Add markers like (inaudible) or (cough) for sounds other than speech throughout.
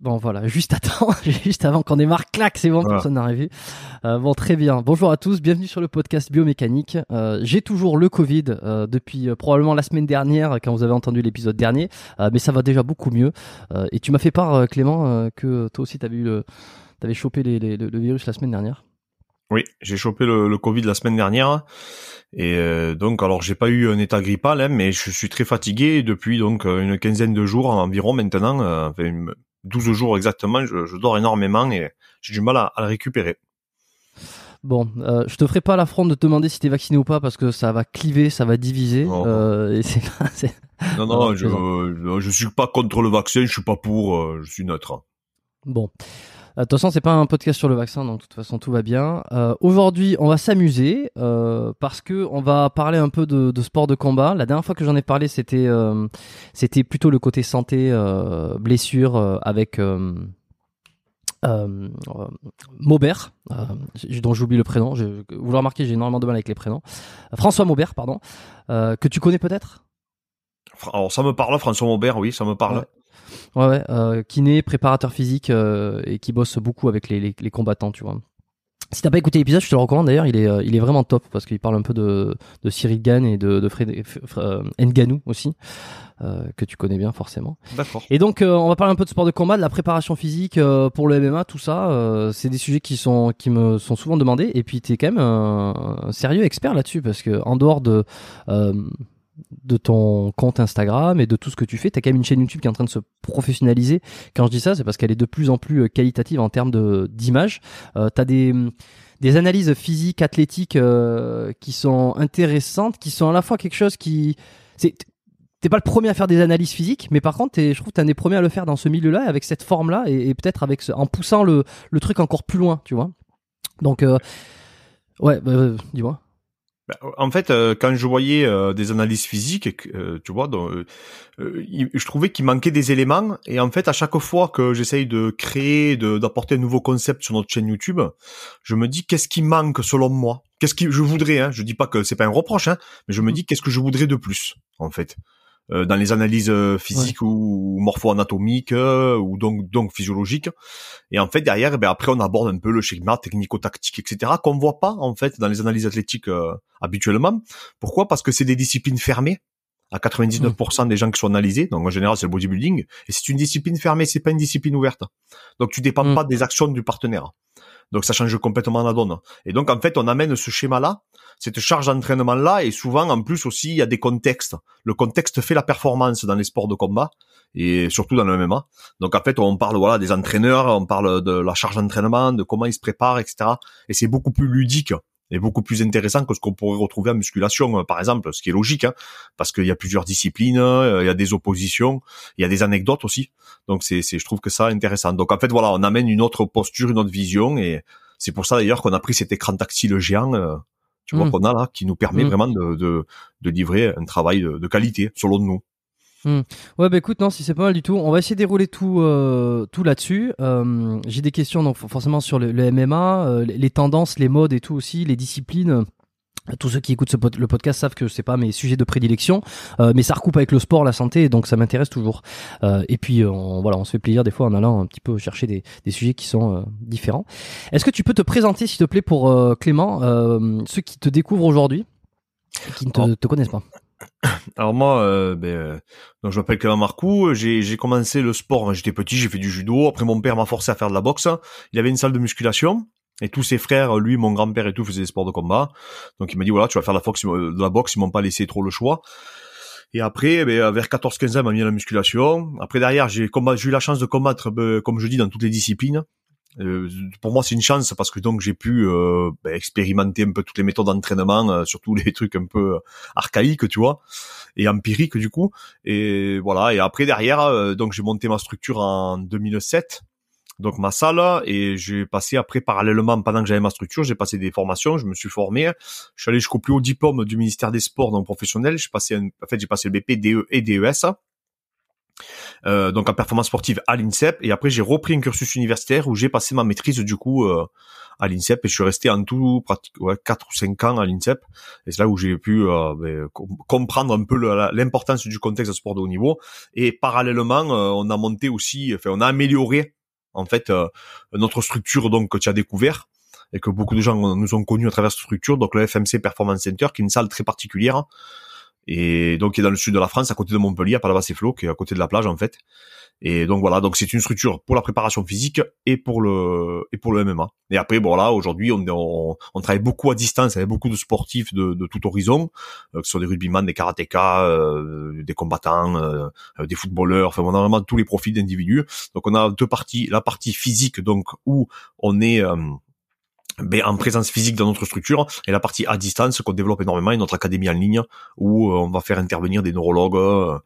Bon voilà, juste temps, (laughs) juste avant qu'on démarre, clac, c'est bon, Voilà. personne n'a vu. Euh, bon, très bien. Bonjour à tous, bienvenue sur le podcast biomécanique. Euh, J'ai toujours le Covid euh, depuis euh, probablement la semaine dernière, quand vous avez entendu l'épisode dernier, euh, mais ça va déjà beaucoup mieux. Euh, et tu m'as fait part, Clément, euh, que toi aussi t'avais eu le, t'avais chopé les- les- le, le virus la semaine dernière. Oui, j'ai chopé le, le Covid la semaine dernière et euh, donc alors j'ai pas eu un état grippal hein, mais je suis très fatigué depuis donc une quinzaine de jours environ maintenant, enfin, une- 12 jours exactement, je, je dors énormément et j'ai du mal à, à le récupérer. Bon, euh, je te ferai pas l'affront de te demander si t'es vacciné ou pas parce que ça va cliver, ça va diviser. Oh. euh, et c'est pas- c'est- Non Non, non, je je, je suis pas contre le vaccin, je suis pas pour, euh, je suis neutre. Bon. Euh, De toute façon, c'est pas un podcast sur le vaccin, donc de toute façon tout va bien. Euh, Aujourd'hui, on va s'amuser euh, parce que on va parler un peu de, de sport de combat. La dernière fois que j'en ai parlé, c'était euh, c'était plutôt le côté santé, blessure avec euh, euh, euh, Maubert, euh, dont j'oublie le prénom. Je, vous le remarquez, j'ai énormément de mal avec les prénoms. François Maubert, pardon, que tu connais peut-être? Alors ça me parle, François Maubert, oui, ça me parle. Ouais. Ouais, euh, kiné, préparateur physique euh, et qui bosse beaucoup avec les, les, les combattants, tu vois. Si t'as pas écouté l'épisode, je te le recommande d'ailleurs, il est, euh, il est vraiment top parce qu'il parle un peu de, de Cyril Gann et de, de Fred, F- F- euh, Ngannou aussi, euh, que tu connais bien forcément. D'accord. Et donc, euh, on va parler un peu de sport de combat, de la préparation physique euh, pour le MMA, tout ça. c'est des sujets qui sont qui me sont souvent demandés. Et puis, t'es quand même un, un sérieux expert là-dessus parce que en dehors de de ton compte Instagram et de tout ce que tu fais, t'as quand même une chaîne YouTube qui est en train de se professionnaliser. Quand je dis ça, c'est parce qu'elle est de plus en plus euh, qualitative en termes d'image. Euh, t'as des des analyses physiques, athlétiques euh, qui sont intéressantes, qui sont à la fois quelque chose qui t'es pas le premier à faire des analyses physiques, mais par contre, je trouve que t'es un des premiers à le faire dans ce milieu-là, avec cette forme-là, et, peut-être avec en poussant le, le truc encore plus loin, tu vois. Donc, euh, ouais, bah, dis-moi. Ben, En fait, euh, quand je voyais euh, des analyses physiques, euh, tu vois, donc, je trouvais qu'il manquait des éléments. Et en fait, à chaque fois que j'essaye de créer, de- d'apporter un nouveau concept sur notre chaîne YouTube, je me dis qu'est-ce qui manque selon moi? Qu'est-ce que je voudrais hein Je dis pas que c'est pas un reproche, hein, mais je me dis qu'est-ce que je voudrais de plus, en fait, euh, dans les analyses euh, physiques ou morpho-anatomiques euh, ou donc donc physiologiques. Et en fait, derrière, eh ben, après, on aborde un peu le schéma technico-tactique, etc., qu'on voit pas, en fait, dans les analyses athlétiques euh, habituellement. Pourquoi? Parce que c'est des disciplines fermées à 99% des gens qui sont analysés. Donc, en général, c'est le bodybuilding. Et c'est une discipline fermée, c'est pas une discipline ouverte. Donc, tu dépends Mm. pas des actions du partenaire. Donc, ça change complètement la donne. Et donc, en fait, on amène ce schéma-là, cette charge d'entraînement-là, et souvent, en plus aussi, il y a des contextes. Le contexte fait la performance dans les sports de combat, et surtout dans le MMA. Donc en fait, on parle voilà des entraîneurs, on parle de la charge d'entraînement, de comment ils se préparent, etc. Et c'est beaucoup plus ludique et beaucoup plus intéressant que ce qu'on pourrait retrouver en musculation, euh, par exemple, ce qui est logique, hein, parce qu'il y a plusieurs disciplines, euh, il y a des oppositions, il y a des anecdotes aussi. Donc c'est, c'est, je trouve que ça intéressant. Donc en fait, voilà, on amène une autre posture, une autre vision, et c'est pour ça d'ailleurs qu'on a pris cet écran tactile géant. euh, tu vois Mm. qu'on a là, qui nous permet Mm. vraiment de, de, de livrer un travail de, de qualité, selon nous. Ouais, bah écoute, non, si c'est pas mal du tout, on va essayer de dérouler tout, euh, tout là-dessus. Euh, J'ai des questions, donc forcément sur le, le MMA, euh, les tendances, les modes et tout aussi, les disciplines. Tous ceux qui écoutent ce pod- le podcast savent que c'est pas mes sujets de prédilection, euh, mais ça recoupe avec le sport, la santé, donc ça m'intéresse toujours. Euh, et puis euh, on, voilà, on se fait plaisir des fois en allant un petit peu chercher des, des sujets qui sont euh, différents. Est-ce que tu peux te présenter, s'il te plaît, pour euh, Clément, euh, ceux qui te découvrent aujourd'hui, et qui ne te, te connaissent pas? Alors moi, euh, ben, euh, donc je m'appelle Clément Marcoux. J'ai, j'ai commencé le sport. quand J'étais petit, j'ai fait du judo. Après, mon père m'a forcé à faire de la boxe. Il avait une salle de musculation. Et tous ses frères, lui, mon grand-père et tout, faisaient des sports de combat. Donc il m'a dit, voilà, tu vas faire de la, boxe, de la boxe. Ils m'ont pas laissé trop le choix. Et après, ben, vers 14-15 ans, il m'a mis à la musculation. Après, derrière, j'ai, j'ai eu la chance de combattre, ben, comme je dis, dans toutes les disciplines. Euh, pour moi, c'est une chance parce que donc j'ai pu euh, ben, expérimenter un peu toutes les méthodes d'entraînement, euh, surtout les (laughs) trucs un peu euh, archaïques, tu vois, et empiriques du coup. Et voilà. Et après derrière, donc j'ai monté ma structure en 2007, donc ma salle, et j'ai passé après parallèlement pendant que j'avais ma structure, j'ai passé des formations, je me suis formé, je suis allé jusqu'au plus haut diplôme du ministère des Sports donc professionnel. J'ai passé, en fait, j'ai passé le BP, DE et DES. Euh, donc en performance sportive à l'INSEP. Et après, j'ai repris un cursus universitaire où j'ai passé ma maîtrise du coup euh, à l'INSEP et je suis resté en tout pratiquement ouais, 4 ou 5 ans à l'INSEP. Et c'est là où j'ai pu euh, ben, comprendre un peu l'importance du contexte de sport de haut niveau. Et parallèlement, on a monté aussi, enfin, on a amélioré en fait notre structure donc que tu as découvert et que beaucoup de gens nous ont connus à travers cette structure, donc le FMC Performance Center, qui est une salle très particulière, et donc qui est dans le sud de la France, à côté de Montpellier, à Palavas-et-Flots, qui est à côté de la plage en fait. Et donc voilà, donc c'est une structure pour la préparation physique et pour le et pour le MMA. Et après bon là aujourd'hui on, on, on travaille beaucoup à distance avec beaucoup de sportifs de, de tout horizon, euh, que ce soit des rugbyman, des karatékas, euh, des combattants, euh, des footballeurs, enfin on a vraiment tous les profils d'individus. Donc on a deux parties, la partie physique donc où on est ben, en présence physique dans notre structure et la partie à distance qu'on développe énormément et notre académie en ligne où euh, on va faire intervenir des neurologues, euh,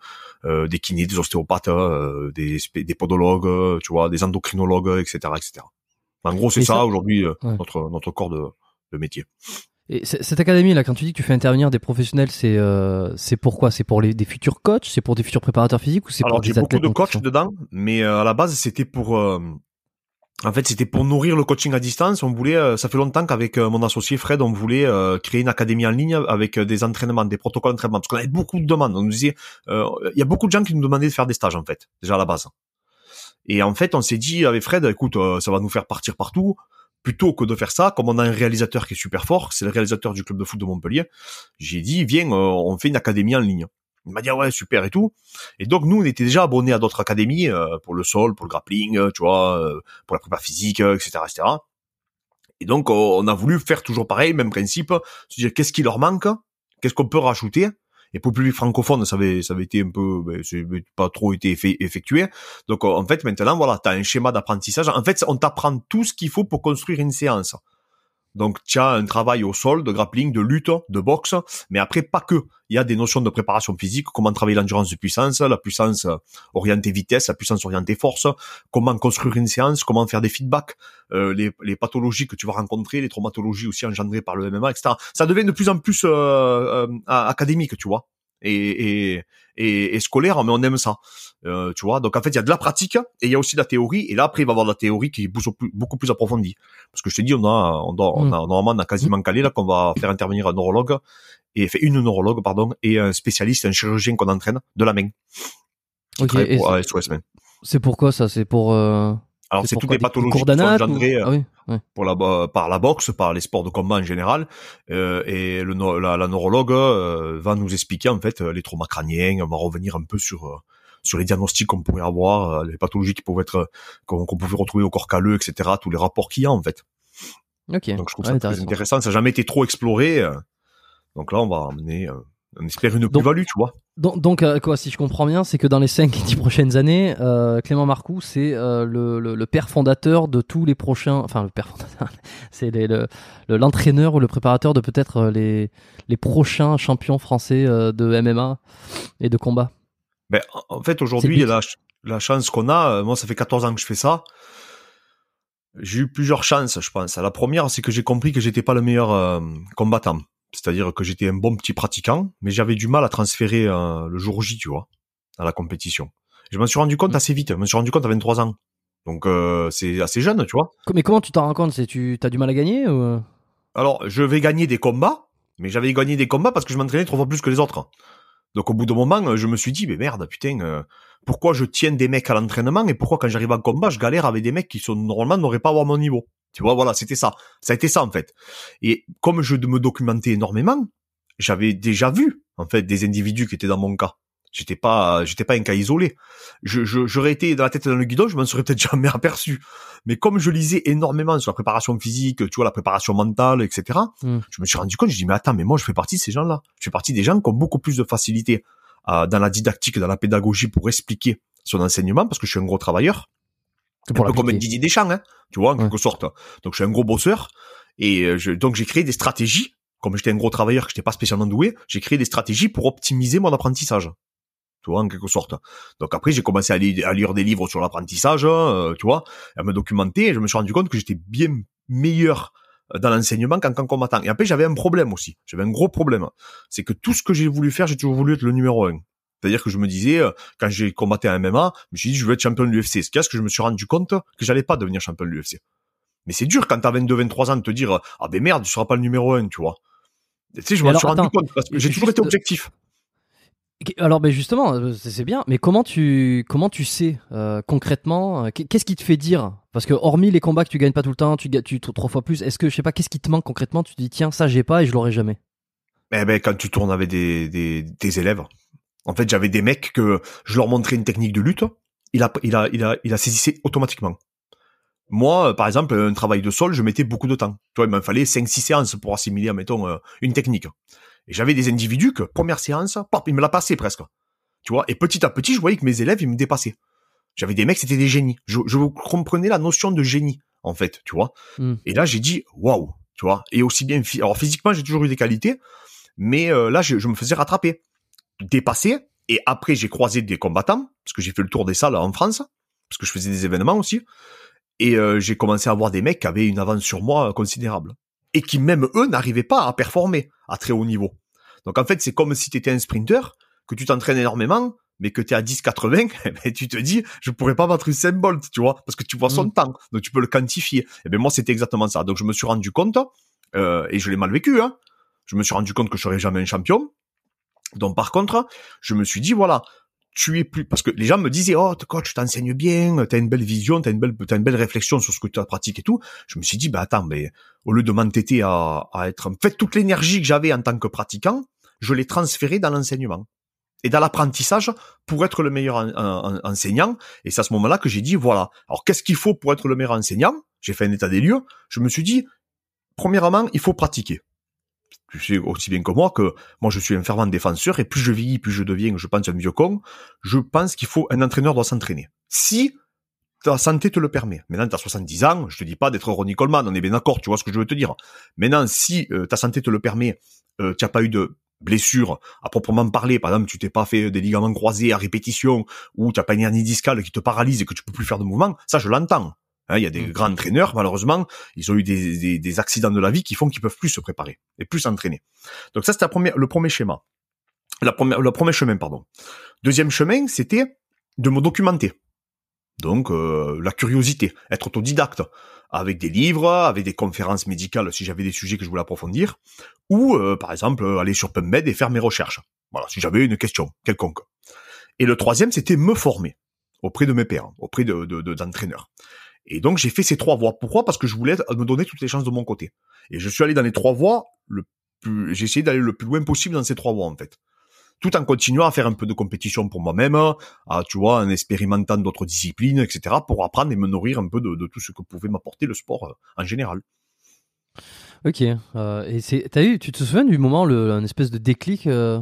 euh des kinés, des ostéopathes, euh, des, des podologues, tu vois, des endocrinologues, etc., etc. En gros, c'est ça, aujourd'hui notre notre corps de, de métier. Et cette académie là, quand tu dis que tu fais intervenir des professionnels, c'est euh, c'est pourquoi C'est pour les des futurs coachs, c'est pour des futurs préparateurs physiques ou c'est pour des athlètes beaucoup de coachs dedans, mais à la base c'était pour en fait, c'était pour nourrir le coaching à distance. On voulait, euh, ça fait longtemps qu'avec euh, mon associé Fred, on voulait euh, créer une académie en ligne avec des entraînements, des protocoles d'entraînement, parce qu'on avait beaucoup de demandes. On nous disait, il y a beaucoup de gens qui nous demandaient de faire des stages en fait, déjà à la base. Et en fait, on s'est dit avec Fred, écoute, ça va nous faire partir partout. Plutôt que de faire ça, comme on a un réalisateur qui est super fort, c'est le réalisateur du club de foot de Montpellier, j'ai dit, viens, on fait une académie en ligne. Il m'a dit ah ouais super et tout. Et donc nous on était déjà abonnés à d'autres académies euh, pour le sol, pour le grappling, euh, tu vois, euh, pour la prépa physique, etc., etc. Et donc on a voulu faire toujours pareil, même principe, se dire qu'est-ce qui leur manque, qu'est-ce qu'on peut rajouter. Et pour le public francophone, ça avait, ça avait été un peu, ben, pas trop été effectué. Donc en fait maintenant voilà, tu as un schéma d'apprentissage. En fait on t'apprend tout ce qu'il faut pour construire une séance. Donc tu as un travail au sol, de grappling, de lutte, de boxe, mais après pas que. Il y a des notions de préparation physique, comment travailler l'endurance de puissance, la puissance orientée vitesse, la puissance orientée force, comment construire une séance, comment faire des feedbacks, euh, les, les, pathologies que tu vas rencontrer, les traumatologies aussi engendrées par le MMA, etc. Ça devient de plus en plus euh, euh, académique, tu vois et, et, et, scolaire, mais on aime ça. Euh, tu vois, donc en fait, il y a de la pratique et il y a aussi de la théorie. Et là, après, il va y avoir de la théorie qui est beaucoup plus, approfondie. Parce que je te dis, on a, on, doit, on a mm. normalement, on a quasiment calé là qu'on va faire intervenir un neurologue et fait une neurologue, pardon, et un spécialiste, un chirurgien qu'on entraîne de la main. Ok. C'est pourquoi ça? C'est pour euh, alors c'est toutes les pathologies qui sont engendrées euh, ah pour la, par la boxe, par les sports de combat en général. Euh, et le, la, la neurologue euh, va nous expliquer en fait les traumas crâniens. On va revenir un peu sur sur les diagnostics qu'on pourrait avoir, les pathologies qui pouvaient être qu'on pouvait retrouver au corps calleux, etc. Tous les rapports qu'il y a en fait. Ok. Donc je trouve ça très intéressant. Ça n'a jamais été trop exploré. Donc là, on va amener on espère une plus-value, tu vois. Donc, donc euh, quoi, si je comprends bien, c'est que dans les 5 et 10 prochaines années, euh, Clément Marcoux, c'est euh, le, le, père fondateur de tous les prochains. Enfin, le père fondateur, (laughs) c'est l'entraîneur ou le préparateur de peut-être les, les prochains champions français de MMA et de combat. Ben, en fait, aujourd'hui, la, la chance qu'on a, moi, ça fait 14 ans que je fais ça. J'ai eu plusieurs chances, je pense. La première, c'est que j'ai compris que j'étais pas le meilleur combattant. C'est-à-dire que j'étais un bon petit pratiquant, mais j'avais du mal à transférer euh, le jour J, tu vois, à la compétition. je m'en suis rendu compte mmh. assez vite. Je me suis rendu compte à 23 ans. Donc euh, c'est assez jeune, tu vois. Mais comment tu t'en rends compte? C'est tu as du mal à gagner ou... Alors, je vais gagner des combats, mais j'avais gagné des combats parce que je m'entraînais trois fois plus que les autres. Donc au bout d'un moment, je me suis dit, mais merde, putain, euh, pourquoi je tiens des mecs à l'entraînement et pourquoi quand j'arrive en combat, je galère avec des mecs qui sont normalement n'auraient pas avoir mon niveau? Tu vois, voilà, c'était ça. Ça a été ça en fait. Et comme je me documentais énormément, j'avais déjà vu en fait, des individus qui étaient dans mon cas. J'étais pas, j'étais pas un cas isolé. Je, je, j'aurais été dans la tête dans le guidon, je m'en serais peut-être (laughs) jamais aperçu. Mais comme je lisais énormément sur la préparation physique, tu vois, la préparation mentale, etc., Mm. je me suis rendu compte, je dis, mais attends, mais moi, je fais partie de ces gens-là. Je fais partie des gens qui ont beaucoup plus de facilité euh, dans la didactique, dans la pédagogie pour expliquer son enseignement, parce que je suis un gros travailleur. Un peu comme l'appliquer. Didier Deschamps, hein, tu vois, en Ouais. quelque sorte. Donc, je suis un gros bosseur. Et euh, je, donc, j'ai créé des stratégies. Comme j'étais un gros travailleur, que j'étais pas spécialement doué, j'ai créé des stratégies pour optimiser mon apprentissage. Tu vois, en quelque sorte. Donc après, j'ai commencé à, li- à lire des livres sur l'apprentissage, euh, tu vois, à me documenter, et je me suis rendu compte que j'étais bien meilleur dans l'enseignement qu'en tant combattant. Et après, j'avais un problème aussi. J'avais un gros problème. C'est que tout ce que j'ai voulu faire, j'ai toujours voulu être le numéro un. C'est-à-dire que je me disais, euh, quand j'ai combatté à MMA, je me suis dit, je veux être champion de l'UFC. Ce qui est ce que je me suis rendu compte que j'allais pas devenir champion de l'UFC. Mais c'est dur quand t'as 22, 23 ans de te dire, ah ben merde, tu seras pas le numéro un, tu vois. Tu sais, je me suis rendu compte parce que j'ai toujours été objectif. Alors, ben justement, euh, c'est bien. Mais comment tu comment tu sais euh, concrètement qu'est- Qu'est-ce qui te fait dire? Parce que hormis les combats que tu gagnes pas tout le temps, tu gagnes tu trois fois plus. Est-ce que je sais pas Qu'est-ce qui te manque concrètement? Tu te dis tiens ça j'ai pas et je l'aurai jamais. Eh ben, quand tu tournes avec des, des, des élèves. En fait, j'avais des mecs que je leur montrais une technique de lutte. Il a, il a, il a, il a saisissé automatiquement. Moi, euh, par exemple, un travail de sol, je mettais beaucoup de temps. Tu vois, il m'en fallait 5-6 séances pour assimiler, mettons, euh, une technique. Et j'avais des individus que, première séance, pop, il me l'a passé presque. Tu vois, et petit à petit, je voyais que mes élèves, ils me dépassaient. J'avais des mecs, c'était des génies. Je, je comprenais la notion de génie, en fait, tu vois. Hmm. Et là, j'ai dit, waouh, tu vois. Et aussi bien, alors physiquement, j'ai toujours eu des qualités, mais euh, là, je, je me faisais rattraper, dépasser. Et après, j'ai croisé des combattants, parce que j'ai fait le tour des salles en France, parce que je faisais des événements aussi. Et euh, j'ai commencé à voir des mecs qui avaient une avance sur moi euh, considérable. Et qui, même eux, n'arrivaient pas à performer à très haut niveau. Donc en fait, c'est comme si tu étais un sprinter, que tu t'entraînes énormément, mais que tu es à 10-80, (laughs) eh ben, tu te dis, je pourrais pas battre Usain Bolt, tu vois, parce que tu vois son Mm. temps, donc tu peux le quantifier. Et ben moi, c'était exactement ça. Donc je me suis rendu compte, euh, et je l'ai mal vécu, hein, je me suis rendu compte que je serais jamais un champion. Donc par contre, je me suis dit, voilà, tu es plus parce que les gens me disaient oh coach t'enseignes bien t'as une belle vision t'as une belle t'as une belle réflexion sur ce que tu as pratiqué et tout. Je me suis dit bah attends mais au lieu de m'entêter à, à être en fait toute l'énergie que j'avais en tant que pratiquant je l'ai transférée dans l'enseignement. Et dans l'apprentissage pour être le meilleur en- en- en- enseignant. Et c'est à ce moment-là que j'ai dit voilà. Alors qu'est-ce qu'il faut pour être le meilleur enseignant? J'ai fait un état des lieux. Je me suis dit premièrement il faut pratiquer tu sais aussi bien que moi que moi je suis un fervent défenseur et plus je vieillis, plus je deviens, je pense, un vieux con. Je pense qu'il faut, un entraîneur doit s'entraîner. Si ta santé te le permet. Maintenant, tu as 70 ans, je te dis pas d'être Ronnie Coleman, on est bien d'accord, tu vois ce que je veux te dire. Maintenant, si euh, ta santé te le permet, euh, tu n'as pas eu de blessure à proprement parler, par exemple, tu t'es pas fait des ligaments croisés à répétition, ou tu n'as pas une hernie discale qui te paralyse et que tu peux plus faire de mouvement, ça je l'entends. Hein, Il y a des Mhm. grands entraîneurs, malheureusement, ils ont eu des, des, des accidents de la vie qui font qu'ils peuvent plus se préparer et plus s'entraîner. Donc ça, c'était le premier schéma. La première, le premier chemin, pardon. Deuxième chemin, c'était de me documenter. Donc euh, la curiosité, être autodidacte, avec des livres, avec des conférences médicales si j'avais des sujets que je voulais approfondir, ou euh, par exemple aller sur PubMed et faire mes recherches. Voilà, si j'avais une question quelconque. Et le troisième, c'était me former auprès de mes pairs, auprès de, de, de- d'entraîneurs. Et donc j'ai fait ces trois voies. Pourquoi? Parce que je voulais me donner toutes les chances de mon côté. Et je suis allé dans les trois voies. Le plus, j'ai essayé d'aller le plus loin possible dans ces trois voies en fait, tout en continuant à faire un peu de compétition pour moi-même, à tu vois, en expérimentant d'autres disciplines, etc. pour apprendre et me nourrir un peu de, tout ce que pouvait m'apporter le sport euh, en général. Ok. euh, et c'est t'as eu tu te souviens du moment le un espèce de déclic euh,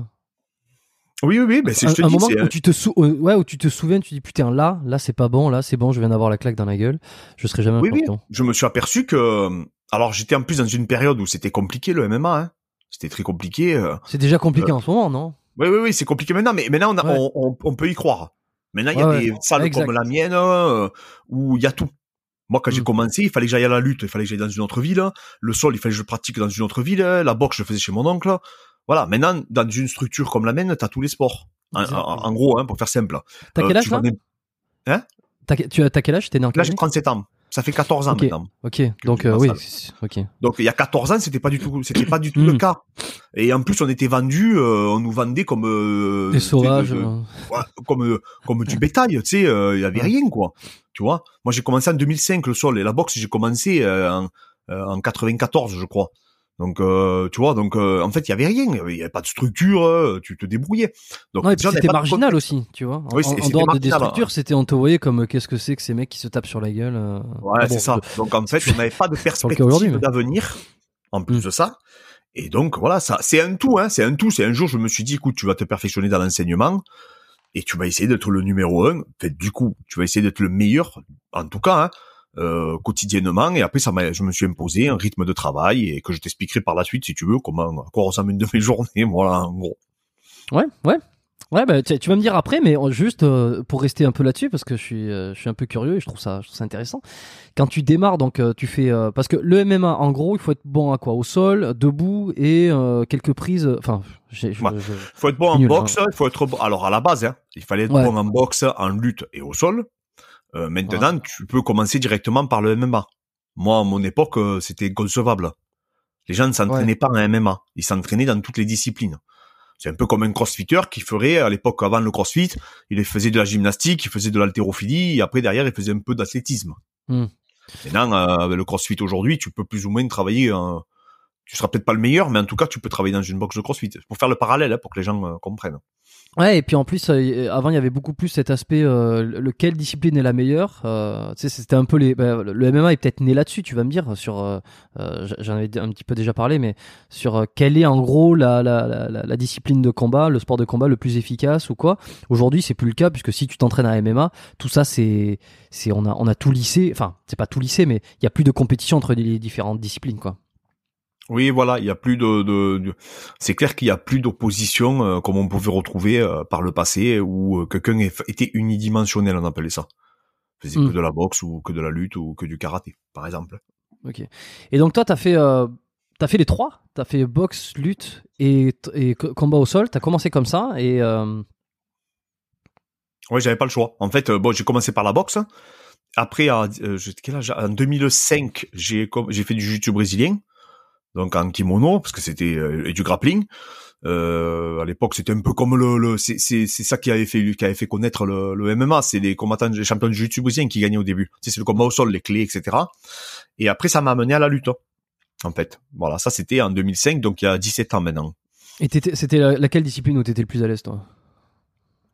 Oui, oui, oui. Ben, c'est, un, je te un dis, moment c'est, où tu te sou- euh, ouais où tu te souviens tu dis putain là là c'est pas bon là c'est bon je viens d'avoir la claque dans la gueule je serai jamais Oui, oui. champion. je me suis aperçu que, alors j'étais en plus dans une période où c'était compliqué le MMA. Hein. C'était très compliqué. euh, C'est déjà compliqué en ce moment non? Oui, oui, oui, c'est compliqué maintenant, mais maintenant on, a- Ouais. on, on- on peut y croire. Maintenant, il y a des ouais. salles Exact. comme la mienne euh, où il y a tout. Moi, quand j'ai Mm. commencé, il fallait que j'aille à la lutte, il fallait que j'aille dans une autre ville. Le sol, il fallait que je pratique dans une autre ville. La boxe, je le faisais chez mon oncle. Voilà. Maintenant, dans une structure comme la mienne, t'as tous les sports. En, gros, hein, pour faire simple. T'as Euh, quel âge tu là tu as t'as quel âge? T'es né en Là, j'ai année? 37 ans. Ça fait 14 ans Ok. maintenant. Ok donc euh, oui ok Donc il y a 14 ans, c'était pas du tout, c'était pas du tout Mm. le cas. Et en plus, on était vendus, euh, on nous vendait comme euh, des tu sauvages de- comme comme du bétail, tu sais, il y avait rien quoi. Tu vois? Moi j'ai commencé en 2005 le sol et la boxe j'ai commencé en, en 94 je crois. Donc, euh, tu vois, donc euh, en fait, il y avait rien, il y avait pas de structure, euh, tu te débrouillais. Donc, Non, et puis déjà, on avait c'était de marginal aussi, tu vois. Oui, en, en dehors de des structures, c'était on te voyait comme qu'est-ce que c'est que ces mecs qui se tapent sur la gueule. Ouais, Ah bon, c'est ça. Donc en fait, on n'avait pas de (laughs) perspective d'avenir en plus Mm. de ça. Et donc voilà, ça, c'est un tout, hein, c'est un tout. C'est un jour, je me suis dit, écoute, tu vas te perfectionner dans l'enseignement et tu vas essayer d'être le numéro un. En fait, du coup, tu vas essayer d'être le meilleur, en tout cas, hein, euh, quotidiennement. Et après, ça m'a, je me suis imposé un rythme de travail et que je t'expliquerai par la suite, si tu veux, comment, à quoi ressemble une de mes (laughs) journées. Voilà, en gros. Ouais, ouais. Ouais, bah, tu, tu vas me dire après, mais euh, juste euh, pour rester un peu là-dessus, parce que je suis, euh, je suis un peu curieux et je trouve ça, je trouve ça intéressant. Quand tu démarres, donc euh, tu fais, euh, parce que le MMA, en gros, il faut être bon à quoi? Au sol, debout et euh, quelques prises. Enfin, Ouais. je- faut être bon en Nul, boxe, il faut être bon. Alors à la base, hein, il fallait être Ouais. bon en boxe, en lutte et au sol. Euh, maintenant, tu peux commencer directement par le MMA. Moi, à mon époque, euh, c'était inconcevable. Les gens ne s'entraînaient pas en MMA, ils s'entraînaient dans toutes les disciplines. C'est un peu comme un crossfitter qui ferait, à l'époque avant le crossfit, il faisait de la gymnastique, il faisait de l'haltérophilie, et après derrière il faisait un peu d'athlétisme. Hmm. Maintenant, euh, avec le crossfit aujourd'hui, tu peux plus ou moins travailler en- tu seras peut-être pas le meilleur, mais en tout cas, tu peux travailler dans une box de CrossFit. Pour faire le parallèle, hein, pour que les gens euh, comprennent. Ouais, et puis en plus, euh, avant, il y avait beaucoup plus cet aspect, euh, le- quelle discipline est la meilleure. Euh, tu sais, c'était un peu les. bah, le MMA est peut-être né là-dessus, tu vas me dire. Sur, euh, euh, j'en avais un petit peu déjà parlé, mais sur quelle est en gros la, la, la- la discipline de combat, le sport de combat le plus efficace ou quoi. Aujourd'hui, c'est plus le cas puisque si tu t'entraînes à MMA, tout ça, c'est, c'est, on a, on a tout lissé. Enfin, c'est pas tout lissé, mais il y a plus de compétition entre les différentes disciplines, quoi. Oui, voilà, il y a plus de, de, de- c'est clair qu'il y a plus d'opposition euh, comme on pouvait retrouver euh, par le passé où euh, quelqu'un était unidimensionnel, on appelait ça. Faisait Mm. que de la boxe ou que de la lutte ou que du karaté, par exemple. Ok. Et donc toi, t'as fait, t'as fait les trois. T'as fait boxe, lutte et, et co- combat au sol. T'as commencé comme ça et Ouais, j'avais pas le choix. En fait, bon, j'ai commencé par la boxe. Après, à, j'étais quel âge? En 2005, j'ai j'ai fait du jiu-jitsu brésilien, donc en kimono parce que c'était euh, et du grappling. Euh, à l'époque, c'était un peu comme le, le c'est c'est c'est ça qui avait fait qui avait fait connaître le, le MMA. C'est les combattants, les champions de jiu-jitsu brésilien qui gagnaient au début. Tu sais, c'est le combat au sol, les clés, etc. Et après, ça m'a amené à la lutte. En fait, voilà, ça c'était en 2005, donc il y a 17 ans maintenant. et c'était la- laquelle discipline où t'étais le plus à l'aise, toi?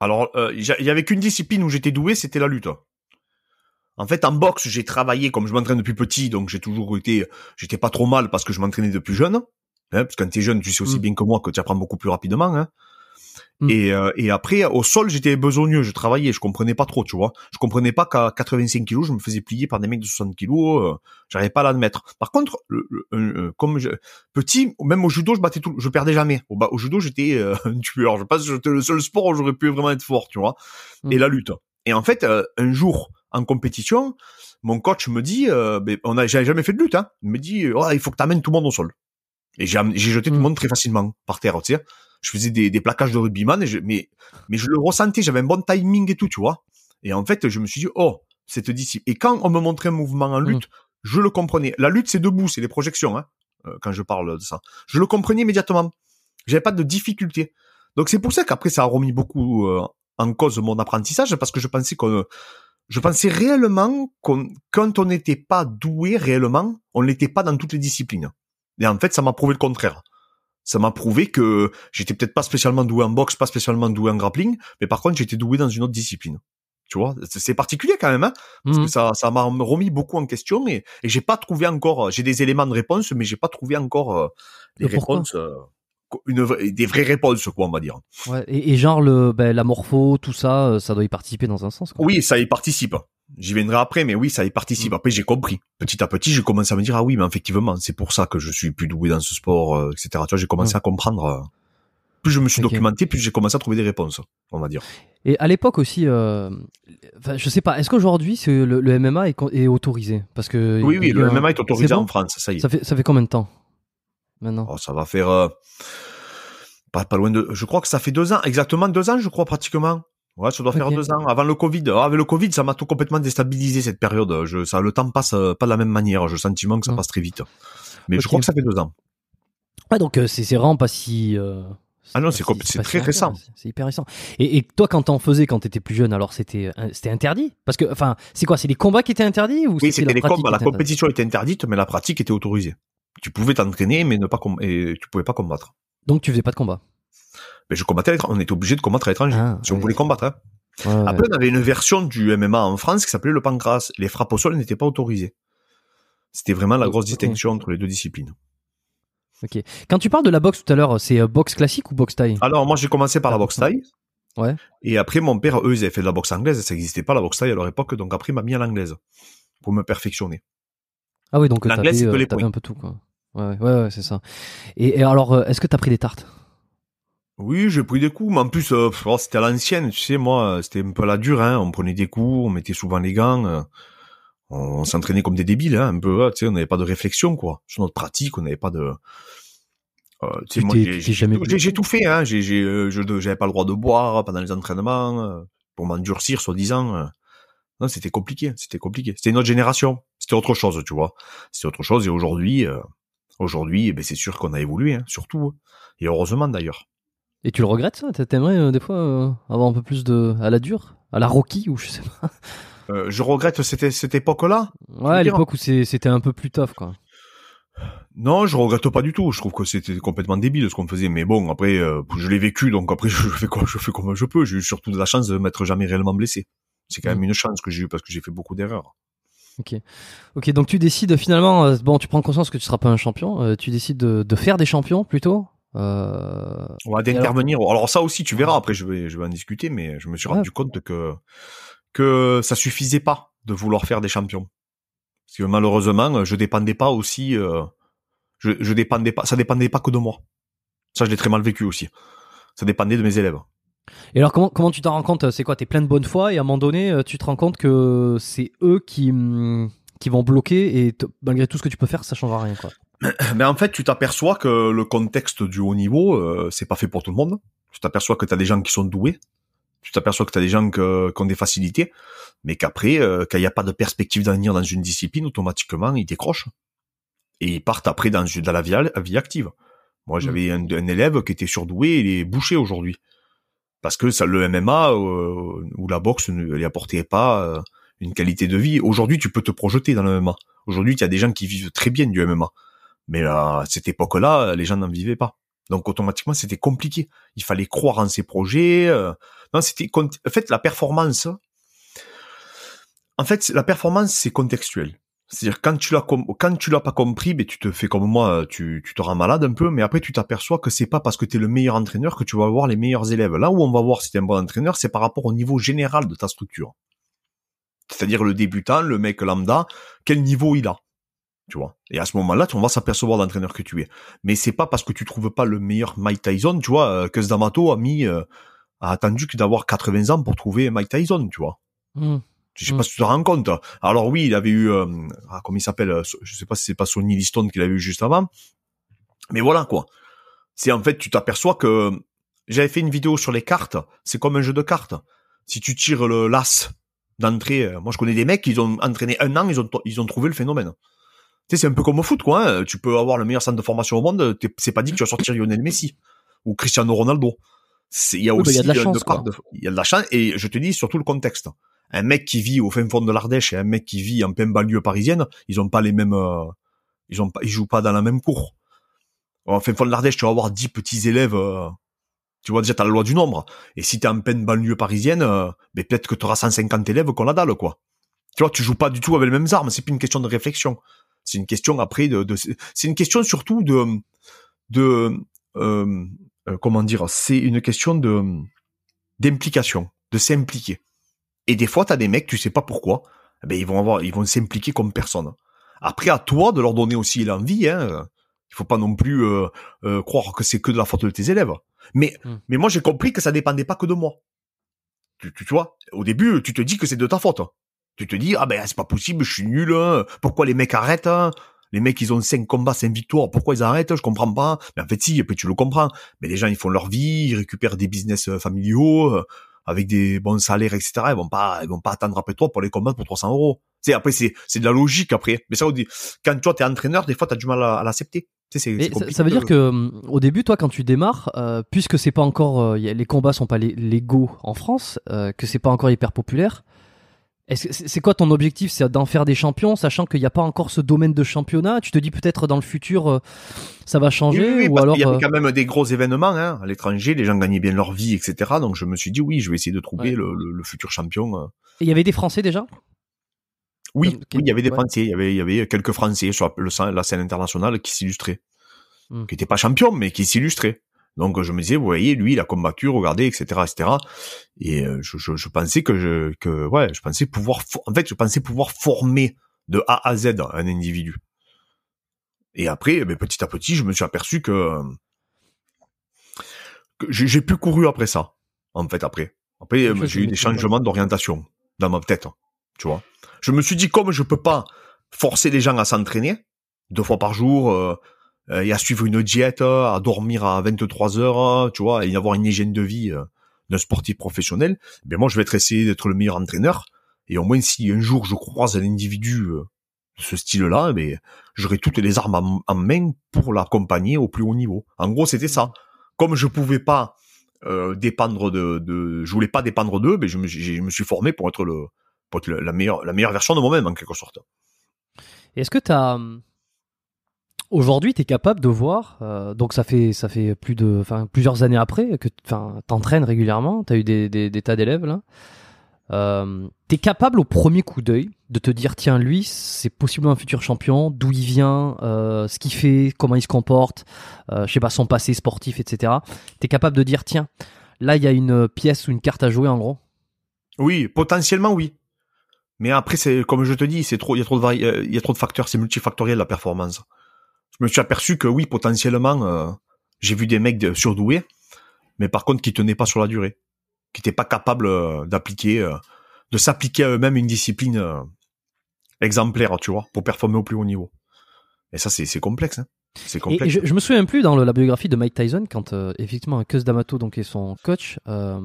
Alors, euh, il y avait qu'une discipline où j'étais doué, c'était la lutte. En fait, en boxe, j'ai travaillé comme je m'entraîne depuis petit, donc j'ai toujours été, j'étais pas trop mal parce que je m'entraînais depuis jeune. Hein, parce que quand t'es jeune, tu sais aussi Mm. bien que moi que tu apprends beaucoup plus rapidement. Hein. Mm. Et, euh, et après, au sol, j'étais besogneux, je travaillais, je comprenais pas trop, tu vois. Je comprenais pas qu'à 85 kilos, je me faisais plier par des mecs de 60 kilos, euh, j'arrivais pas à l'admettre. Par contre, le, le- euh, comme je, petit, même au judo, je battais tout, je perdais jamais. Au, au judo, j'étais euh, (laughs) un tueur. Je pense que c'était le seul sport où j'aurais pu vraiment être fort, tu vois. Mm. Et la lutte. Et en fait, euh, un jour, en compétition, mon coach me dit, euh, ben, on a, j'avais jamais fait de lutte, hein. Il me dit, oh, il faut que t'amènes tout le monde au sol. Et j'ai, jeté tout le monde très facilement par terre, tu sais. Je faisais des, des plaquages de rugbyman, et je, mais, mais je le ressentais, j'avais un bon timing et tout, tu vois. Et en fait, je me suis dit, oh, cette discipline. Et quand on me montrait un mouvement en lutte, je le comprenais. La lutte, c'est debout, c'est les projections, hein, euh, quand je parle de ça. Je le comprenais immédiatement. J'avais pas de difficulté. Donc c'est pour ça qu'après, ça a remis beaucoup euh, en cause mon apprentissage, parce que je pensais qu'on, je pensais réellement qu'on, quand on n'était pas doué réellement, on n'était pas dans toutes les disciplines. Et en fait, ça m'a prouvé le contraire. Ça m'a prouvé que j'étais peut-être pas spécialement doué en boxe, pas spécialement doué en grappling, mais par contre, j'étais doué dans une autre discipline. Tu vois, c'est particulier quand même, hein, parce que ça, ça m'a remis beaucoup en question et, et j'ai pas trouvé encore, j'ai des éléments de réponse, mais j'ai pas trouvé encore euh, les Le réponses, euh, une, vraie- des vraies réponses, quoi, on va dire. Ouais, et, et genre le, ben, la morpho, tout ça, euh, ça doit y participer dans un sens. Quoi. Oui, ça y participe. J'y viendrai après, mais oui, ça y participe. Après, j'ai compris. Petit à petit, j'ai commencé à me dire, ah oui, mais effectivement, c'est pour ça que je suis plus doué dans ce sport, euh, etc. Tu vois, j'ai commencé Mm. à comprendre. euh, plus je me suis documenté, plus j'ai commencé à trouver des réponses, on va dire. Et à l'époque aussi, euh, enfin, je sais pas, est-ce qu'aujourd'hui le, le MMA est, autorisé? Parce que Oui, oui, le MMA est autorisé bon en France, ça y est. Ça fait, ça fait combien de temps? Maintenant Oh, ça va faire euh, pas, pas loin de. Je crois que ça fait deux ans, exactement deux ans, je crois pratiquement. Ouais, ça doit faire deux ans. Avant le Covid, Ah, avec le Covid, ça m'a tout complètement déstabilisé cette période. Je, ça, le temps passe euh, pas de la même manière. J'ai le sentiment que ça passe très vite. Mais je crois que ça fait deux ans. Ouais, donc euh, c'est vraiment pas si. euh, Ah non, c'est si- très récent. c'est- hyper récent. Et, et toi, quand t'en faisais quand t'étais plus jeune, alors c'était c'était interdit? Parce que, enfin, c'est quoi C'est les combats qui étaient interdits ou Oui, c'était les combats. La compétition était interdite, mais la pratique était autorisée. Tu pouvais t'entraîner, mais ne pas com- et tu pouvais pas combattre. Donc tu faisais pas de combat. Mais je combattais à l'étranger. On était obligé de combattre à l'étranger Ah, si on voulait combattre. Hein. Ouais, ouais. Après, on avait une version du MMA en France qui s'appelait le pancras. Les frappes au sol n'étaient pas autorisées. C'était vraiment la grosse distinction entre les deux disciplines. Ok. Quand tu parles de la boxe tout à l'heure, c'est euh, boxe classique ou boxe taille Alors, moi, j'ai commencé par la boxe taille. Ouais. Et après, mon père, eux, ils avaient fait de la boxe anglaise. Ça n'existait pas, la boxe taille, à leur époque. Donc, après, il m'a mis à l'anglaise. Pour me perfectionner. Ah oui, donc L'anglais, t'avais, c'est que euh, les points. un peu tout quoi. Ouais, ouais, ouais, c'est ça. Et, et alors, euh, est-ce que t'as pris des tartes? Oui, j'ai pris des coups, mais en plus, euh, oh, c'était à l'ancienne, tu sais, moi, euh, c'était un peu à la dure, hein. On prenait des coups, on mettait souvent les gants, euh, on, s'entraînait comme des débiles, hein, un peu, euh, tu sais, on n'avait pas de réflexion, quoi. Sur notre pratique, on n'avait pas de... Euh, tu sais, moi, j'ai- tout fait, hein. J'ai, j'ai, je, j'avais pas le droit de boire pendant les entraînements, pour m'endurcir, soi-disant. Non, c'était compliqué, c'était compliqué. C'était une autre génération, c'était autre chose, tu vois. C'était autre chose, et aujourd'hui, aujourd'hui, eh ben, c'est sûr qu'on a évolué, hein, surtout. hein. Et heureusement, d'ailleurs. Et tu le regrettes ça? T'a- T'aimerais euh, des fois euh, avoir un peu plus de à la dure, à la Rocky ou je sais pas? Euh, je regrette cette, cette époque-là. Ouais, l'époque où c'était un peu plus tough quoi. Non, je regrette pas du tout. Je trouve que c'était complètement débile ce qu'on faisait. Mais bon, après, euh, je l'ai vécu, donc après, (laughs) je fais quoi Je fais comme je peux. J'ai eu surtout de la chance de m'être jamais réellement blessé. C'est quand même Mm. une chance que j'ai eue parce que j'ai fait beaucoup d'erreurs. Ok, donc tu décides finalement, euh, bon, tu prends conscience que tu seras pas un champion, euh, tu décides de, de faire des champions plutôt. Euh, On va d'intervenir. Alors... ça aussi, tu verras. Après, je vais, je vais en discuter, mais je me suis Ouais. rendu compte que que ça suffisait pas de vouloir faire des champions. Parce que malheureusement, je dépendais pas aussi. je, je dépendais pas. Ça dépendait pas que de moi. Ça, je l'ai très mal vécu aussi. Ça dépendait de mes élèves. Et alors comment comment tu t'en rends compte C'est quoi T'es plein de bonne foi et à un moment donné, euh, tu te rends compte que c'est eux qui hum, qui vont bloquer et malgré tout ce que tu peux faire, ça changera rien quoi. (coughs) Mais en fait, tu t'aperçois que le contexte du haut niveau, euh, c'est pas fait pour tout le monde. Tu t'aperçois que tu as des gens qui sont doués. Tu t'aperçois que tu as des gens que- qui ont des facilités. Mais qu'après, euh, quand il n'y a pas de perspective d'avenir dans une discipline, automatiquement, ils décrochent. Et ils partent après dans, dans la vie, active. Moi, j'avais un, un élève qui était surdoué, il est bouché aujourd'hui. Parce que le MMA euh, ou la boxe ne lui apportait pas euh, une qualité de vie. Aujourd'hui, tu peux te projeter dans le MMA. Aujourd'hui, il y a des gens qui vivent très bien du MMA. Mais à cette époque-là, les gens n'en vivaient pas. Donc automatiquement, c'était compliqué. Il fallait croire en ses projets. euh. Non, c'était en fait la performance. En fait, la performance c'est contextuel. C'est-à-dire quand tu l'as quand tu l'as pas compris, ben tu te fais comme moi, tu, te rends malade un peu, mais après tu t'aperçois que c'est pas parce que tu es le meilleur entraîneur que tu vas avoir les meilleurs élèves. Là où on va voir si tu es un bon entraîneur, c'est par rapport au niveau général de ta structure. C'est-à-dire le débutant, le mec lambda, quel niveau il a tu vois. Et à ce moment-là, on va s'apercevoir d'entraîneur que tu es. Mais c'est pas parce que tu trouves pas le meilleur Mike Tyson, tu vois, euh, que D'Amato a mis, euh, a attendu que d'avoir 80 ans pour trouver Mike Tyson, tu vois. Hum. Je sais Mm. pas si tu te rends compte. Alors oui, il avait eu, euh, ah, comment il s'appelle, euh, je sais pas si c'est pas Sonny Liston qu'il avait eu juste avant. Mais voilà, quoi. C'est en fait, tu t'aperçois que j'avais fait une vidéo sur les cartes. C'est comme un jeu de cartes. Si tu tires le l'as d'entrée, euh, moi je connais des mecs, ils ont entraîné un an, ils ont, ils ont trouvé le phénomène. Tu sais, c'est un peu comme au foot, quoi. hein. Tu peux avoir le meilleur centre de formation au monde, c'est pas dit que tu vas sortir Lionel Messi ou Cristiano Ronaldo. Il y a Oui, bah, aussi il y a de la une chance, part quoi. de- il y a de la chance et je te dis surtout le contexte. Un mec qui vit au fin fond de l'Ardèche et un mec qui vit en pleine banlieue parisienne, ils ont pas les mêmes, euh, ils ont pas, ils jouent pas dans la même cour. En fin fond de l'Ardèche, tu vas avoir 10 petits élèves, euh, tu vois déjà t'as la loi du nombre. Et si t'es en pleine banlieue parisienne, euh, ben peut-être que t'auras 150 élèves qu'on la dalle, quoi. Tu vois, tu joues pas du tout avec les mêmes armes, c'est plus une question de réflexion. C'est une question après de, de c'est une question surtout de, de, comment dire, c'est une question de d'implication, de s'impliquer. Et des fois, t'as des mecs, tu sais pas pourquoi, eh ben ils vont avoir, ils vont s'impliquer comme personne. Après, à toi de leur donner aussi l'envie. Hein. Il faut pas non plus euh, euh, croire que c'est que de la faute de tes élèves. Mais, Mm. mais moi, j'ai compris que ça dépendait pas que de moi. Tu, tu, tu vois, au début, tu te dis que c'est de ta faute. Tu te dis, ah ben, c'est pas possible, je suis nul. hein. Pourquoi les mecs arrêtent hein? Les mecs, ils ont cinq combats, cinq victoires. Pourquoi ils arrêtent? Je comprends pas. Mais en fait, si, et puis tu le comprends. Mais les gens, ils font leur vie, ils récupèrent des business euh, familiaux avec des bons salaires, etc. Ils vont pas, ils vont pas attendre après toi pour les combattre pour 300 euros. Tu sais, après, c'est, c'est de la logique après. Mais ça, on dit, quand toi, t'es entraîneur, des fois, t'as du mal à, à l'accepter. Tu sais, c'est, c'est ça, veut dire que hum, au début, toi, quand tu démarres, euh, puisque c'est pas encore, euh, les combats sont pas lé- légaux en France, euh, que c'est pas encore hyper populaire, c'est c'est quoi ton objectif C'est d'en faire des champions, sachant qu'il n'y a pas encore ce domaine de championnat? Tu te dis peut-être dans le futur, euh, ça va changer, Oui, oui, oui, ou parce alors qu'il y avait euh, quand même des gros événements hein, à l'étranger, les gens gagnaient bien leur vie, etc. Donc je me suis dit oui, je vais essayer de trouver Ouais. le, le- le futur champion. euh. il y avait des Français déjà? Oui, Comme- oui, il y avait des ouais. Français, il y avait, il y avait quelques Français sur le, la scène internationale qui s'illustraient, Hmm. qui n'étaient pas champions, mais qui s'illustraient. Donc je me disais, vous voyez, lui, il a combattu, regardez, etc., etc. Et euh, je, je, je pensais que je, que ouais, je pensais pouvoir, en fait, je pensais pouvoir former de A à Z un individu. Et après, ben, petit à petit, je me suis aperçu que, que j'ai plus couru après ça. En fait, après, après, euh, j'ai eu des changements d'orientation dans ma tête, tu vois. Je me suis dit, comme je peux pas forcer les gens à s'entraîner deux fois par jour euh, et à suivre une diète, euh, à dormir à 23 heures, euh, tu vois, et avoir une hygiène de vie euh, d'un sportif professionnel, ben moi je vais être essayer d'être le meilleur entraîneur. Et au moins si un jour je croise un individu euh, de ce style-là, ben j'aurai toutes les armes en, main pour l'accompagner au plus haut niveau. En gros, c'était ça. Comme je pouvais pas euh, dépendre de, de, je voulais pas dépendre d'eux, ben je me, j'ai- je me suis formé pour être le, pour être la meilleure, la meilleure version de moi-même en quelque sorte. Est-ce que tu as aujourd'hui tu es capable de voir euh, donc ça fait ça fait plus de plusieurs années après que enfin t'entraînes régulièrement, tu as eu des, tas d'élèves là. Euh, t'es capable au premier coup d'œil de te dire tiens lui c'est possiblement un futur champion d'où il vient euh, ce qu'il fait comment il se comporte euh, je sais pas son passé sportif etc t'es capable de dire tiens là il y a une pièce ou une carte à jouer en gros Oui, potentiellement oui. Mais après, c'est comme je te dis, euh, il y a trop de facteurs, c'est multifactoriel la performance. Je me suis aperçu que oui, potentiellement, euh, j'ai vu des mecs surdoués, mais par contre qui tenaient pas sur la durée, qui étaient pas capables euh, d'appliquer, euh, de s'appliquer à eux-mêmes une discipline exemplaire, tu vois, pour performer au plus haut niveau. Et ça, c'est complexe. Hein. C'est complexe. et je, je me souviens plus dans le- la biographie de Mike Tyson quand euh, effectivement Cus D'Amato donc est son coach. euh,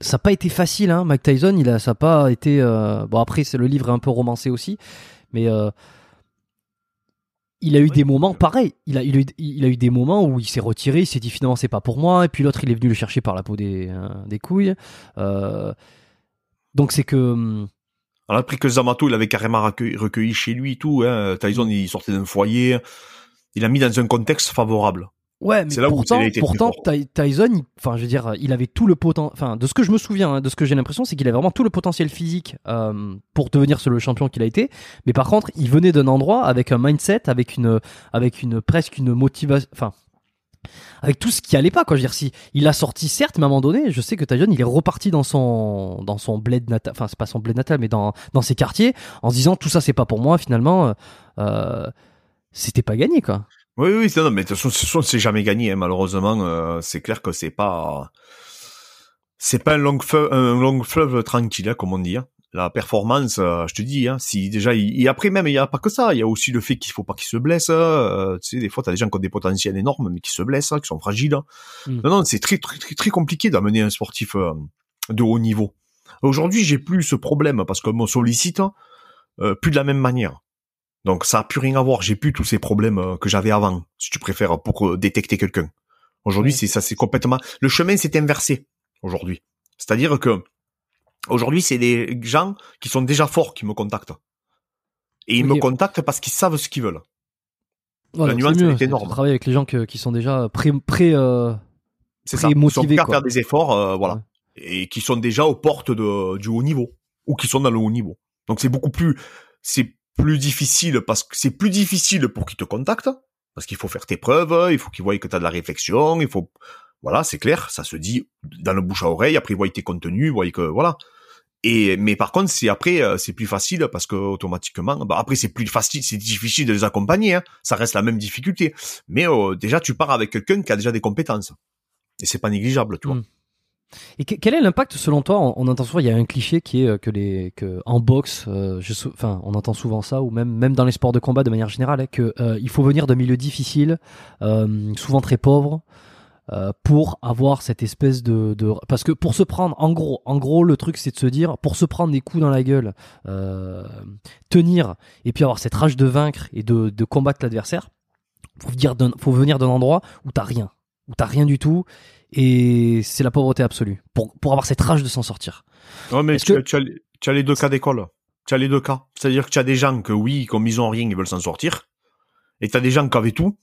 ça n'a pas été facile, hein. Mike Tyson, il a, ça n'a pas été. euh, bon après c'est le livre est un peu romancé aussi, mais il a eu Oui. des moments pareils. Il a, il a, eu, il a eu des moments où il s'est retiré, il s'est dit finalement c'est pas pour moi, et puis l'autre il est venu le chercher par la peau des, euh, des couilles. Euh, donc c'est que hum, Alors après que Zamato, il avait carrément recueilli, recueilli chez lui et tout. Hein. Tyson, il sortait d'un foyer. Il a mis dans un contexte favorable. Ouais, mais là pourtant, Tyson, enfin, je veux dire, il avait tout le potentiel. Enfin, de ce que je me souviens, hein, de ce que j'ai l'impression, c'est qu'il avait vraiment tout le potentiel physique euh, pour devenir le champion qu'il a été. Mais par contre, il venait d'un endroit avec un mindset, avec une, avec une presque une motivation. Enfin, avec tout ce qui allait pas, quoi. Je veux dire, si il a sorti certes, mais à un moment donné, je sais que Tyson, il est reparti dans son, dans son bled natal. Enfin, c'est pas son bled natal, mais dans, dans ses quartiers, en se disant tout ça, c'est pas pour moi. Finalement, euh, c'était pas gagné, quoi. Oui, oui, non, mais de toute façon, c'est jamais gagné, hein, malheureusement. euh, c'est clair que c'est pas, c'est pas un long fleuve, un long fleuve tranquille, hein, comme on dit. hein. La performance, euh, je te dis, hein, si déjà, il, et après même, il y a pas que ça. Il y a aussi le fait qu'il faut pas qu'il se blesse. euh, tu sais, des fois, t'as des gens qui ont des potentiels énormes, mais qui se blessent, hein, qui sont fragiles. hein. Mm. Non, non, c'est très, très, très, très compliqué d'amener un sportif euh, de haut niveau. Aujourd'hui, j'ai plus ce problème parce qu'on me sollicite euh, plus de la même manière. Donc ça a plus rien à voir. J'ai plus tous ces problèmes euh, que j'avais avant, si tu préfères, pour euh, détecter quelqu'un. Aujourd'hui, c'est ça, c'est complètement. Le chemin s'est inversé aujourd'hui. C'est-à-dire que aujourd'hui, c'est des gens qui sont déjà forts qui me contactent. Et ils me contactent parce qu'ils savent ce qu'ils veulent. Voilà, nuance, mieux, elle est de énorme. Travailler avec les gens que- qui sont déjà pré, pré euh, ça. Ils sont motivés, prêts à faire des efforts, euh, voilà, Ouais. et qui sont déjà aux portes de, du haut niveau ou qui sont dans le haut niveau. Donc c'est beaucoup plus, c'est plus difficile parce que c'est plus difficile pour qu'ils te contactent parce qu'il faut faire tes preuves, il faut qu'ils voient que tu as de la réflexion, il faut, voilà, c'est clair, ça se dit dans le bouche à oreille. Après ils voient tes contenus, ils voient que voilà. Et mais par contre, c'est après euh, c'est plus facile parce que automatiquement, bah après c'est plus facile, c'est difficile de les accompagner. hein. Ça reste la même difficulté, mais euh, déjà tu pars avec quelqu'un qui a déjà des compétences et c'est pas négligeable, tu vois. Mm. Et que- quel est l'impact selon toi on, entend souvent, il y a un cliché qui est euh, que les que en boxe, euh, enfin on entend souvent ça ou même même dans les sports de combat de manière générale, hein, euh, faut venir d'un milieu difficile, souvent très pauvre. pour avoir cette espèce de, parce que pour se prendre en gros en gros le truc c'est de se dire pour se prendre des coups dans la gueule tenir et puis avoir cette rage de vaincre et de, combattre l'adversaire faut d'un faut venir d'un endroit où t'as rien où t'as rien du tout et c'est la pauvreté absolue pour pour avoir cette rage de s'en sortir Ouais, mais tu, que- as, tu, as, tu as les deux cas d'école. Tu as les deux cas. C'est-à-dire que tu as des gens que oui, comme ils ont rien, ils veulent s'en sortir. Et tu as des gens qui avaient tout,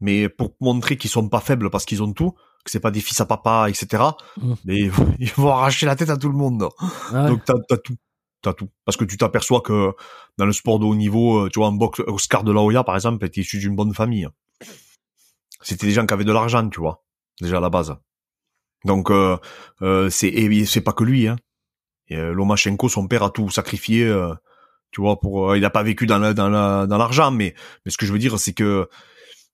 mais pour montrer qu'ils sont pas faibles parce qu'ils ont tout, que c'est pas des fils à papa, etc. Mm. Mais ils vont, arracher la tête à tout le monde. Ouais. Donc t'as as tout. T'as tout. Parce que tu t'aperçois que dans le sport de haut niveau, euh, tu vois, en boxe, Oscar de la Hoya, par exemple, était issu d'une bonne famille. C'était des gens qui avaient de l'argent, tu vois, déjà à la base. Donc euh, euh, c'est et c'est pas que lui, hein. Et, euh, Lomachenko, son père a tout sacrifié, euh, tu vois, pour euh, il a pas vécu dans la, dans la, dans l'argent, mais mais ce que je veux dire, c'est que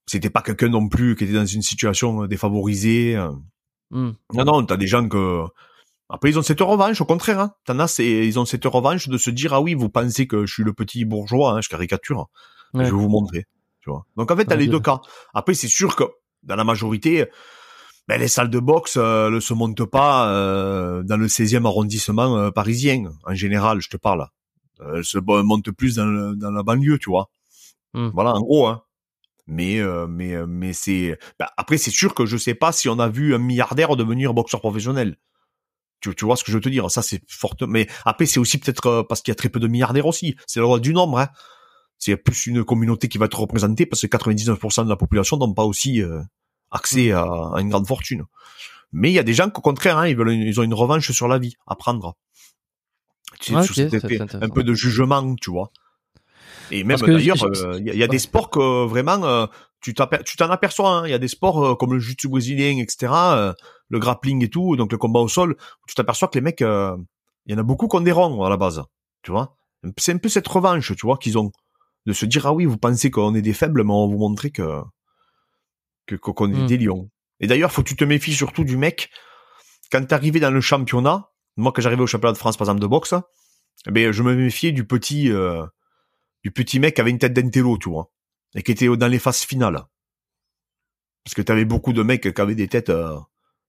c'était pas quelqu'un non plus qui était dans une situation défavorisée. Hmm. Non, non, t'as des gens que après ils ont cette revanche, au contraire, hein. T'en as, ils ont cette revanche de se dire ah oui, vous pensez que je suis le petit bourgeois, hein, je caricature, Ouais. je vais vous montrer, tu vois. Donc en fait, t'as Ouais, les deux cas. Après, c'est sûr que dans la majorité, ben, les salles de boxe euh, ne se montent pas euh, dans le 16e arrondissement euh, parisien, en général, je te parle. Euh, elles se montent plus dans, le- dans la banlieue, tu vois. Hmm. Voilà, en gros, hein. Mais euh, mais euh, mais c'est ben, après c'est sûr que je sais pas si on a vu un milliardaire devenir boxeur professionnel. Tu, tu vois ce que je veux te dire? Ça c'est fort. Mais après c'est aussi peut-être parce qu'il y a très peu de milliardaires aussi. C'est la loi du nombre. Hein. C'est plus une communauté qui va être représentée parce que 99% de la population n'ont pas aussi euh, accès à, à une grande fortune. Mais il y a des gens qu'au contraire, hein, ils veulent, une- ils ont une revanche sur la vie à prendre. Tu sais, Ah, un peu de jugement, tu vois. Et même d'ailleurs, euh, il y a, il y a Ouais. des sports que vraiment euh, tu t'en aperçois. hein. Il y a des sports euh, comme le jiu-jitsu brésilien, etc., euh, le grappling et tout, donc le combat au sol. où Tu t'aperçois que les mecs, euh, il y en a beaucoup qui ont des ronds à la base, tu vois. C'est un peu cette revanche, tu vois, qu'ils ont de se dire ah oui, vous pensez qu'on est des faibles, mais on va vous montrer que que qu'on est Hmm. des lions. Et d'ailleurs, faut que tu te méfies surtout du mec quand t'es arrivé dans le championnat. Moi, quand j'arrivais au championnat de France, par exemple de boxe, eh ben je me méfiais du petit euh, du petit mec qui avait une tête d'intello, tu vois, et qui était dans les phases finales. Parce que t'avais beaucoup de mecs qui avaient des têtes euh,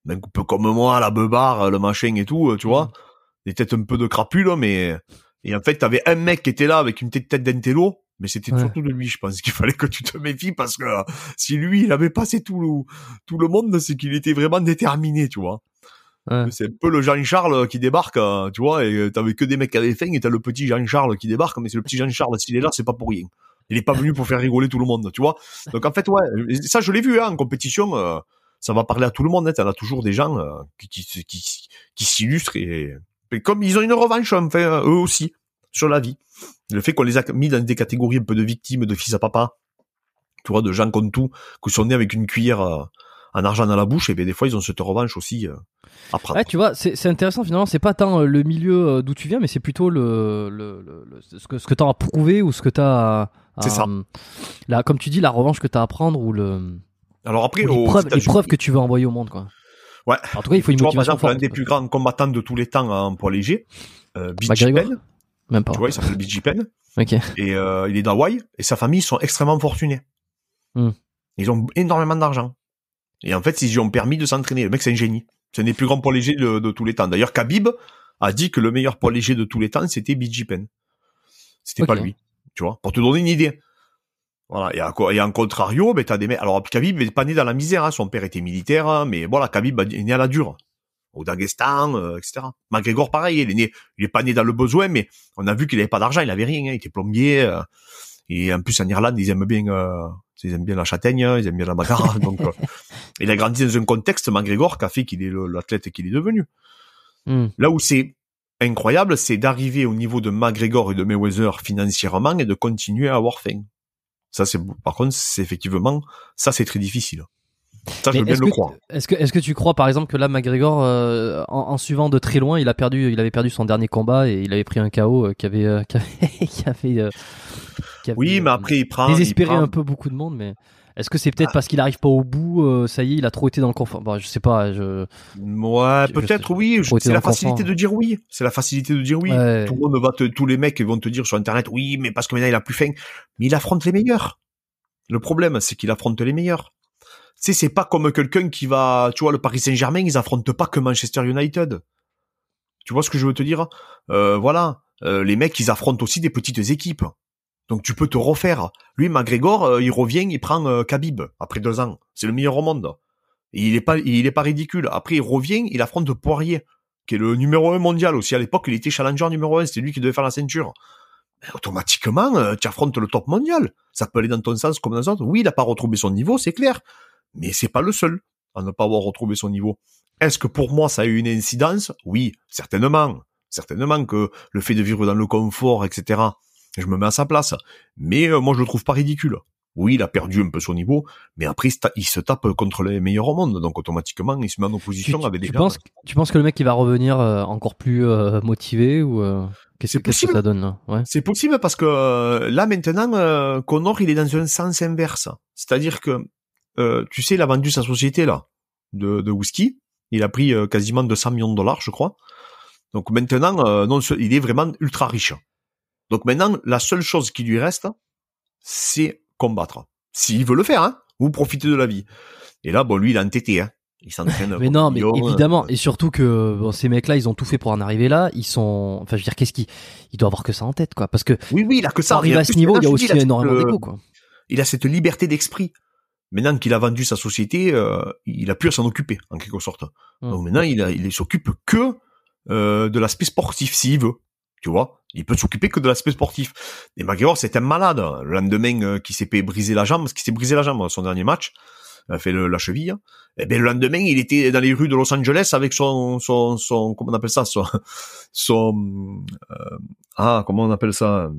un peu comme moi, la beubare, le machin et tout, euh, tu vois, des têtes un peu de crapules, mais et en fait t'avais un mec qui était là avec une tête tête d'intello, mais c'était Ouais. surtout de lui, je pense (laughs) qu'il fallait que tu te méfies parce que euh, si lui il avait passé tout le tout le monde, c'est qu'il était vraiment déterminé, tu vois. Ouais. C'est un peu le Jean-Charles qui débarque, euh, tu vois, et euh, t'avais que des mecs qui avaient faim, et t'as le petit Jean-Charles qui débarque, mais c'est le petit Jean-Charles, s'il est là, c'est pas pour rien. Il est pas venu pour faire rigoler tout le monde, tu vois. Donc en fait, ouais, ça je l'ai vu, hein, en compétition, euh, ça va parler à tout le monde, hein, t'en as toujours des gens qui, qui, qui, s'illustrent, et, et comme ils ont une revanche, enfin, eux aussi, sur la vie. Le fait qu'on les a mis dans des catégories un peu de victimes, de fils à papa, tu vois, de gens comme tout, qui sont nés avec une cuillère euh, en argent dans la bouche, et bien des fois ils ont cette revanche aussi euh, à prendre. Ouais, tu vois, c'est c'est intéressant finalement. C'est pas tant euh, le milieu d'où tu viens, mais c'est plutôt le, le, ce que ce que t'as à prouver ou ce que t'as. à- C'est ça. Là, comme tu dis, la revanche que t'as à prendre ou le Alors après, ou les preuves, les États-Unis- preuves que tu veux envoyer au monde, quoi. Ouais. En tout cas, il faut une tu vois, par motivation exemple, forte. des plus grands combattants de tous les temps en poids léger, euh, McGregor Penn, Même pas. tu vois, il s'appelle BJ Penn, Ok. et euh, il est d'Hawaï, et sa famille sont extrêmement fortunés. Hmm. Ils ont énormément d'argent. Et en fait, ils lui ont permis de s'entraîner. Le mec, c'est un génie. C'est un des plus grands poids légers de, de tous les temps. D'ailleurs, Khabib a dit que le meilleur poids léger de tous les temps, c'était BJ Penn. C'était pas lui. Tu vois, pour te donner une idée. Voilà. Et, à, et en contrario, ben, t'as des mecs, alors, Khabib n'est pas né dans la misère, hein. Son père était militaire, hein, mais voilà, Khabib est né à la dure. Au Daghestan, euh, etc. McGregor, pareil, il est né, il est pas né dans le besoin, mais on a vu qu'il avait pas d'argent, il avait rien, hein. Il était plombier, euh, et en plus, en Irlande, ils aiment bien, euh, ils aiment bien la châtaigne, ils aiment bien la bagarre, (laughs) donc, euh, il a grandi dans un contexte, McGregor, qui a fait qu'il est l'athlète qu'il est devenu. Hmm. Là où c'est incroyable, c'est d'arriver au niveau de McGregor et de Mayweather financièrement et de continuer à avoir faim. Ça, c'est, par contre, c'est effectivement, ça, c'est très difficile. Ça, je Mais veux bien est-ce le que, croire. est-ce que, est-ce que tu crois, par exemple, que là, McGregor, euh, en, en suivant de très loin, il a perdu, il avait perdu son dernier combat et il avait pris un KO euh, qui avait, euh, (laughs) qui avait, qui avait, euh, qui avait, Oui, mais euh, après, il prend, désespéré il prend- un peu beaucoup de monde, mais est-ce que c'est peut-être Ah. parce qu'il arrive pas au bout, euh, ça y est, il a trop été dans le confort? Bon, je sais pas, je. Ouais, Je- peut-être oui. C'est la facilité de dire oui. C'est la facilité de dire oui. Ouais. Tout le monde va te, tous les mecs vont te dire sur Internet, oui, mais parce que maintenant il a plus faim. Mais il affronte les meilleurs. Le problème, c'est qu'il affronte les meilleurs. Sais, c'est pas comme quelqu'un qui va, tu vois, le Paris Saint-Germain, ils affrontent pas que Manchester United. Tu vois ce que je veux te dire euh, Voilà, Euh, les mecs, ils affrontent aussi des petites équipes. Donc tu peux te refaire. Lui, McGregor, euh, il revient, il prend Khabib après deux ans. C'est le meilleur au monde. Il est pas, il est pas ridicule. Après, il revient, il affronte Poirier, qui est le numéro un mondial aussi. À l'époque, il était challenger numéro un. C'était lui qui devait faire la ceinture. Automatiquement, tu affrontes le top mondial. Ça peut aller dans ton sens comme dans l'autre. Oui, il n'a pas retrouvé son niveau, c'est clair. Mais c'est pas le seul à ne pas avoir retrouvé son niveau. Est-ce que pour moi, ça a eu une incidence? Oui, certainement. Certainement que le fait de vivre dans le confort, etc., je me mets à sa place. Mais euh, moi, je le trouve pas ridicule. Oui, il a perdu un peu son niveau, mais après, il se tape contre les meilleurs au monde. Donc, automatiquement, il se met en opposition avec des tu penses, tu penses que le mec, il va revenir euh, encore plus euh, motivé ou qu'est-ce que ça donne là? Ouais. C'est possible parce que là, maintenant, Connor, il est dans un sens inverse. C'est-à-dire que, tu sais, il a vendu sa société, là, de, de whisky. Il a pris quasiment 200 millions de dollars, je crois. Donc maintenant, non, il est vraiment ultra riche. Donc maintenant, la seule chose qui lui reste, c'est combattre. S'il veut le faire, hein, ou profiter de la vie. Et là, bon, lui, il a entêté, hein. Il s'entraîne. (laughs) mais non, mais évidemment, et surtout que bon, ces mecs-là, ils ont tout fait pour en arriver là. Ils sont, enfin, je veux dire, qu'est-ce qui, il doit avoir que ça en tête, quoi. Parce que oui, oui, il a que ça. Arrive à ce niveau, il y a aussi énormément d'égo, quoi. Il a cette liberté d'esprit. Maintenant qu'il a vendu sa société, euh, il a plus à s'en occuper, en quelque sorte. Hum. Donc maintenant, il, a, il s'occupe que euh, de l'aspect sportif, s'il veut. Tu vois, il peut s'occuper que de l'aspect sportif. Et McGregor, c'est un malade. Le lendemain, euh, qui s'est brisé la jambe, parce qu'il s'est brisé la jambe son dernier match, il a fait la cheville. Et eh ben le lendemain, il était dans les rues de Los Angeles avec son son son comment on appelle ça? Son son euh, ah comment on appelle ça?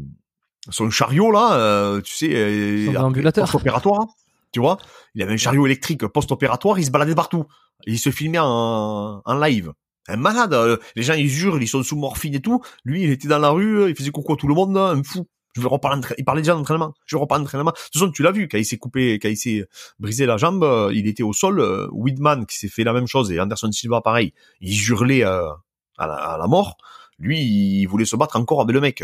Son chariot là, euh, tu sais, son ambulateur post-opératoire. Tu vois, il avait un chariot électrique post-opératoire, il se baladait partout. Il se filmait en, en live un malade. Euh, les gens, ils jurent, ils sont sous morphine et tout. Lui, il était dans la rue, il faisait coucou à tout le monde, un fou. Je veux reparler il parlait déjà d'entraînement. Je veux reparler d'entraînement. De toute façon, tu l'as vu, quand il s'est coupé, quand il s'est brisé la jambe, euh, il était au sol. Euh, Widman, qui s'est fait la même chose, et Anderson Silva, pareil. Il hurlait à, la, mort. Lui, il voulait se battre encore avec le mec.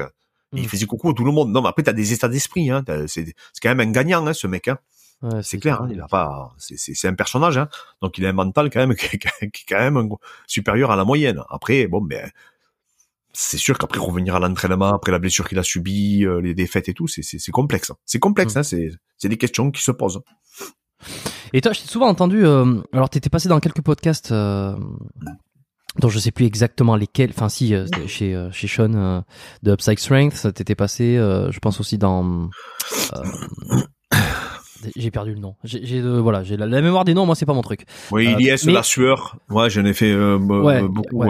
Il mm. faisait coucou à tout le monde. Non, mais après, t'as des états d'esprit, hein. C'est quand même un gagnant, hein, ce mec, hein c'est clair, hein, il a pas, c'est un personnage, hein, donc il a un mental quand même (laughs) qui, est quand même supérieur à la moyenne. Après, bon, ben, c'est sûr qu'après revenir à l'entraînement, après la blessure qu'il a subie, euh, les défaites et tout, c'est complexe. C'est complexe, mmh. hein, c'est des questions qui se posent. Et toi, je t'ai souvent entendu. Euh, alors, t'étais passé dans quelques podcasts. Euh, dont je sais plus exactement lesquels. Enfin, si, euh, chez chez Sean de Upside Strength, t'étais passé. je pense aussi dans j'ai perdu le nom. J'ai voilà, j'ai la, mémoire des noms. Moi, c'est pas mon truc. Oui, il y a la sueur. Ouais, j'en ai fait euh, beaucoup.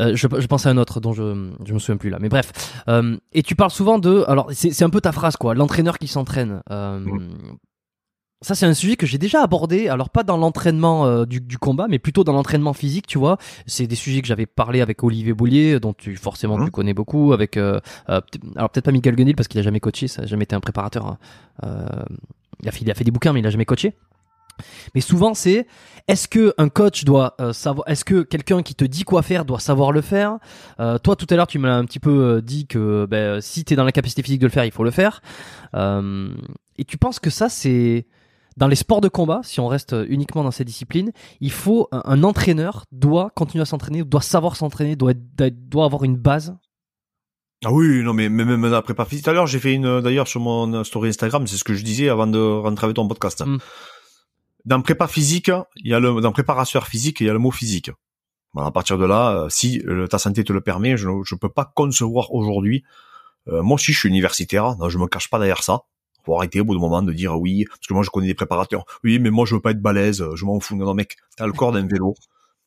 Euh, je, je pense à un autre dont je je me souviens plus là. Mais bref. Euh, et tu parles souvent de. Alors, c'est un peu ta phrase quoi. L'entraîneur qui s'entraîne. Mm. Ça, c'est un sujet que j'ai déjà abordé. Alors, pas dans l'entraînement du, du, combat, mais plutôt dans l'entraînement physique, tu vois. C'est des sujets que j'avais parlé avec Olivier Boulier, dont tu forcément tu mm. connais beaucoup. Avec, alors peut-être pas Michael Gunil parce qu'il a jamais coaché, ça a jamais été un préparateur. Il a, fait, a fait des bouquins, mais il a jamais coaché. Mais souvent, c'est est-ce que un coach doit euh, savoir, est-ce que quelqu'un qui te dit quoi faire doit savoir le faire? Euh, Toi, tout à l'heure, tu m'as un petit peu euh, dit que ben, si tu es dans la capacité physique de le faire, il faut le faire. et tu penses que ça, c'est dans les sports de combat, si on reste uniquement dans ces disciplines, il faut un, entraîneur doit continuer à s'entraîner, doit savoir s'entraîner, doit avoir une base ah oui, non, mais même dans la prépa physique. Tout à l'heure, j'ai fait une, d'ailleurs, sur mon story Instagram, c'est ce que je disais avant de rentrer avec ton podcast. Mm. Dans prépa physique, il y a le, dans préparateur physique, il y a le mot physique. à partir de là, euh, si euh, ta santé te le permet, je ne peux pas concevoir aujourd'hui. Euh, moi aussi, je suis universitaire, non, je me cache pas derrière ça. Faut arrêter au bout d'un moment de dire oui, parce que moi je connais des préparateurs. Oui, mais moi je veux pas être balèze, je m'en fous. Non, non mec, t'as le corps d'un vélo,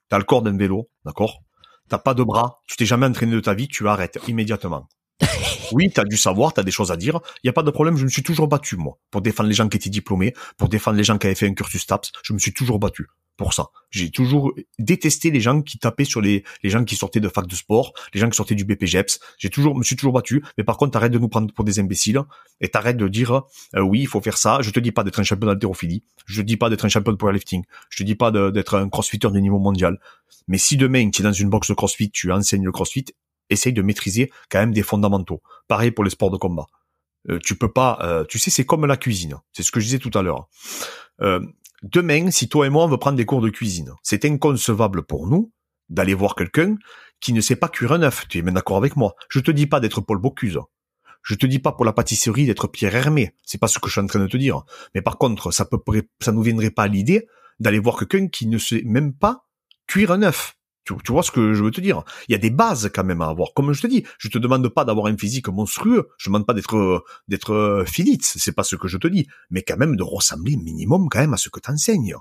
t'as le corps d'un vélo, d'accord? T'as pas de bras, tu t'es jamais entraîné de ta vie, tu arrêtes immédiatement. (laughs) oui, t'as du savoir, t'as des choses à dire. Il y a pas de problème. Je me suis toujours battu moi pour défendre les gens qui étaient diplômés, pour défendre les gens qui avaient fait un cursus TAPS. Je me suis toujours battu pour ça. J'ai toujours détesté les gens qui tapaient sur les, les gens qui sortaient de fac de sport, les gens qui sortaient du BPGEPS. J'ai toujours, me suis toujours battu. Mais par contre, t'arrêtes de nous prendre pour des imbéciles et t'arrêtes de dire, euh, oui, il faut faire ça. Je te dis pas d'être un champion d'haltérophilie. Je te dis pas d'être un champion de powerlifting. Je te dis pas d'être un crossfitter de niveau mondial. Mais si demain, tu es dans une box de crossfit, tu enseignes le crossfit, essaye de maîtriser quand même des fondamentaux. Pareil pour les sports de combat. Euh, tu peux pas, euh, tu sais, c'est comme la cuisine. C'est ce que je disais tout à l'heure. Euh, demain, si toi et moi on veut prendre des cours de cuisine, c'est inconcevable pour nous d'aller voir quelqu'un qui ne sait pas cuire un œuf. Tu es même d'accord avec moi Je te dis pas d'être Paul Bocuse. Je te dis pas pour la pâtisserie d'être Pierre Hermé. C'est pas ce que je suis en train de te dire. Mais par contre, ça peut, ça nous viendrait pas à l'idée d'aller voir quelqu'un qui ne sait même pas cuire un œuf. Tu, tu, vois ce que je veux te dire Il y a des bases quand même à avoir. Comme je te dis, je te demande pas d'avoir un physique monstrueux. Je demande pas d'être d'être Philippe. C'est pas ce que je te dis. Mais quand même de ressembler minimum quand même à ce que t'enseignes.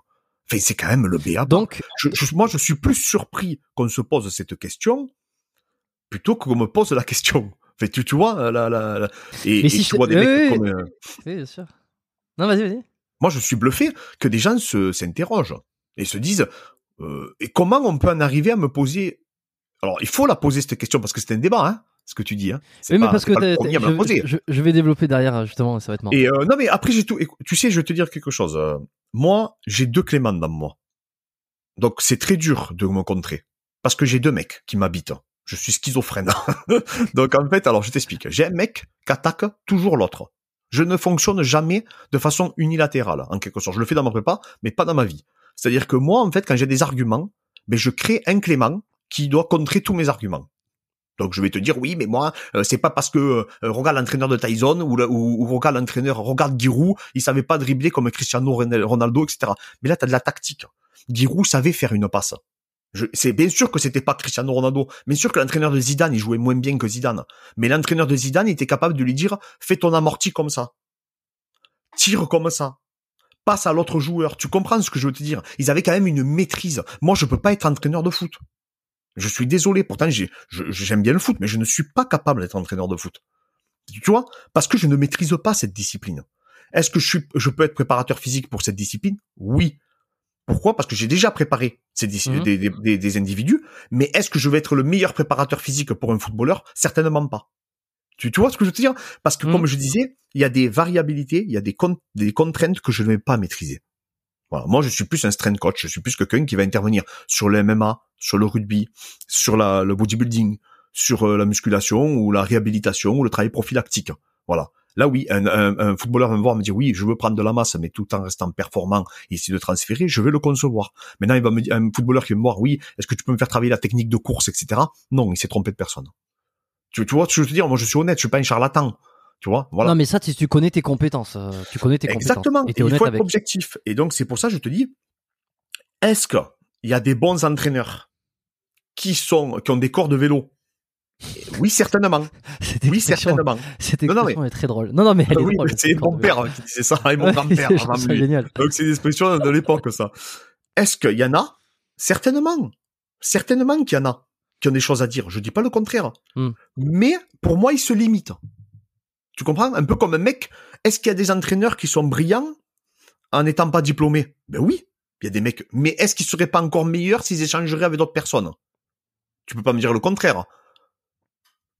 Enfin, c'est quand même le BA. Donc, je, je, moi, je suis plus surpris qu'on se pose cette question plutôt qu'on me pose la question. Enfin, tu, tu vois, la, la, la... Et, Mais si et tu vois des oui, mecs oui, comme... euh, Oui, bien sûr. Non, vas-y, vas-y. Moi, je suis bluffé que des gens se s'interrogent et se disent euh, et comment on peut en arriver à me poser Alors, il faut la poser cette question parce que c'est un débat, hein, ce que tu dis. Hein. Mais parce que le t'as- premier à me la je, poser. je, je vais développer derrière, justement, ça va être marrant. Et euh, non, mais après, j'ai tout. Tu sais, je vais te dire quelque chose. euh, moi, j'ai deux Clément dans moi. Donc, c'est très dur de me contrer parce que j'ai deux mecs qui m'habitent. Je suis schizophrène. (laughs) Donc, en fait, alors, je t'explique. J'ai un mec qui attaque toujours l'autre. Je ne fonctionne jamais de façon unilatérale, en quelque sorte. Je le fais dans ma prépa, mais pas dans ma vie. C'est-à-dire que moi, en fait, quand j'ai des arguments, ben, je crée un Clément qui doit contrer tous mes arguments. Donc je vais te dire oui, mais moi euh, c'est pas parce que euh, regarde l'entraîneur de Tyson ou, ou, regarde l'entraîneur, regarde Giroud, il savait pas dribbler comme Cristiano Ronaldo, etc. Mais là t'as de la tactique. Giroud savait faire une passe. C'est bien sûr que c'était pas Cristiano Ronaldo. Bien sûr que l'entraîneur de Zidane il jouait moins bien que Zidane. Mais l'entraîneur de Zidane était capable de lui dire fais ton amorti comme ça, tire comme ça. Passe à l'autre joueur. Tu comprends ce que je veux te dire? Ils avaient quand même une maîtrise. Moi, je peux pas être entraîneur de foot. Je suis désolé, pourtant j'aime bien le foot, mais je ne suis pas capable d'être entraîneur de foot. Tu vois? Parce que je ne maîtrise pas cette discipline. Est-ce que je, suis, je peux être préparateur physique pour cette discipline? Oui. Pourquoi? Parce que j'ai déjà préparé ces des, des- des- des individus, mais est-ce que je vais être le meilleur préparateur physique pour un footballeur? Certainement pas. Tu, tu vois ce que je veux te dire? Parce que comme je disais, il y a des variabilités, il y a des, con- des contraintes que je ne vais pas maîtriser. Voilà. Moi, je suis plus un strength coach. Je suis plus quelqu'un qui va intervenir sur le MMA, sur le rugby, sur la, le bodybuilding, sur euh, la musculation ou la réhabilitation ou le travail prophylactique. Voilà. Là, oui, un, un, un footballeur va me voir me dire oui, je veux prendre de la masse, mais tout en restant performant et essayer de transférer, je vais le concevoir. Maintenant, il va me dire, un footballeur qui va me voir, oui, est-ce que tu peux me faire travailler la technique de course, etc. Non, il s'est trompé de personne. Tu, tu vois je veux te dire? Moi, je suis honnête, je suis pas un charlatan. Tu vois? Voilà. Non, mais ça, tu, tu connais tes compétences. euh, Tu connais tes Exactement. compétences. T'es il faut être avec. objectif. Et donc, c'est pour ça que je te dis, est-ce que il y a des bons entraîneurs qui sont, qui ont des corps de vélo? Oui, certainement. (laughs) Oui, expression, certainement. cette Non, non, expression est très drôle. Non, non, mais Oui, c'est mon père qui disait ça et mon (laughs) grand-père lui. génial. Donc, c'est une expression de l'époque, ça. Est-ce qu'il y en a? Certainement. Certainement qu'il y en a qui ont des choses à dire. Je dis pas le contraire. Hmm. Mais, pour moi, ils se limitent. Tu comprends? Un peu comme un mec. Est-ce qu'il y a des entraîneurs qui sont brillants en n'étant pas diplômés? Ben oui. Il y a des mecs. Mais est-ce qu'ils seraient pas encore meilleurs s'ils échangeraient avec d'autres personnes? Tu peux pas me dire le contraire.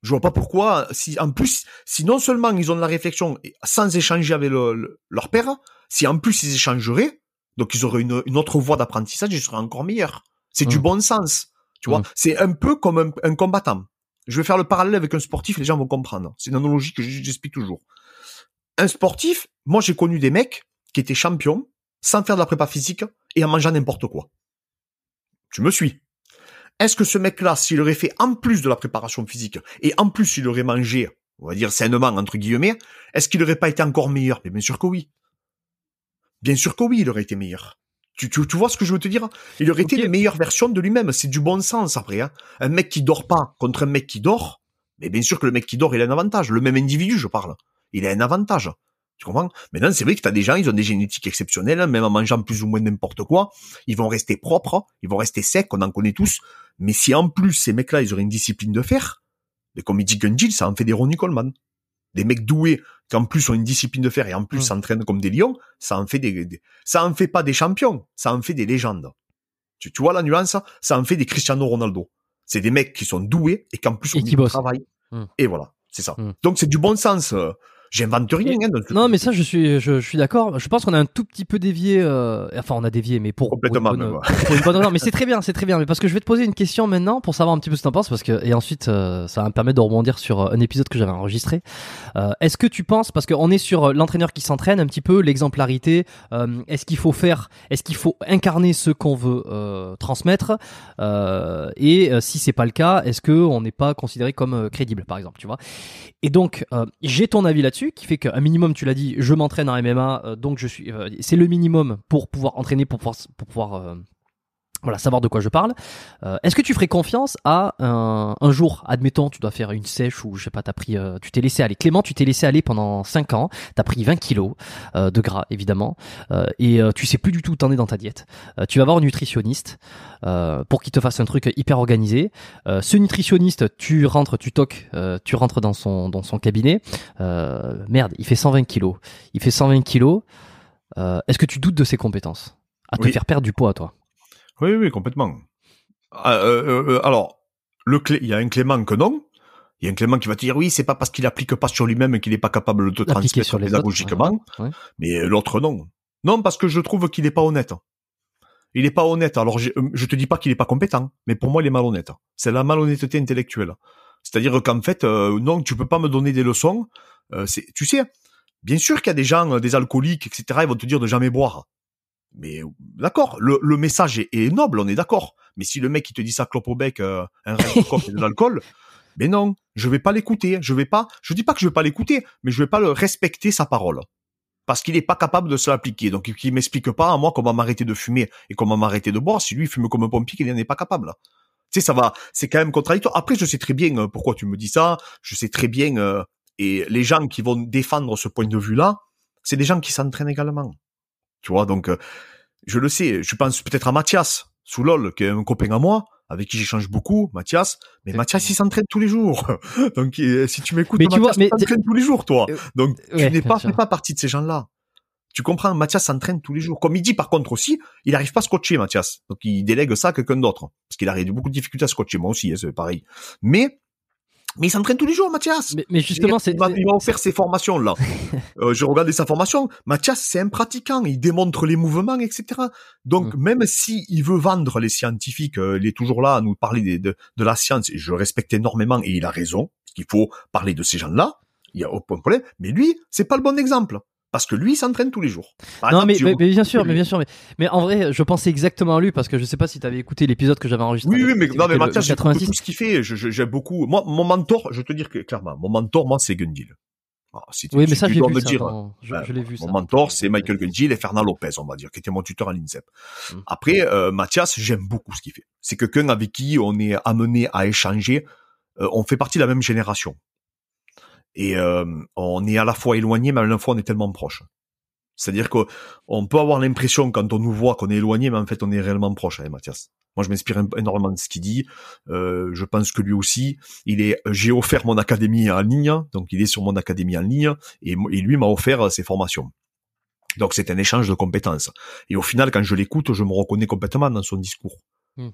Je vois pas pourquoi, si en plus, si non seulement ils ont de la réflexion sans échanger avec le- le- leur père, si en plus ils échangeraient, donc ils auraient une, une autre voie d'apprentissage, ils seraient encore meilleurs. C'est du Mm. bon sens. Tu vois, Mm. c'est un peu comme un, un combattant. Je vais faire le parallèle avec un sportif, les gens vont comprendre. C'est une analogie que j'explique toujours. Un sportif, moi j'ai connu des mecs qui étaient champions sans faire de la prépa physique et en mangeant n'importe quoi. Tu me suis. Est-ce que ce mec-là, s'il aurait fait en plus de la préparation physique et en plus il aurait mangé, on va dire sainement entre guillemets, est-ce qu'il aurait pas été encore meilleur? Mais bien sûr que oui. Bien sûr que oui, il aurait été meilleur. Tu, tu, tu vois ce que je veux te dire Il aurait été Ok. une meilleure version de lui-même. C'est du bon sens après. Hein. Un mec qui dort pas contre un mec qui dort, mais bien sûr que le mec qui dort, il a un avantage. Le même individu, je parle. Il a un avantage. Tu comprends? Maintenant, c'est vrai que t'as des gens, ils ont des génétiques exceptionnelles, hein, même en mangeant plus ou moins n'importe quoi. Ils vont rester propres, ils vont rester secs, on en connaît tous. Mais si en plus, ces mecs-là, ils auraient une discipline de fer, mais comme il dit Gunjil, ça en fait des Ronnie Coleman. Des mecs doués, qui en plus ont une discipline de fer et en plus Mm. s'entraînent comme des lions, ça en fait des, des- ça en fait pas des champions, ça en fait des légendes. Tu, tu vois la nuance? Ça en fait des Cristiano Ronaldo. C'est des mecs qui sont doués et qu'en plus Et ont qui mis du bossent. travail. Mm. Et voilà, c'est ça. Mm. Donc c'est du bon sens. euh, J'invente rien. hein, Non, mais ça, je suis, je, je suis d'accord. Je pense qu'on a un tout petit peu dévié. euh, Enfin, on a dévié, mais pour, pour une Complètement, bonne- pour une bonne (laughs) raison. Mais c'est très bien, c'est très bien. Mais parce que je vais te poser une question maintenant pour savoir un petit peu ce que t'en penses, parce que et ensuite, euh, ça va me permettre de rebondir sur euh, un épisode que j'avais enregistré. Euh, Est-ce que tu penses, parce qu'on est sur l'entraîneur qui s'entraîne, un petit peu l'exemplarité. est-ce qu'il faut faire, est-ce qu'il faut incarner ce qu'on veut transmettre Et si c'est pas le cas, est-ce que on n'est pas considéré comme crédible, par exemple, tu vois? Et donc, j'ai ton avis là-dessus, qui fait qu'un minimum, tu l'as dit, je m'entraîne en MMA, euh, donc je suis, euh, c'est le minimum pour pouvoir entraîner, pour pouvoir, pour pouvoir euh, voilà, savoir de quoi je parle. Euh, Est-ce que tu ferais confiance à un, un jour, admettons, tu dois faire une sèche ou je sais pas, t'as pris, euh, tu t'es laissé aller. Clément, tu t'es laissé aller pendant 5 ans, t'as pris 20 kilos euh, de gras évidemment, et tu sais plus du tout où t'en es dans ta diète. Tu vas voir un nutritionniste pour qu'il te fasse un truc hyper organisé. Ce nutritionniste, tu rentres, tu toques, tu rentres dans son dans son cabinet. Merde, il fait 120 kilos. Il fait 120 kilos. Est-ce que tu doutes de ses compétences? À te Oui. faire perdre du poids, toi Oui, oui, complètement. Ah, euh, euh, euh, alors, le clé, il y a un Clément que non. Il y a un Clément qui va te dire oui, c'est pas parce qu'il applique pas sur lui-même qu'il n'est pas capable de transmettre sur les autres. pédagogiquement. ouais, ouais. Mais l'autre non. Non, parce que je trouve qu'il est pas honnête. Il est pas honnête. Alors je, je te dis pas qu'il est pas compétent, mais pour moi il est malhonnête. C'est la malhonnêteté intellectuelle. C'est-à-dire qu'en fait, euh, non, tu peux pas me donner des leçons. Euh, c'est, tu sais, bien sûr qu'il y a des gens, euh, des alcooliques, etc. Ils vont te dire de jamais boire. Mais d'accord, le, le message est, est noble, on est d'accord. Mais si le mec il te dit ça clope au bec, euh, un reste de coke et de l'alcool, (laughs) mais non, je vais pas l'écouter. Je vais pas. Je dis pas que je vais pas l'écouter, mais je vais pas le respecter sa parole parce qu'il est pas capable de se l'appliquer. Donc, il m'explique pas à moi comment m'arrêter de fumer et comment m'arrêter de boire si lui il fume comme un pompier qu'il n'en est pas capable. Tu sais, ça va, c'est quand même contradictoire. Après, je sais très bien euh, pourquoi tu me dis ça. Je sais très bien, euh, et les gens qui vont défendre ce point de vue-là, c'est des gens qui s'entraînent également. Tu vois, donc, euh, je le sais. Je pense peut-être à Mathias, sous LOL, qui est un copain à moi, avec qui j'échange beaucoup, Mathias. Mais Mathias, il s'entraîne tous les jours. (laughs) donc, euh, si tu m'écoutes, Mais tu vois, Mathias, mais- tu t'entraînes tous les jours, toi. Euh, Donc, tu ouais, n'es bien pas, fais pas partie de ces gens-là. Tu comprends, Mathias s'entraîne tous les jours. Comme il dit par contre aussi, il n'arrive pas à se coacher, Mathias. Donc il délègue ça à quelqu'un d'autre. Parce qu'il a eu beaucoup de difficultés à se coacher, moi aussi, hein, c'est pareil. Mais, mais il s'entraîne tous les jours, Mathias. Mais, mais justement, c'est il va, il va faire ses formations là. (laughs) Euh, je regardais sa formation. Mathias, c'est un pratiquant. Il démontre les mouvements, etc. Donc Mm. même si il veut vendre les scientifiques, euh, il est toujours là à nous parler des- de, de la science. Et je le respecte énormément et il a raison. Qu'il faut parler de ces gens-là. Il y a aucun problème. Mais lui, c'est pas le bon exemple. Parce que lui, il s'entraîne tous les jours. Par non, exemple, mais, mais, mais bien sûr, mais bien sûr, mais, mais en vrai, je pensais exactement à lui parce que je sais pas si tu avais écouté l'épisode que j'avais enregistré. Oui, oui, mais non, mais Mathias, le j'écoute 86. tout ce qu'il fait. J'aime beaucoup. Moi, mon mentor, je te dire que clairement, mon mentor, moi, c'est Gundil. Ah, si tu- Oui, mais ça, j'ai vu me ça. dire, dans- je l'ai vu ça. Mon mentor, c'est Michael Gundil et Fernand Lopez, on va dire, qui était mon tuteur à l'INSEP. Mm. Après, euh, Mathias, j'aime beaucoup ce qu'il fait. C'est quelqu'un avec qui on est amené à échanger. Euh, on fait partie de la même génération. Et euh, on est à la fois éloigné, mais à la fois on est tellement proche. C'est-à-dire qu'on peut avoir l'impression quand on nous voit qu'on est éloigné, mais en fait on est réellement proche avec Mathias. Moi, je m'inspire énormément de ce qu'il dit. Euh, je pense que lui aussi, il est. J'ai offert mon académie en ligne, donc il est sur mon académie en ligne, et lui m'a offert euh, ses formations. Donc c'est un échange de compétences. Et au final, quand je l'écoute, je me reconnais complètement dans son discours. Hmm.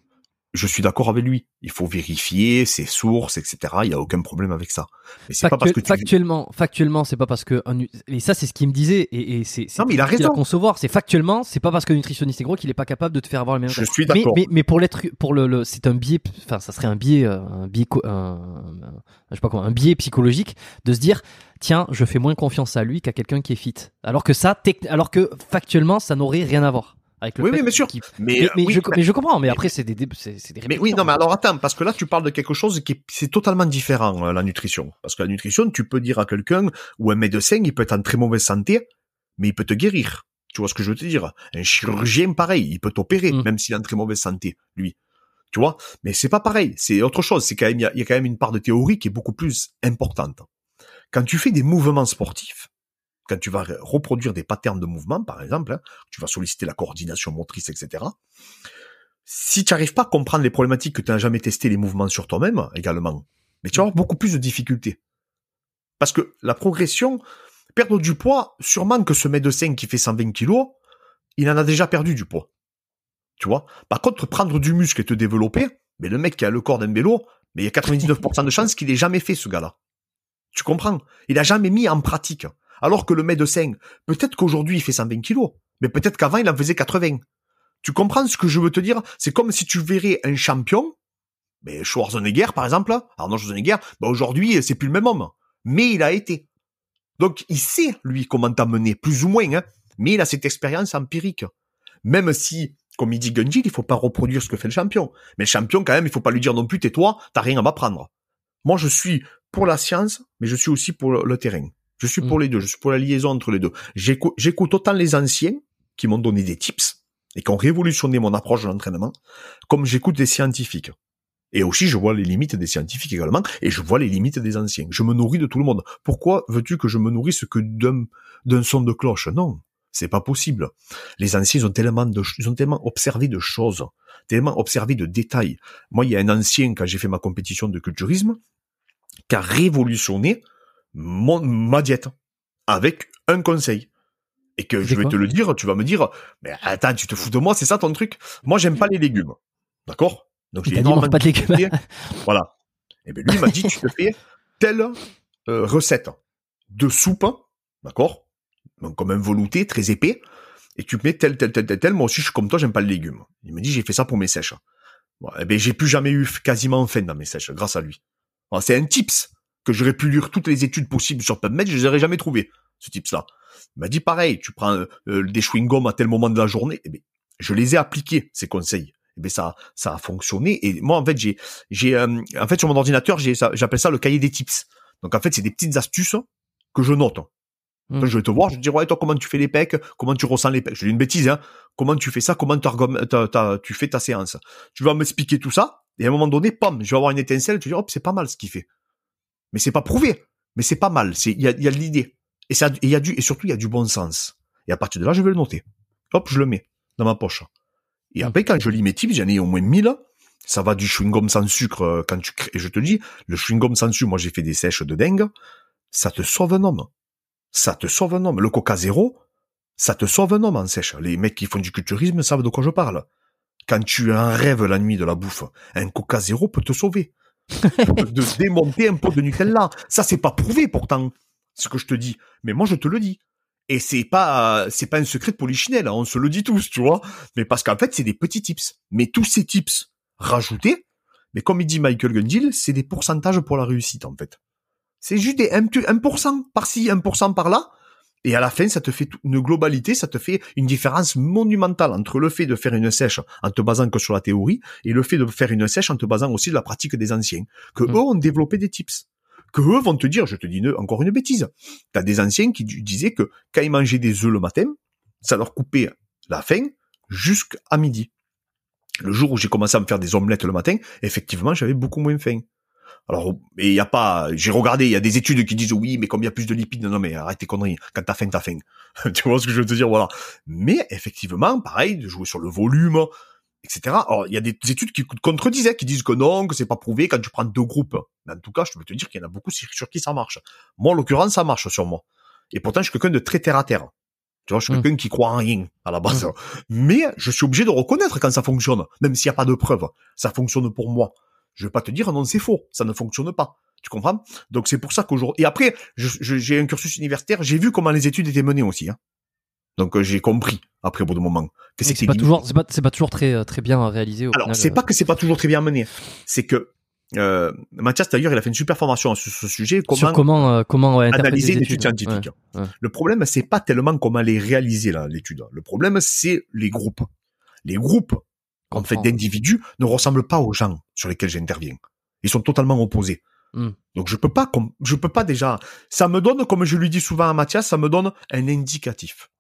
Je suis d'accord avec lui. Il faut vérifier ses sources, etc. Il y a aucun problème avec ça. Mais c'est pas parce que tu Factuellement, factuellement, c'est pas parce que et ça c'est ce qu'il me disait et, et c'est c'est Non, mais il a difficile à raison. concevoir. C'est factuellement, c'est pas parce qu'un nutritionniste est gros qu'il est pas capable de te faire avoir le même. Je suis d'accord. mais, mais pour l'être, pour le, le- c'est un biais, enfin, ça serait un biais, euh, un biais, un, un- je sais pas quoi, un biais psychologique de se dire, tiens, je fais moins confiance à lui qu'à quelqu'un qui est fit. Alors que ça, alors que factuellement, ça n'aurait rien à voir avec le Oui, oui, bien sûr. Mais, Mais, euh, mais oui, je, mais- mais je comprends. Mais après, c'est des, dé- c'est, des Mais oui, non, mais alors attends, parce que là tu parles de quelque chose qui est, c'est totalement différent, euh, la nutrition. Parce que la nutrition, tu peux dire à quelqu'un ou un médecin, il peut être en très mauvaise santé, mais il peut te guérir. Tu vois ce que je veux te dire? Un chirurgien, pareil, il peut t'opérer, Mm. même s'il est en très mauvaise santé, lui. Tu vois? Mais c'est pas pareil, c'est autre chose. C'est quand même, il y a, il y a quand même une part de théorie qui est beaucoup plus importante. Quand tu fais des mouvements sportifs, quand tu vas re- reproduire des patterns de mouvement, par exemple, hein, tu vas solliciter la coordination motrice, etc. Si tu n'arrives pas à comprendre les problématiques que tu n'as jamais testé les mouvements sur toi-même également, mais tu vas avoir beaucoup plus de difficultés. Parce que la progression, perdre du poids, sûrement que ce médecin qui fait 120 kilos, il en a déjà perdu du poids. Tu vois? Par contre, prendre du muscle et te développer, mais le mec qui a le corps d'un vélo, mais il y a 99% de chances qu'il ait jamais fait ce gars-là. Tu comprends? Il a jamais mis en pratique. Alors que le médecin, peut-être qu'aujourd'hui il fait 120 kilos, mais peut-être qu'avant il en faisait 80. Tu comprends ce que je veux te dire? C'est comme si tu verrais un champion, mais Schwarzenegger par exemple, Arnold Schwarzenegger, bah aujourd'hui c'est plus le même homme, mais il a été. Donc il sait lui comment t'amener, plus ou moins, hein, mais il a cette expérience empirique. Même si, comme il dit Gunjil, il faut pas reproduire ce que fait le champion. Mais le champion quand même, il faut pas lui dire non plus tais-toi, t'as rien à m'apprendre. Moi je suis pour la science, mais je suis aussi pour le terrain. Je suis pour les deux, je suis pour la liaison entre les deux. J'écoute autant les anciens qui m'ont donné des tips, et qui ont révolutionné mon approche de l'entraînement, comme j'écoute des scientifiques. Et aussi, je vois les limites des scientifiques également, et je vois les limites des anciens. Je me nourris de tout le monde. Pourquoi veux-tu que je me nourrisse que d'un, d'un son de cloche? Non, c'est pas possible. Les anciens ont tellement de, ils ont tellement observé de choses, tellement observé de détails. Moi, il y a un ancien, quand j'ai fait ma compétition de culturisme, qui a révolutionné mon, ma diète avec un conseil. Et que je vais te le dire, tu vas me dire, mais attends, tu te fous de moi, c'est ça ton truc? Moi, j'aime pas les légumes. D'accord? Donc j'ai énormément pas de légumes. voilà. Et bien lui, il m'a dit, tu te fais telle euh, recette de soupe, d'accord? Donc comme un velouté très épais, et tu mets tel, tel, tel, tel, tel. Moi aussi, je suis comme toi, j'aime pas les légumes. Il me dit, j'ai fait ça pour mes sèches. Bon, eh ben, j'ai plus jamais eu quasiment faim dans mes sèches, grâce à lui. c'est un tips que j'aurais pu lire toutes les études possibles sur PubMed, je les aurais jamais trouvé, ce tips-là. Il m'a dit pareil, tu prends euh, des chewing-gums à tel moment de la journée. Eh bien, je les ai appliqués, ces conseils. Eh bien, ça, ça a fonctionné. Et moi, en fait, j'ai, j'ai, euh, en fait, sur mon ordinateur, j'ai, j'appelle ça le cahier des tips. Donc, en fait, c'est des petites astuces que je note. Mmh. Je vais te voir, je vais te dire, ouais, toi, comment tu fais les pecs, comment tu ressens les pecs. Je dis une bêtise, hein. Comment tu fais ça, comment tu fais ta séance. Tu vas m'expliquer tout ça, et à un moment donné, pam, je vais avoir une étincelle, tu dire, hop, c'est pas mal ce qu'il fait. Mais c'est pas prouvé. Mais c'est pas mal. C'est, il y a, y a de l'idée. Et ça, il y a du, et surtout, il y a du bon sens. Et à partir de là, je vais le noter. Hop, je le mets dans ma poche. Et après, quand je lis mes tips, j'en ai au moins 1000. Ça va du chewing-gum sans sucre euh, quand tu crées. Et je te dis, le chewing-gum sans sucre, moi j'ai fait des sèches de dingue. Ça te sauve un homme. Ça te sauve un homme. Le coca zéro, ça te sauve un homme en sèche. Les mecs qui font du culturisme savent de quoi je parle. Quand tu as un rêve la nuit de la bouffe, un coca zéro peut te sauver. (laughs) de démonter un pot de Nutella. Ça, c'est pas prouvé pourtant ce que je te dis. Mais moi, je te le dis. Et c'est pas, c'est pas un secret de polichinelle, hein, on se le dit tous, tu vois. Mais parce qu'en fait, c'est des petits tips. Mais tous ces tips rajoutés, mais comme il dit Michael Gundil, c'est des pourcentages pour la réussite, en fait. C'est juste des 1%, par-ci, 1% par-là. Et à la fin, ça te fait une globalité, ça te fait une différence monumentale entre le fait de faire une sèche en te basant que sur la théorie et le fait de faire une sèche en te basant aussi de la pratique des anciens. Que mmh. eux ont développé des tips que eux vont te dire, je te dis encore une bêtise. T'as des anciens qui disaient que quand ils mangeaient des œufs le matin, ça leur coupait la faim jusqu'à midi. Le jour où j'ai commencé à me faire des omelettes le matin, effectivement, j'avais beaucoup moins faim. Alors, et il y a pas, j'ai regardé, il y a des études qui disent oui, mais combien plus de lipides Non, mais arrête tes conneries. Quand t'as faim, t'as faim. (laughs) tu vois ce que je veux te dire? Voilà. Mais effectivement, pareil, de jouer sur le volume, etc. Alors, il y a des études qui contredisaient, qui disent que non, que c'est pas prouvé quand tu prends deux groupes. Mais en tout cas, je peux te dire qu'il y en a beaucoup sur qui ça marche. Moi, en l'occurrence, ça marche sur moi. Et pourtant, je suis quelqu'un de très terre à terre. Tu vois, je suis mmh. quelqu'un qui croit en rien à la base. Mmh. Mais je suis obligé de reconnaître quand ça fonctionne, même s'il n'y a pas de preuves. Ça fonctionne pour moi. Je vais pas te dire non, c'est faux, ça ne fonctionne pas. Tu comprends? Donc c'est pour ça qu'aujourd'hui. Et après, j'ai un cursus universitaire. J'ai vu comment les études étaient menées aussi. Hein. Donc euh, j'ai compris après au bout de moment que c'est pas toujours c'est pas pas toujours très euh, très bien réalisé. Au Alors c'est pas que c'est pas toujours très bien mené, c'est que euh, Mathias d'ailleurs il a fait une super formation sur ce sujet comment sur comment comment analyser l'étude scientifique. Le problème c'est pas tellement comment les réaliser là l'étude. Le problème c'est les groupes. Les groupes en fait d'individus ne ressemblent pas aux gens sur lesquels j'interviens. Ils sont totalement opposés. Hmm. Donc je peux pas je peux pas déjà ça me donne comme je lui dis souvent à Mathias ça me donne un indicatif.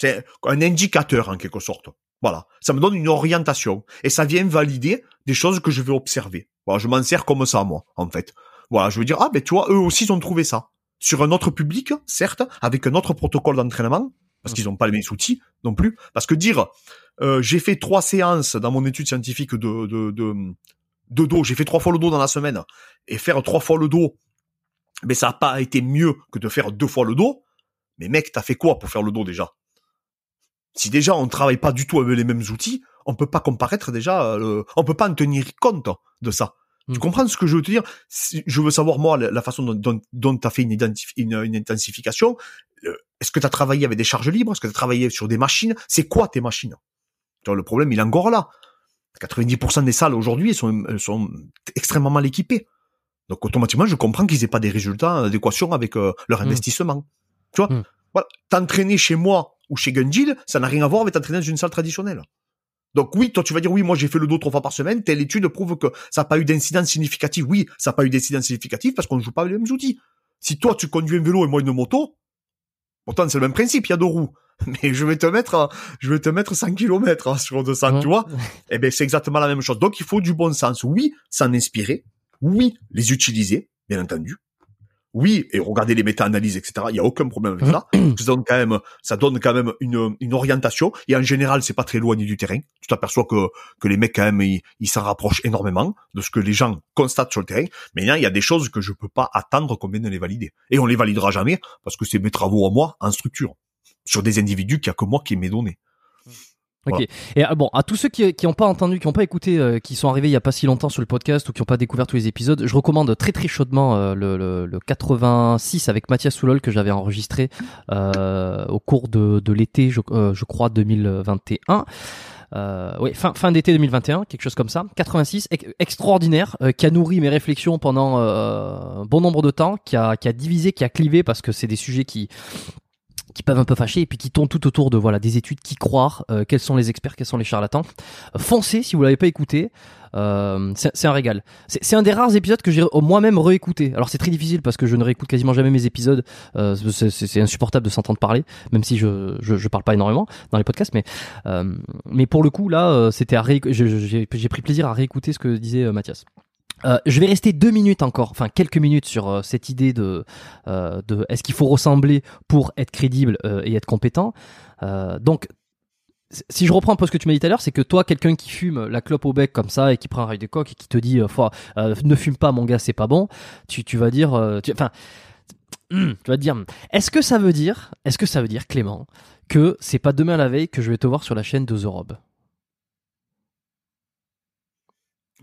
C'est un indicateur en quelque sorte. Voilà, ça me donne une orientation et ça vient valider des choses que je vais observer. Voilà, je m'en sers comme ça moi, en fait. Voilà, je veux dire ah ben tu vois, eux aussi ils ont trouvé ça sur un autre public, certes, avec un autre protocole d'entraînement parce qu'ils n'ont pas les mêmes outils non plus. Parce que dire euh, j'ai fait trois séances dans mon étude scientifique de de, de, de dos, j'ai fait trois fois le dos dans la semaine et faire trois fois le dos, mais ça n'a pas été mieux que de faire deux fois le dos. Mais mec, t'as fait quoi pour faire le dos déjà? Si déjà on travaille pas du tout avec les mêmes outils, on peut pas comparaître déjà, euh, on peut pas en tenir compte de ça. Tu hmm. comprends ce que je veux te dire? Je veux savoir moi la, façon dont, dont, tu as fait une, une, intensification. Euh, est-ce que tu as travaillé avec des charges libres? Est-ce que tu as travaillé sur des machines? C'est quoi tes machines? Le problème, il est encore là. 90% des salles aujourd'hui sont, sont extrêmement mal équipées. Donc automatiquement, je comprends qu'ils aient pas des résultats d'adéquation avec euh, leur hmm. investissement. Tu vois, hmm. voilà. t'entraîner chez moi ou chez Gundil, ça n'a rien à voir avec t'entraîner dans une salle traditionnelle. Donc oui, toi tu vas dire oui, moi j'ai fait le dos trois fois par semaine, telle étude prouve que ça n'a pas eu d'incidence significative. Oui, ça n'a pas eu d'incidence significative parce qu'on ne joue pas avec les mêmes outils. Si toi tu conduis un vélo et moi une moto, pourtant c'est le même principe, il y a deux roues. (laughs) mais je vais te mettre, je vais te mettre 100 km sur 200, tu vois. (laughs) Eh ben, c'est exactement la même chose. Donc, il faut du bon sens. Oui, s'en inspirer. Oui, les utiliser, bien entendu. Oui, et regarder les méta-analyses, etc. Il y a aucun problème avec ça. (clears throat) Ça donne quand même, ça donne quand même une, une orientation. Et en général, c'est pas très éloigné du terrain. Tu t'aperçois que, que les mecs, quand même, ils, ils s'en rapprochent énormément de ce que les gens constatent sur le terrain. Mais là, il y a des choses que je peux pas attendre qu'on vienne les valider. Et on les validera jamais parce que c'est mes travaux à moi en structure. Sur des individus qui a que moi qui m'ai donné. Ok. Et ah, bon, à tous ceux qui qui ont pas entendu, qui ont pas écouté, euh, qui sont arrivés il y a pas si longtemps sur le podcast ou qui ont pas découvert tous les épisodes, je recommande très très chaudement euh, le, le, le, 86 avec Mathias Soulol que j'avais enregistré euh, au cours de, de l'été, je, euh, je, crois 2021. Euh, oui, fin, fin d'été 2021, quelque chose comme ça. 86, extraordinaire, qui a nourri mes réflexions pendant un bon nombre de temps, qui a, qui a divisé, qui a clivé, parce que c'est des sujets qui, qui peuvent un peu fâcher et puis qui tournent tout autour de voilà des études qui croire euh, quels sont les experts quels sont les charlatans. Foncez si vous l'avez pas écouté. Euh, c'est un régal. C'est un des rares épisodes que j'ai moi-même réécouté. Alors c'est très difficile parce que je ne réécoute quasiment jamais mes épisodes. Euh, c'est insupportable de s'entendre parler même si je, je, je parle pas énormément dans les podcasts mais euh, mais pour le coup là euh, c'était j'ai pris plaisir à réécouter ce que disait Mathias euh, je vais rester deux minutes encore, enfin quelques minutes sur euh, cette idée de, euh, de est-ce qu'il faut ressembler pour être crédible et être compétent. donc, si je reprends un peu ce que tu m'as dit tout à l'heure, c'est que toi, quelqu'un qui fume la clope au bec comme ça et qui prend un rail de coq et qui te dit, ne fume pas mon gars, c'est pas bon, tu, tu vas dire, enfin, (clears throat) tu vas te dire, est-ce que ça veut dire, est-ce que ça veut dire Clément, que c'est pas demain la veille que je vais te voir sur la chaîne de The Rob?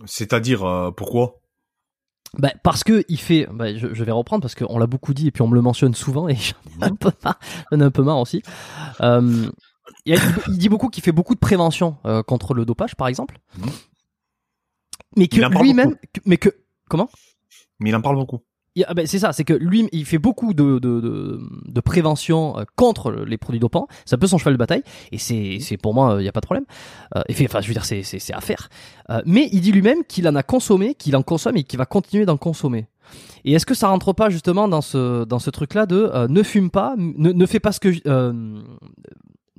C'est-à-dire, euh, pourquoi? Bah, parce que il fait, bah, je, vais reprendre parce qu'on l'a beaucoup dit et puis on me le mentionne souvent et (laughs) j'en ai un peu marre, j'en ai un peu marre aussi. Euh, il, dit beaucoup qu'il fait beaucoup de prévention euh, contre le dopage, par exemple, mhm. mais que lui-même, mais que comment? Mais il en parle beaucoup. Ah ben, c'est ça, c'est que lui, il fait beaucoup de, de, de, de, prévention euh, contre les produits dopants. C'est un peu son cheval de bataille, et c'est, c'est pour moi, il n'y a pas de problème. Euh, et enfin, je veux dire, c'est, c'est, à faire. Euh, mais il dit lui-même qu'il en a consommé, qu'il en consomme et qu'il va continuer d'en consommer. Et est-ce que ça rentre pas justement dans ce dans ce truc-là de euh, ne fume pas, ne, ne fais pas ce que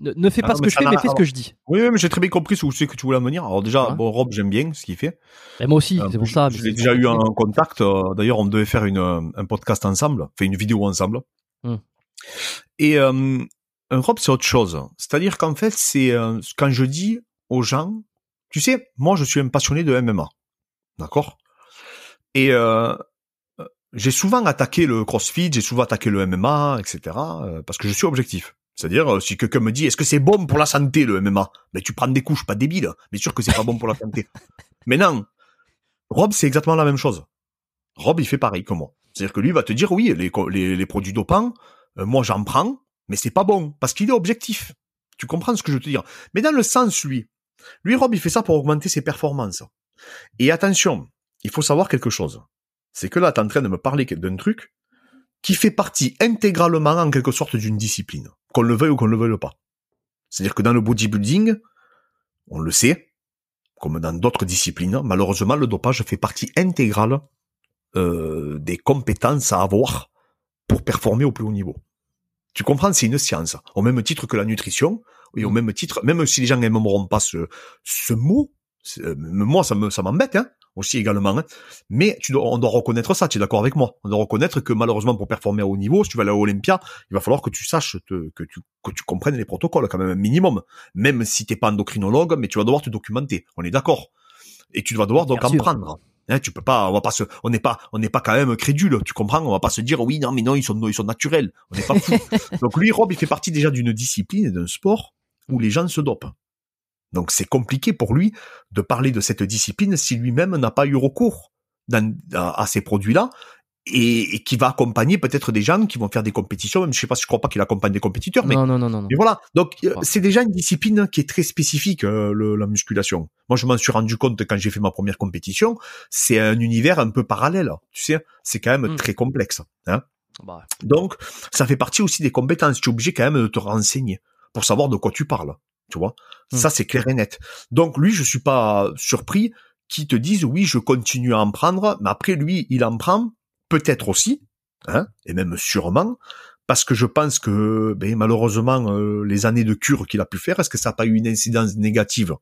ne, fais pas ce que je fais, mais fais ce que je dis. Oui, mais j'ai très bien compris où c'est que tu voulais en venir. Alors déjà, bon, Rob, j'aime bien ce qu'il fait. Et moi aussi, euh, c'est pour ça. Je l'ai déjà eu en contact. Euh, d'ailleurs, on devait faire une, un podcast ensemble, faire une vidéo ensemble. Hmm. Et euh, Rob, c'est autre chose. C'est-à-dire qu'en fait, c'est euh, quand je dis aux gens, tu sais, moi, je suis un passionné de MMA, d'accord? Et euh, j'ai souvent attaqué le CrossFit, j'ai souvent attaqué le MMA, etc. parce que je suis objectif. C'est-à-dire, euh, si quelqu'un me dit, est-ce que c'est bon pour la santé, le MMA? Ben, tu prends des couches, pas débile. Mais sûr que c'est pas bon pour la santé. (laughs) Mais non. Rob, c'est exactement la même chose. Rob, il fait pareil que moi. C'est-à-dire que lui va te dire, oui, les, les, les produits dopants, euh, moi j'en prends, mais c'est pas bon. Parce qu'il est objectif. Tu comprends ce que je veux te dire? Mais dans le sens, lui. Lui, Rob, il fait ça pour augmenter ses performances. Et attention, il faut savoir quelque chose. C'est que là, tu es en train de me parler d'un truc qui fait partie intégralement en quelque sorte d'une discipline, qu'on le veuille ou qu'on le veuille pas. C'est-à-dire que dans le bodybuilding, on le sait, comme dans d'autres disciplines, malheureusement le dopage fait partie intégrale euh, des compétences à avoir pour performer au plus haut niveau. Tu comprends, c'est une science, au même titre que la nutrition, et au même titre, même si les gens n'aimeront pas ce, ce mot, euh, moi ça me ça m'embête, hein, aussi également. Hein. Mais tu dois, on doit reconnaître ça, tu es d'accord avec moi On doit reconnaître que malheureusement pour performer à haut niveau, si tu vas aller à Olympia, il va falloir que tu saches, que, tu, que tu comprennes les protocoles quand même un minimum. Même si t'es pas endocrinologue, mais tu vas devoir te documenter. On est d'accord. Et tu vas devoir donc en prendre. Hein, tu peux pas, on va pas se, on n'est pas, on n'est pas quand même crédule, tu comprends? On va pas se dire oui non mais non ils sont, ils sont naturels, on n'est pas fou. (laughs) donc lui Rob il fait partie déjà d'une discipline et d'un sport où les gens se dopent. Donc c'est compliqué pour lui de parler de cette discipline si lui-même n'a pas eu recours à, ces produits-là et, qui va accompagner peut-être des gens qui vont faire des compétitions. Même je sais pas, je crois pas qu'il accompagne des compétiteurs, mais non, non, non, non. Mais voilà. Donc euh, c'est déjà une discipline qui est très spécifique euh, la musculation. Moi, je m'en suis rendu compte quand j'ai fait ma première compétition. C'est un univers un peu parallèle. Tu sais, c'est quand même hmm. très complexe. Hein bah. Donc ça fait partie aussi des compétences. Tu es obligé quand même de te renseigner pour savoir de quoi tu parles. Tu vois, mmh. ça c'est clair et net. Donc lui, je suis pas surpris qu'il te dise oui, je continue à en prendre, mais après lui, il en prend peut-être aussi, hein, et même sûrement parce que je pense que ben, malheureusement euh, les années de cure qu'il a pu faire, est-ce que ça n'a pas eu une incidence négative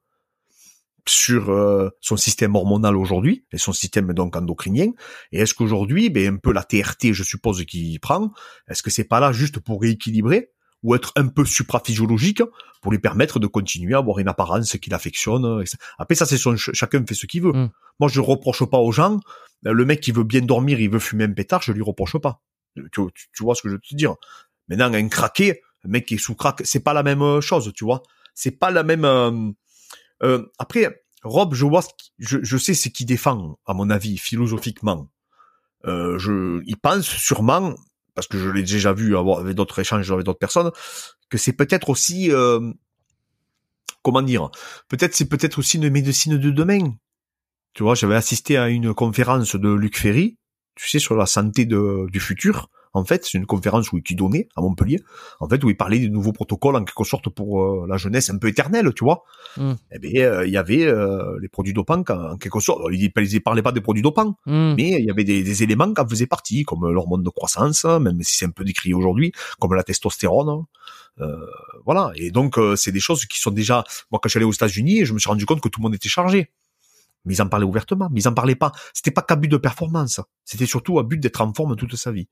sur euh, son système hormonal aujourd'hui et son système donc endocrinien? Et est-ce qu'aujourd'hui ben un peu la TRT je suppose qu'il prend? Est-ce que c'est pas là juste pour rééquilibrer? Ou être un peu supraphysiologique pour lui permettre de continuer à avoir une apparence qu'il affectionne après ça c'est son chacun fait ce qu'il veut. Mm. moi je reproche pas aux gens le mec qui veut bien dormir il veut fumer un pétard je lui reproche pas. Tu, tu- tu vois ce que je veux te dire? Maintenant un craqué un mec qui est sous crack c'est pas la même euh, chose tu vois. C'est pas la même euh, euh, après, Rob, je vois, ce qui- je, je sais ce qu'il défend, à mon avis, philosophiquement. Euh, je, il pense sûrement, parce que je l'ai déjà vu avoir avec d'autres échanges avec d'autres personnes, que c'est peut-être aussi, euh, comment dire, peut-être c'est peut-être aussi une médecine de demain. Tu vois, j'avais assisté à une conférence de Luc Ferry, tu sais, sur la santé de, du futur. En fait, c'est une conférence où il donnait à Montpellier, en fait, où il parlait des nouveaux protocoles en quelque sorte pour euh, la jeunesse un peu éternelle, tu vois. Mm. Eh bien, euh, il y avait euh, les produits dopants en, quelque sorte. Il ne parlait pas des produits dopants, Hmm. mais il y avait des, des éléments qui en faisaient partie, comme l'hormone de croissance, même si c'est un peu décrit aujourd'hui, comme la testostérone. Voilà. Et donc, c'est des choses qui sont déjà. Moi, quand je suis allé aux États-Unis, je me suis rendu compte que tout le monde était chargé. Mais ils en parlaient ouvertement. Mais ils en parlaient pas. C'était pas qu'à but de performance. C'était surtout à but d'être en forme toute sa vie.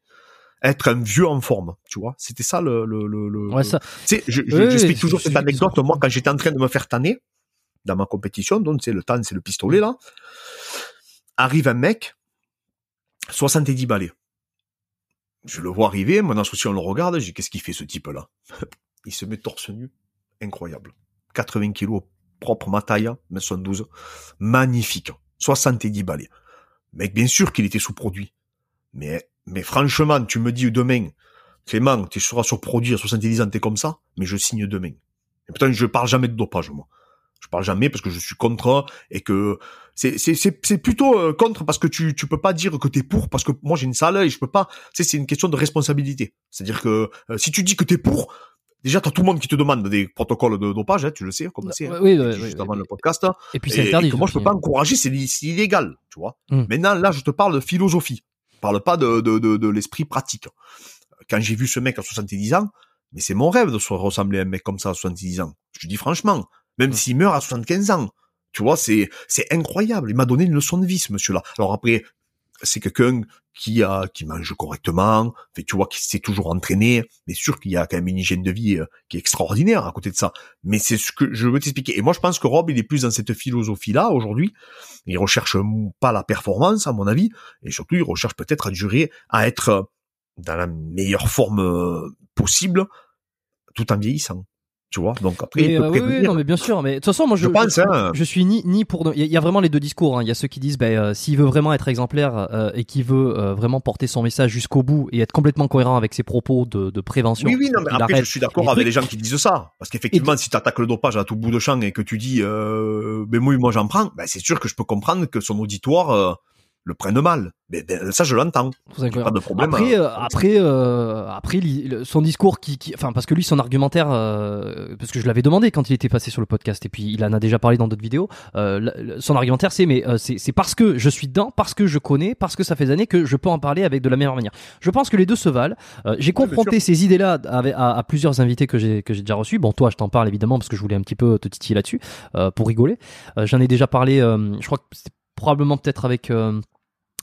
Être un vieux en forme, tu vois. C'était ça le. le, le, Ouais, ça. tu sais, je- je- Oui, j'explique toujours cette anecdote. Moi, quand j'étais en train de me faire tanner dans ma compétition, donc c'est le tan, c'est le pistolet là. Arrive un mec, 70 balais. Je le vois arriver, mon associé on le regarde, je dis qu'est-ce qu'il fait ce type-là? (laughs) Il se met torse nu, incroyable. 80 kilos, propre ma taille, 1m72, magnifique. 70 balais. Mec, bien sûr qu'il était sous-produit. Mais, mais franchement, tu me dis demain, Clément, tu seras surproduit à 70 ans, t'es comme ça, mais je signe demain. Et putain, je parle jamais de dopage, moi. Je parle jamais parce que je suis contre et que c'est c'est c'est c'est plutôt euh, contre parce que tu tu peux pas dire que t'es pour parce que moi j'ai une salle et je peux pas. Tu sais, c'est une question de responsabilité. C'est-à-dire que euh, si tu dis que t'es pour, déjà t'as tout le monde qui te demande des protocoles de dopage, hein, tu le sais, comme c'est. hein. Oui, oui, J'ai oui, juste avant le podcast. Et puis c'est interdit. et que moi, je peux pas hein. encourager, c'est c'est illégal, tu vois. Mm. Maintenant, là, je te parle de philosophie. Je parle pas de, de, de, de l'esprit pratique. Quand j'ai vu ce mec à 70 ans, mais c'est mon rêve de se ressembler à un mec comme ça à 70 ans. Je dis franchement, même Mm. s'il meurt à 75 ans, tu vois, c'est, c'est incroyable. Il m'a donné une leçon de vie, ce monsieur-là. Alors après, c'est quelqu'un qui a, qui mange correctement, tu vois, qui s'est toujours entraîné, mais sûr qu'il y a quand même une hygiène de vie euh, qui est extraordinaire à côté de ça. Mais c'est ce que je veux t'expliquer. Et moi, je pense que Rob, il est plus dans cette philosophie-là aujourd'hui. Il recherche pas la performance, à mon avis, et surtout, il recherche peut-être à durer, à être euh, dans la meilleure forme euh, possible, tout en vieillissant. Tu vois Donc après, Mais, il peut euh, oui, oui, prévenir. non, mais bien sûr. Mais de toute façon, moi, je, Je pense, hein. je suis ni ni pour. Il y, a- vraiment les deux discours. hein. Il y a ceux qui disent, ben, euh, s'il veut vraiment être exemplaire euh, et qui veut euh, vraiment porter son message jusqu'au bout et être complètement cohérent avec ses propos de, de prévention. Oui, oui, non, mais après, je suis d'accord avec les gens qui disent ça. Parce qu'effectivement, si tu attaques le dopage à tout bout de champ et que tu dis, euh, ben oui, moi j'en prends, ben c'est sûr que je peux comprendre que son auditoire euh, le prenne mal. Mais ben, ça, je l'entends. Pas de problème. Après, euh, euh, après, euh, après, son discours qui, qui- enfin, parce que lui, son argumentaire, euh, parce que je l'avais demandé quand il était passé sur le podcast, et puis il en a déjà parlé dans d'autres vidéos. euh, son argumentaire, c'est mais euh, c'est parce que je suis dedans, parce que je connais, parce que ça fait des années que je peux en parler avec de la meilleure manière. Je pense que les deux se valent. Euh, j'ai confronté ces idées-là à, à plusieurs invités que j'ai que j'ai déjà reçus. Bon, toi, je t'en parle évidemment parce que je voulais un petit peu te titiller là-dessus euh, pour rigoler. Euh, J'en ai déjà parlé. euh, je crois que c'était probablement peut-être avec.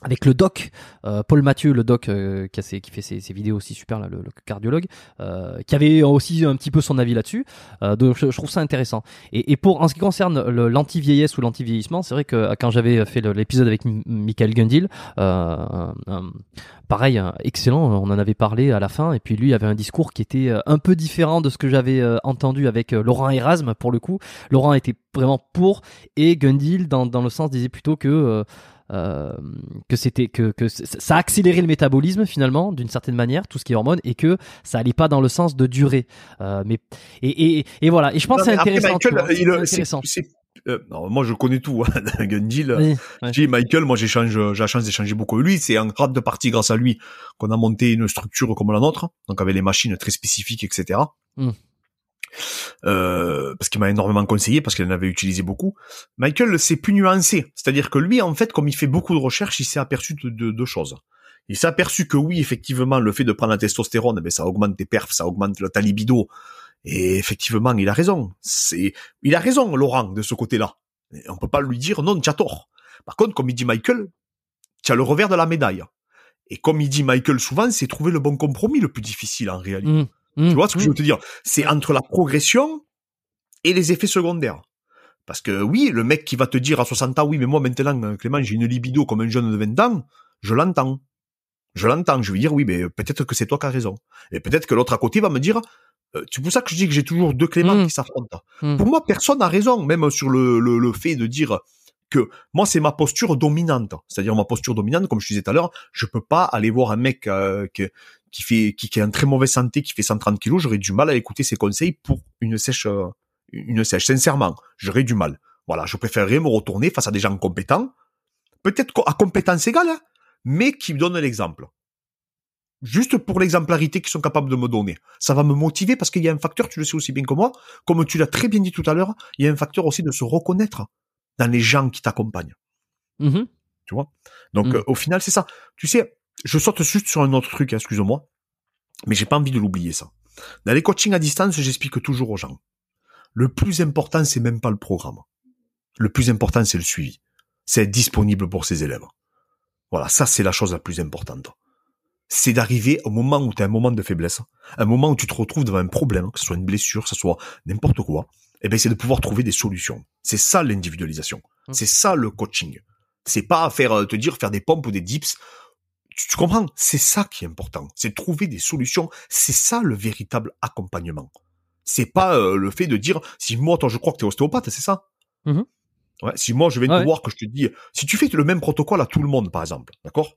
Avec le doc euh, Paul Mathieu, le doc euh, qui, a ses- qui fait ses, ses vidéos aussi super, là, le, le cardiologue, euh, qui avait aussi un petit peu son avis là-dessus. Euh, donc je, je trouve ça intéressant. Et, et pour en ce qui concerne le- l'anti-vieillesse ou l'anti-vieillissement, c'est vrai que euh, quand j'avais fait l'épisode avec Michael Gundil, euh, pareil, excellent, on en avait parlé à la fin, et puis lui avait un discours qui était un peu différent de ce que j'avais entendu avec Laurent Erasme pour le coup. Laurent était vraiment pour, et Gundil dans, dans le sens disait plutôt que euh, que c'était que, que ça accélérait le métabolisme finalement d'une certaine manière tout ce qui est hormones et que ça allait pas dans le sens de durer euh, mais et, et, et voilà et je pense que c'est intéressant Michael, euh, non, moi, je connais tout, hein, (laughs) Gundil. Vas-y, ouais. Michael, moi j'échange, j'ai la chance d'échanger beaucoup avec lui. C'est en grande partie grâce à lui qu'on a monté une structure comme la nôtre, donc avec les machines très spécifiques, etc. Mm. Euh, parce qu'il m'a énormément conseillé, parce qu'il en avait utilisé beaucoup. Michael, c'est plus nuancé. C'est-à-dire que lui, en fait, comme il fait beaucoup de recherches, il s'est aperçu de de- deux choses. Il s'est aperçu que oui, effectivement, le fait de prendre la testostérone, ben, ça augmente tes perfs, ça augmente ta libido. Et effectivement, il a raison. C'est, il a raison, Laurent, de ce côté-là. On peut pas lui dire non, tu as tort. Par contre, comme il dit Michael, tu as le revers de la médaille. Et comme il dit Michael souvent, c'est trouver le bon compromis le plus difficile en réalité. Mmh. Mmh. Tu vois ce que je Mmh. veux te dire? C'est entre la progression et les effets secondaires. Parce que oui, le mec qui va te dire à 60 ans, oui, mais moi maintenant, euh, Clément, j'ai une libido comme un jeune de 20 ans, je l'entends. Je l'entends. Je vais dire, oui, mais peut-être que c'est toi qui as raison. Et peut-être que l'autre à côté va me dire, euh, c'est pour ça que je dis que j'ai toujours deux Clément Mm. qui s'affrontent. Pour moi, personne n'a raison, même sur le, le, le fait de dire que moi, c'est ma posture dominante. C'est-à-dire ma posture dominante, comme je disais tout à l'heure, je peux pas aller voir un mec euh, qui, fait qui, qui est en très mauvaise santé, qui fait 130 kilos, j'aurais du mal à écouter ses conseils pour une sèche, euh, une sèche. Sincèrement, j'aurais du mal. Voilà, je préférerais me retourner face à des gens compétents, peut-être à compétence égale, hein, mais qui me donnent l'exemple. Juste pour l'exemplarité qu'ils sont capables de me donner. Ça va me motiver parce qu'il y a un facteur, tu le sais aussi bien que moi, comme tu l'as très bien dit tout à l'heure, il y a un facteur aussi de se reconnaître dans les gens qui t'accompagnent. Mhm. Tu vois? Donc Mm. euh, au final, c'est ça. Tu sais, je saute juste sur un autre truc, hein, excuse-moi, mais j'ai pas envie de l'oublier ça. Dans les coachings à distance, j'explique toujours aux gens. Le plus important, c'est même pas le programme. Le plus important, c'est le suivi. C'est être disponible pour ses élèves. Voilà, ça c'est la chose la plus importante. C'est d'arriver au moment où tu as un moment de faiblesse, un moment où tu te retrouves devant un problème, que ce soit une blessure, que ce soit n'importe quoi, et ben c'est de pouvoir trouver des solutions. C'est ça l'individualisation. Mm. C'est ça le coaching. C'est pas faire euh, te dire faire des pompes ou des dips. Tu, tu comprends? C'est ça qui est important. C'est trouver des solutions. C'est ça le véritable accompagnement. C'est pas euh, le fait de dire si moi toi je crois que tu es ostéopathe, c'est ça? Ouais, si moi je viens Ouais. te voir que je te dis si tu fais le même protocole à tout le monde par exemple, d'accord?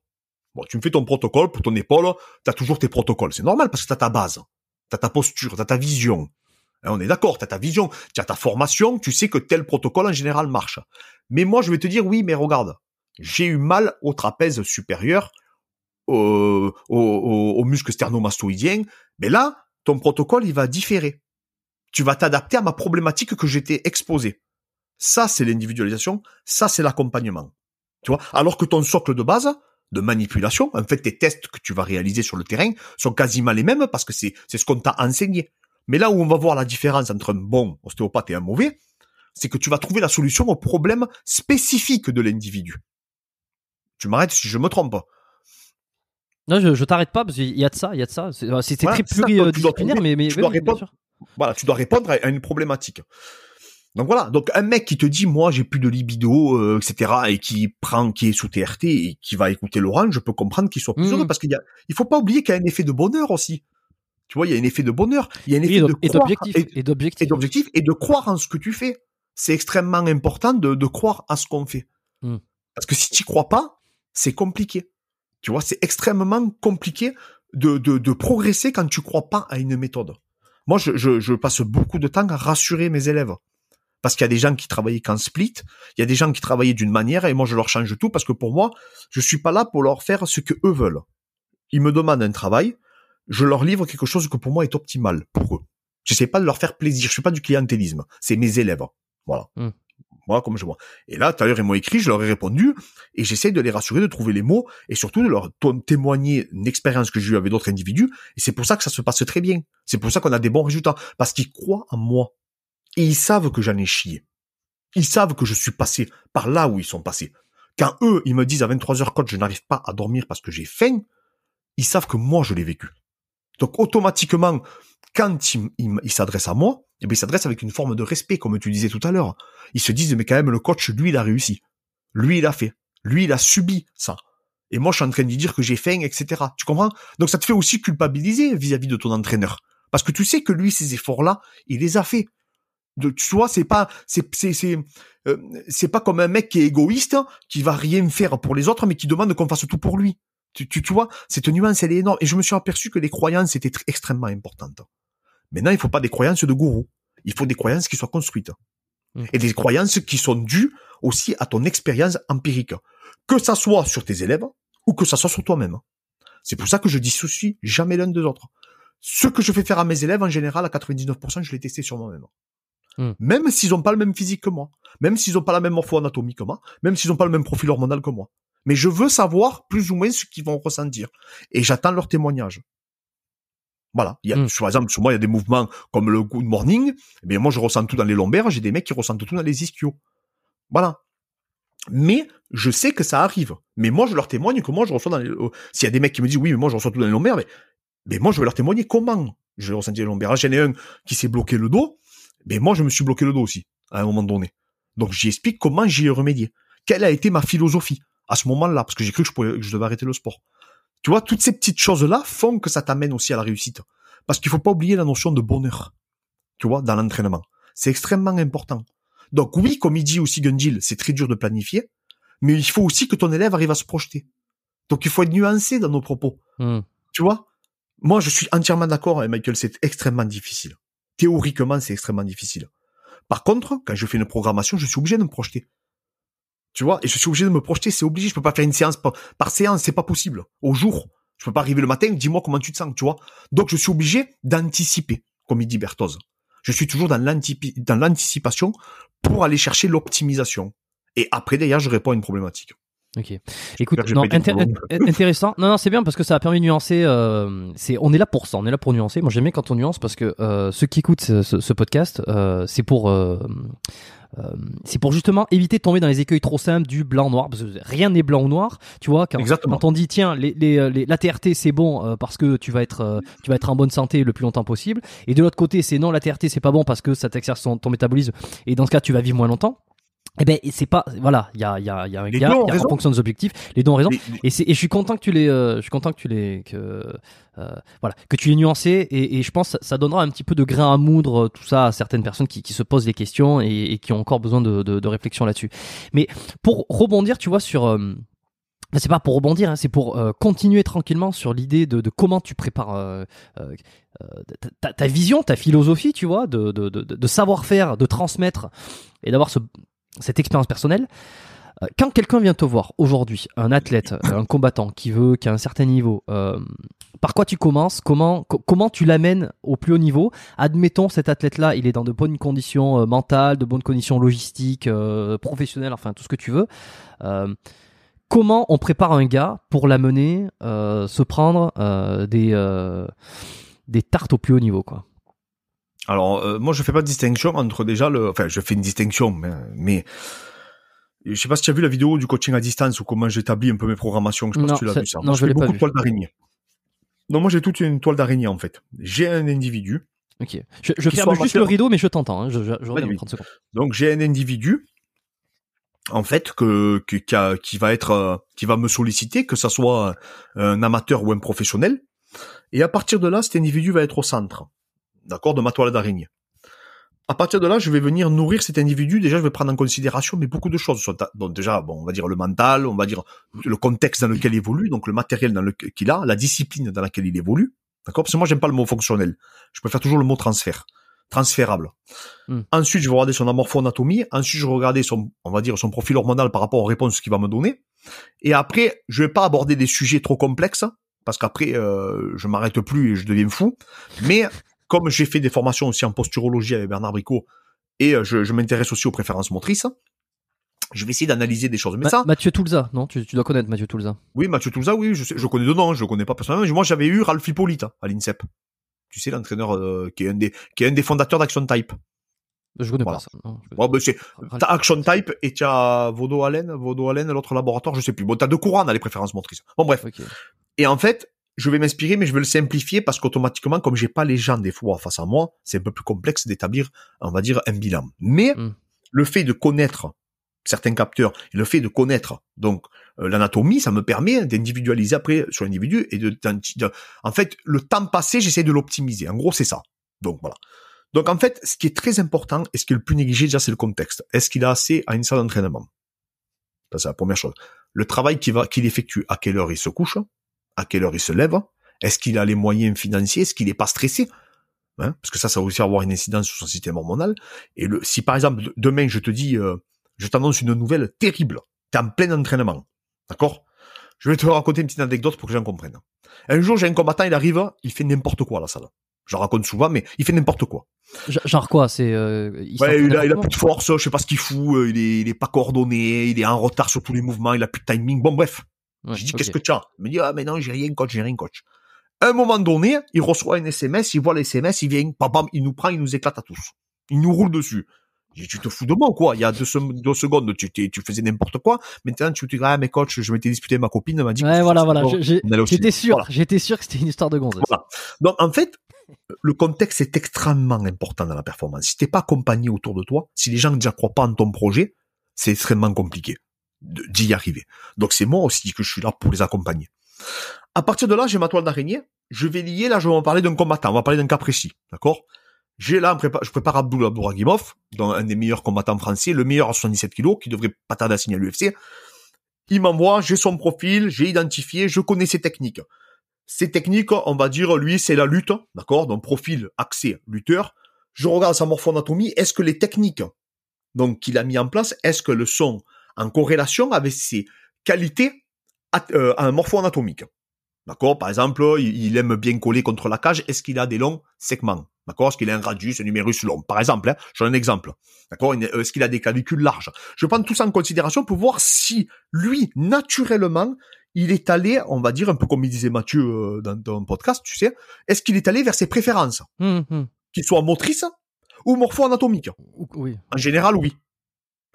Bon, tu me fais ton protocole pour ton épaule, tu as toujours tes protocoles. C'est normal parce que tu as ta base, tu as ta posture, tu as ta vision. Hein, on est d'accord, tu as ta vision, tu as ta formation, tu sais que tel protocole en général marche. Mais moi, je vais te dire, oui, mais regarde, j'ai eu mal au trapèze supérieur, au, au, muscle sternomastoïdien, mais là, ton protocole, il va différer. Tu vas t'adapter à ma problématique que j'étais exposé. Ça, c'est l'individualisation, ça, c'est l'accompagnement. Tu vois Alors que ton socle de base, de manipulation, en fait, tes tests que tu vas réaliser sur le terrain sont quasiment les mêmes parce que c'est ce qu'on t'a enseigné. Mais là où on va voir la différence entre un bon ostéopathe et un mauvais, c'est que tu vas trouver la solution au problème spécifique de l'individu. Tu m'arrêtes si je me trompe. Non, je, je t'arrête pas parce qu'il y a de ça, il y a de ça. C'est- Voilà, très pluridisciplinaire, mais, mais tu oui, dois oui, répondre. Voilà, tu dois répondre à une problématique. Donc voilà, donc un mec qui te dit moi j'ai plus de libido, euh, etc. et qui prend, qui est sous TRT et qui va écouter Laurent, je peux comprendre qu'il soit plus Mhm. heureux parce qu'il y a, il faut pas oublier qu'il y a un effet de bonheur aussi. Tu vois, il y a un effet de bonheur, il y a un effet Et de et d'objectif. et- d'objectif. et de croire en ce que tu fais. C'est extrêmement important de, de croire à ce qu'on fait. Mm. Parce que si tu crois pas, c'est compliqué. Tu vois, c'est extrêmement compliqué de, de, de progresser quand tu crois pas à une méthode. Moi, je, je, je passe beaucoup de temps à rassurer mes élèves. Parce qu'il y a des gens qui travaillaient qu'en split, il y a des gens qui travaillaient d'une manière et moi je leur change tout parce que pour moi, je suis pas là pour leur faire ce que eux veulent. Ils me demandent un travail, je leur livre quelque chose que pour moi est optimal pour eux. J'essaie pas de leur faire plaisir, je suis pas du clientélisme, c'est mes élèves. Voilà. Hmm. Voilà comme je vois. Et là, tout à l'heure, ils m'ont écrit, je leur ai répondu, et j'essaie de les rassurer, de trouver les mots, et surtout de leur témoigner une expérience que j'ai eue avec d'autres individus, et c'est pour ça que ça se passe très bien. C'est pour ça qu'on a des bons résultats, parce qu'ils croient en moi. Et ils savent que j'en ai chié. Ils savent que je suis passé par là où ils sont passés. Quand eux, ils me disent à 23h coach, je n'arrive pas à dormir parce que j'ai faim, ils savent que moi, je l'ai vécu. Donc, automatiquement, quand ils s'adressent à moi, eh bien, ils s'adressent avec une forme de respect, comme tu disais tout à l'heure. Ils se disent, mais quand même, le coach, lui, il a réussi. Lui, il a fait. Lui, il a subi ça. Et moi, je suis en train de dire que j'ai faim, etc. Tu comprends? Donc, ça te fait aussi culpabiliser vis-à-vis de ton entraîneur. Parce que tu sais que lui, ces efforts-là, il les a fait. De, tu vois, c'est pas, c'est, c'est, c'est, euh, c'est pas comme un mec qui est égoïste, qui va rien faire pour les autres, mais qui demande qu'on fasse tout pour lui. Tu, tu, tu vois, cette nuance, elle est énorme. Et je me suis aperçu que les croyances étaient tr- extrêmement importantes. Maintenant, il faut pas des croyances de gourou. Il faut des croyances qui soient construites. Mm. Et des croyances qui sont dues aussi à ton expérience empirique. Que ça soit sur tes élèves ou que ça soit sur toi-même. C'est pour ça que je dissocie jamais l'un des autres. Ce que je fais faire à mes élèves, en général, à 99%, je l'ai testé sur moi-même. Mm. Même s'ils ont pas le même physique que moi. Même s'ils ont pas la même morpho-anatomie que moi. Même s'ils ont pas le même profil hormonal que moi. Mais je veux savoir plus ou moins ce qu'ils vont ressentir. Et j'attends leur témoignage. Voilà. Il y a, Mm. par exemple, sur moi, il y a des mouvements comme le good morning. Eh bien, moi, je ressens tout dans les lombaires. J'ai des mecs qui ressentent tout dans les ischios. Voilà. Mais je sais que ça arrive. Mais moi, je leur témoigne que moi, je reçois dans les... euh, S'il y a des mecs qui me disent, oui, mais moi, je reçois tout dans les lombaires, mais, mais moi, je vais leur témoigner comment je vais ressentir les lombaires. Là, J'en ai un qui s'est bloqué le dos. Mais moi, je me suis bloqué le dos aussi, à un moment donné. Donc, j'y explique comment j'y ai remédié. Quelle a été ma philosophie? À ce moment-là, parce que j'ai cru que je, pouvais, que je devais arrêter le sport. Tu vois, toutes ces petites choses-là font que ça t'amène aussi à la réussite. Parce qu'il faut pas oublier la notion de bonheur. Tu vois, dans l'entraînement. C'est extrêmement important. Donc oui, comme il dit aussi Gundil, c'est très dur de planifier, mais il faut aussi que ton élève arrive à se projeter. Donc il faut être nuancé dans nos propos. Hmm. Tu vois Moi, je suis entièrement d'accord avec Michael, c'est extrêmement difficile. Théoriquement, c'est extrêmement difficile. Par contre, quand je fais une programmation, je suis obligé de me projeter. Tu vois Et je suis obligé de me projeter, c'est obligé. Je peux pas faire une séance par, par séance, c'est pas possible. Au jour. Je peux pas arriver le matin, dis-moi comment tu te sens, tu vois Donc je suis obligé d'anticiper, comme il dit Berthoz. Je suis toujours dans l'anticipation pour aller chercher l'optimisation. Et après, d'ailleurs, je réponds à une problématique. Ok. Écoute, non, intéressant. Non, non, c'est bien parce que ça a permis de nuancer. euh, c'est, on est là pour ça. On est là pour nuancer. Moi, j'aime bien quand on nuance parce que euh, ceux qui écoutent ce, ce- ce podcast, euh, c'est pour. Euh, euh, c'est pour justement éviter de tomber dans les écueils trop simples du blanc-noir, parce que rien n'est blanc ou noir, tu vois. Quand, on dit tiens, les, les, les- la TRT c'est bon euh, parce que tu vas être euh, tu vas être en bonne santé le plus longtemps possible, et de l'autre côté c'est non la TRT c'est pas bon parce que ça t'exerce ton, ton métabolisme et dans ce cas tu vas vivre moins longtemps. Eh ben c'est pas voilà, il y a, il y, a, il y a un Les gap y a- en fonction des objectifs, les deux ont raison. Les- les- Et, c'est- et je suis content que tu les, euh, je suis content que tu les, que, euh, voilà, que tu les nuancé et, et je pense que ça, donnera un petit peu de grain à moudre euh, tout ça à certaines personnes qui, qui se posent des questions et, et qui ont encore besoin de, de, de réflexion là-dessus. Mais pour rebondir, tu vois, sur, euh, c'est pas pour rebondir, hein, c'est pour euh, continuer tranquillement sur l'idée de, de comment tu prépares euh, euh, ta, ta- vision, ta philosophie, tu vois, de, de, de, de savoir-faire, de transmettre et d'avoir ce, cette expérience personnelle. Euh, Quand quelqu'un vient te voir aujourd'hui, un athlète, (coughs) un combattant qui veut, qui a un certain niveau, euh, par quoi tu commences? Comment co- comment tu l'amènes au plus haut niveau? Admettons cet athlète-là, il est dans de bonnes conditions euh, mentales, de bonnes conditions logistiques, euh, professionnelles, enfin tout ce que tu veux. Comment on prépare un gars pour l'amener se prendre des des tartes au plus haut niveau, quoi? Alors, euh, moi, je fais pas de distinction entre déjà le... Enfin, je fais une distinction, mais... mais... Je sais pas si tu as vu la vidéo du coaching à distance ou comment j'établis un peu mes programmations. Je pense Non, que tu l'as vu ça. non, Moi, je fais l'ai pas beaucoup de toiles d'araignée. Non, moi j'ai toute une toile d'araignée en fait. J'ai un individu. Ok. Je, ferme juste amateur. le rideau, mais je t'entends. Hein. Je, je, je reviens Vas-y. dans 30 secondes. Donc j'ai un individu en fait que, que- qui, a- qui va être euh, qui va me solliciter, que ça soit un amateur ou un professionnel. Et à partir de là, cet individu va être au centre, d'accord, de ma toile d'araignée. À partir de là, je vais venir nourrir cet individu. Déjà, je vais prendre en considération mais beaucoup de choses. Donc déjà, bon, on va dire le mental, on va dire le contexte dans lequel il évolue, donc le matériel dans lequel qu'il a, la discipline dans laquelle il évolue, d'accord. Parce que moi, j'aime pas le mot fonctionnel. Je préfère toujours le mot transfert, transférable. Hmm. Ensuite, je vais regarder son amorphoanatomie. Ensuite, je vais regarder son, on va dire, son profil hormonal par rapport aux réponses qu'il va me donner. Et après, je vais pas aborder des sujets trop complexes parce qu'après, euh, je m'arrête plus et je deviens fou. Mais comme j'ai fait des formations aussi en posturologie avec Bernard Bricot et euh, je, je m'intéresse aussi aux préférences motrices, je vais essayer d'analyser des choses. Mais Ma- ça, Mathieu Toulza, non tu, tu dois connaître Mathieu Toulza. oui, Mathieu Toulza, oui, je, sais, je connais de nom, je le connais pas personnellement. Moi, j'avais eu Ralph Hippolyte à l'INSEP. Tu sais, l'entraîneur euh, qui est un des qui est un des fondateurs d'Action Type. Je connais Voilà. pas ça. non, je- Bon, c'est T'as Action Type et t'as Vodo Allen, Vodo Allen, l'autre laboratoire, je sais plus. Bon, t'as deux courants dans les préférences motrices. Bon, bref. Ok. Et en fait, je vais m'inspirer, mais je vais le simplifier parce qu'automatiquement, comme j'ai pas les gens des fois face à moi, c'est un peu plus complexe d'établir, on va dire, un bilan. Mais Mm. le fait de connaître certains capteurs et le fait de connaître donc euh, l'anatomie, ça me permet d'individualiser après sur l'individu et de, de- en fait, le temps passé, j'essaie de l'optimiser. En gros, c'est ça. Donc voilà. Donc en fait, ce qui est très important et ce qui est le plus négligé déjà, c'est le contexte. Est-ce qu'il a assez à une salle d'entraînement? Ça, c'est la première chose. Le travail qu'il va, qu'il effectue, à quelle heure il se couche, à quelle heure il se lève, est-ce qu'il a les moyens financiers, est-ce qu'il n'est pas stressé Hein Parce que ça, ça va aussi avoir une incidence sur son système hormonal. Et le, si par exemple, de- demain, je te dis, euh, je t'annonce une nouvelle terrible, t'es en plein entraînement, d'accord? Je vais te raconter une petite anecdote pour que j'en comprenne. Un jour, j'ai un combattant, il arrive, il fait n'importe quoi à la salle. Je raconte souvent, mais il fait n'importe quoi. Genre quoi C'est euh, il, ouais, il, a, il a plus de force, je sais pas ce qu'il fout, euh, il est, il est pas coordonné, il est en retard sur tous les mouvements, il a plus de timing. Bon bref, je dis qu'est-ce que tu as? Il me dit ah mais non j'ai rien coach, j'ai rien coach. À un moment donné, il reçoit un SMS, il voit les SMS, il vient, bam, il nous prend, il nous éclate à tous. Il nous roule dessus. Je tu te fous de moi ou quoi? Il y a deux, secondes, tu, tu faisais n'importe quoi. Maintenant, tu te dis, ah, mais coach, je m'étais disputé ma copine, m'a dit ouais, voilà, voilà. J'étais sûr, j'étais sûr que c'était une histoire de gonze. Voilà. Donc, en fait, le contexte est extrêmement important dans la performance. Si t'es pas accompagné autour de toi, si les gens ne croient pas en ton projet, c'est extrêmement compliqué d'y arriver. Donc, c'est moi aussi que je suis là pour les accompagner. À partir de là, j'ai ma toile d'araignée. Je vais lier, là, je vais en parler d'un combattant. On va parler d'un cas précis. D'accord? J'ai là, je prépare Abdul Abdouragimov, un des meilleurs combattants français, le meilleur à 77 kilos, qui devrait pas tarder à signer à l'UFC. Il m'envoie, j'ai son profil, j'ai identifié, je connais ses techniques. Ses techniques, on va dire, lui, c'est la lutte, d'accord? Donc, profil axé lutteur. Je regarde sa morphoanatomie. Est-ce que les techniques, donc, qu'il a mis en place, est-ce que le sont en corrélation avec ses qualités euh, morpho-anatomiques? D'accord? Par exemple, il, aime bien coller contre la cage. Est-ce qu'il a des longs segments? D'accord? Est-ce qu'il a un radius, un numérus long? Par exemple, hein, j'en ai un exemple. D'accord? Est-ce qu'il a des clavicules larges? Je prends tout ça en considération pour voir si lui, naturellement, il est allé, on va dire, un peu comme il disait Mathieu euh, dans ton podcast, tu sais, est-ce qu'il est allé vers ses préférences? Hum. Qu'il soit motrice ou morpho-anatomique? Oui. En général, oui.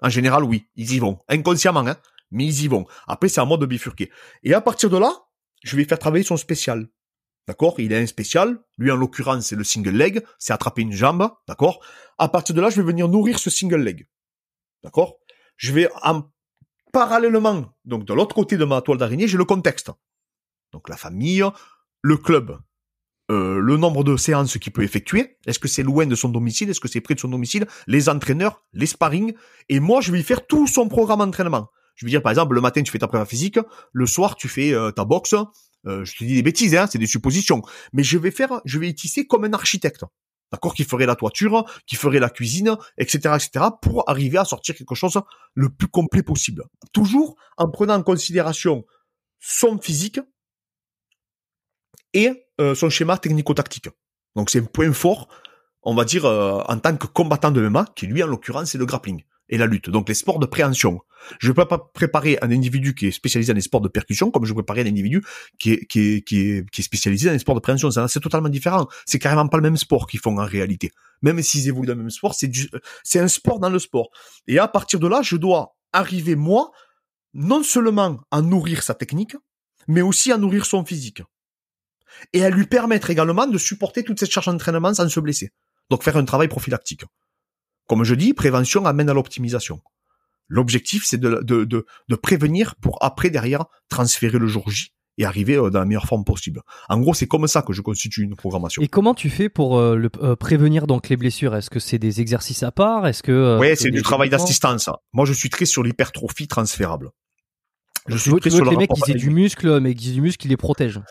En général, oui. Ils y vont. Inconsciemment, hein. Mais ils y vont. Après, c'est un mode de bifurquer. Et à partir de là, je vais faire travailler son spécial. D'accord? Il a un spécial. Lui, en l'occurrence, c'est le single leg. C'est attraper une jambe. D'accord? À partir de là, je vais venir nourrir ce single leg. D'accord? Je vais, en parallèlement, donc de l'autre côté de ma toile d'araignée, j'ai le contexte. Donc la famille, le club, euh, le nombre de séances qu'il peut effectuer. Est-ce que c'est loin de son domicile? Est-ce que c'est près de son domicile? Les entraîneurs, les sparring. Et moi, je vais faire tout son programme d'entraînement. Je veux dire, par exemple, le matin, tu fais ta prépa physique, le soir, tu fais euh, ta boxe. Euh, je te dis des bêtises, hein, c'est des suppositions. Mais je vais faire, je vais y tisser comme un architecte. D'accord? Qui ferait la toiture, qui ferait la cuisine, etc., etc., pour arriver à sortir quelque chose le plus complet possible. Toujours en prenant en considération son physique et euh, son schéma technico-tactique. Donc c'est un point fort, on va dire, en tant que combattant de MMA, qui lui, en l'occurrence, c'est le grappling et la lutte. Donc les sports de préhension. Je ne peux pas préparer un individu qui est spécialisé dans les sports de percussion comme je préparer un individu qui est, qui est, qui est, qui est spécialisé dans les sports de préhension. C'est totalement différent. C'est carrément pas le même sport qu'ils font en réalité. Même s'ils évoluent dans le même sport, c'est c'est un sport dans le sport. Et à partir de là, je dois arriver moi, non seulement à nourrir sa technique, mais aussi à nourrir son physique. Et à lui permettre également de supporter toute cette charge d'entraînement sans se blesser. Donc faire un travail prophylactique. Comme je dis, prévention amène à l'optimisation. L'objectif, c'est de, de, de, prévenir pour après, derrière, transférer le jour J et arriver euh, dans la meilleure forme possible. En gros, c'est comme ça que je constitue une programmation. Et comment tu fais pour euh, le, euh, prévenir donc les blessures? Est-ce que c'est des exercices à part? Est-ce que Oui, c'est du travail d'assistance. Moi, je suis très sur l'hypertrophie transférable. Je suis très sur que les mecs qui aient du muscle, mais qui aient du muscle, qui les protègent.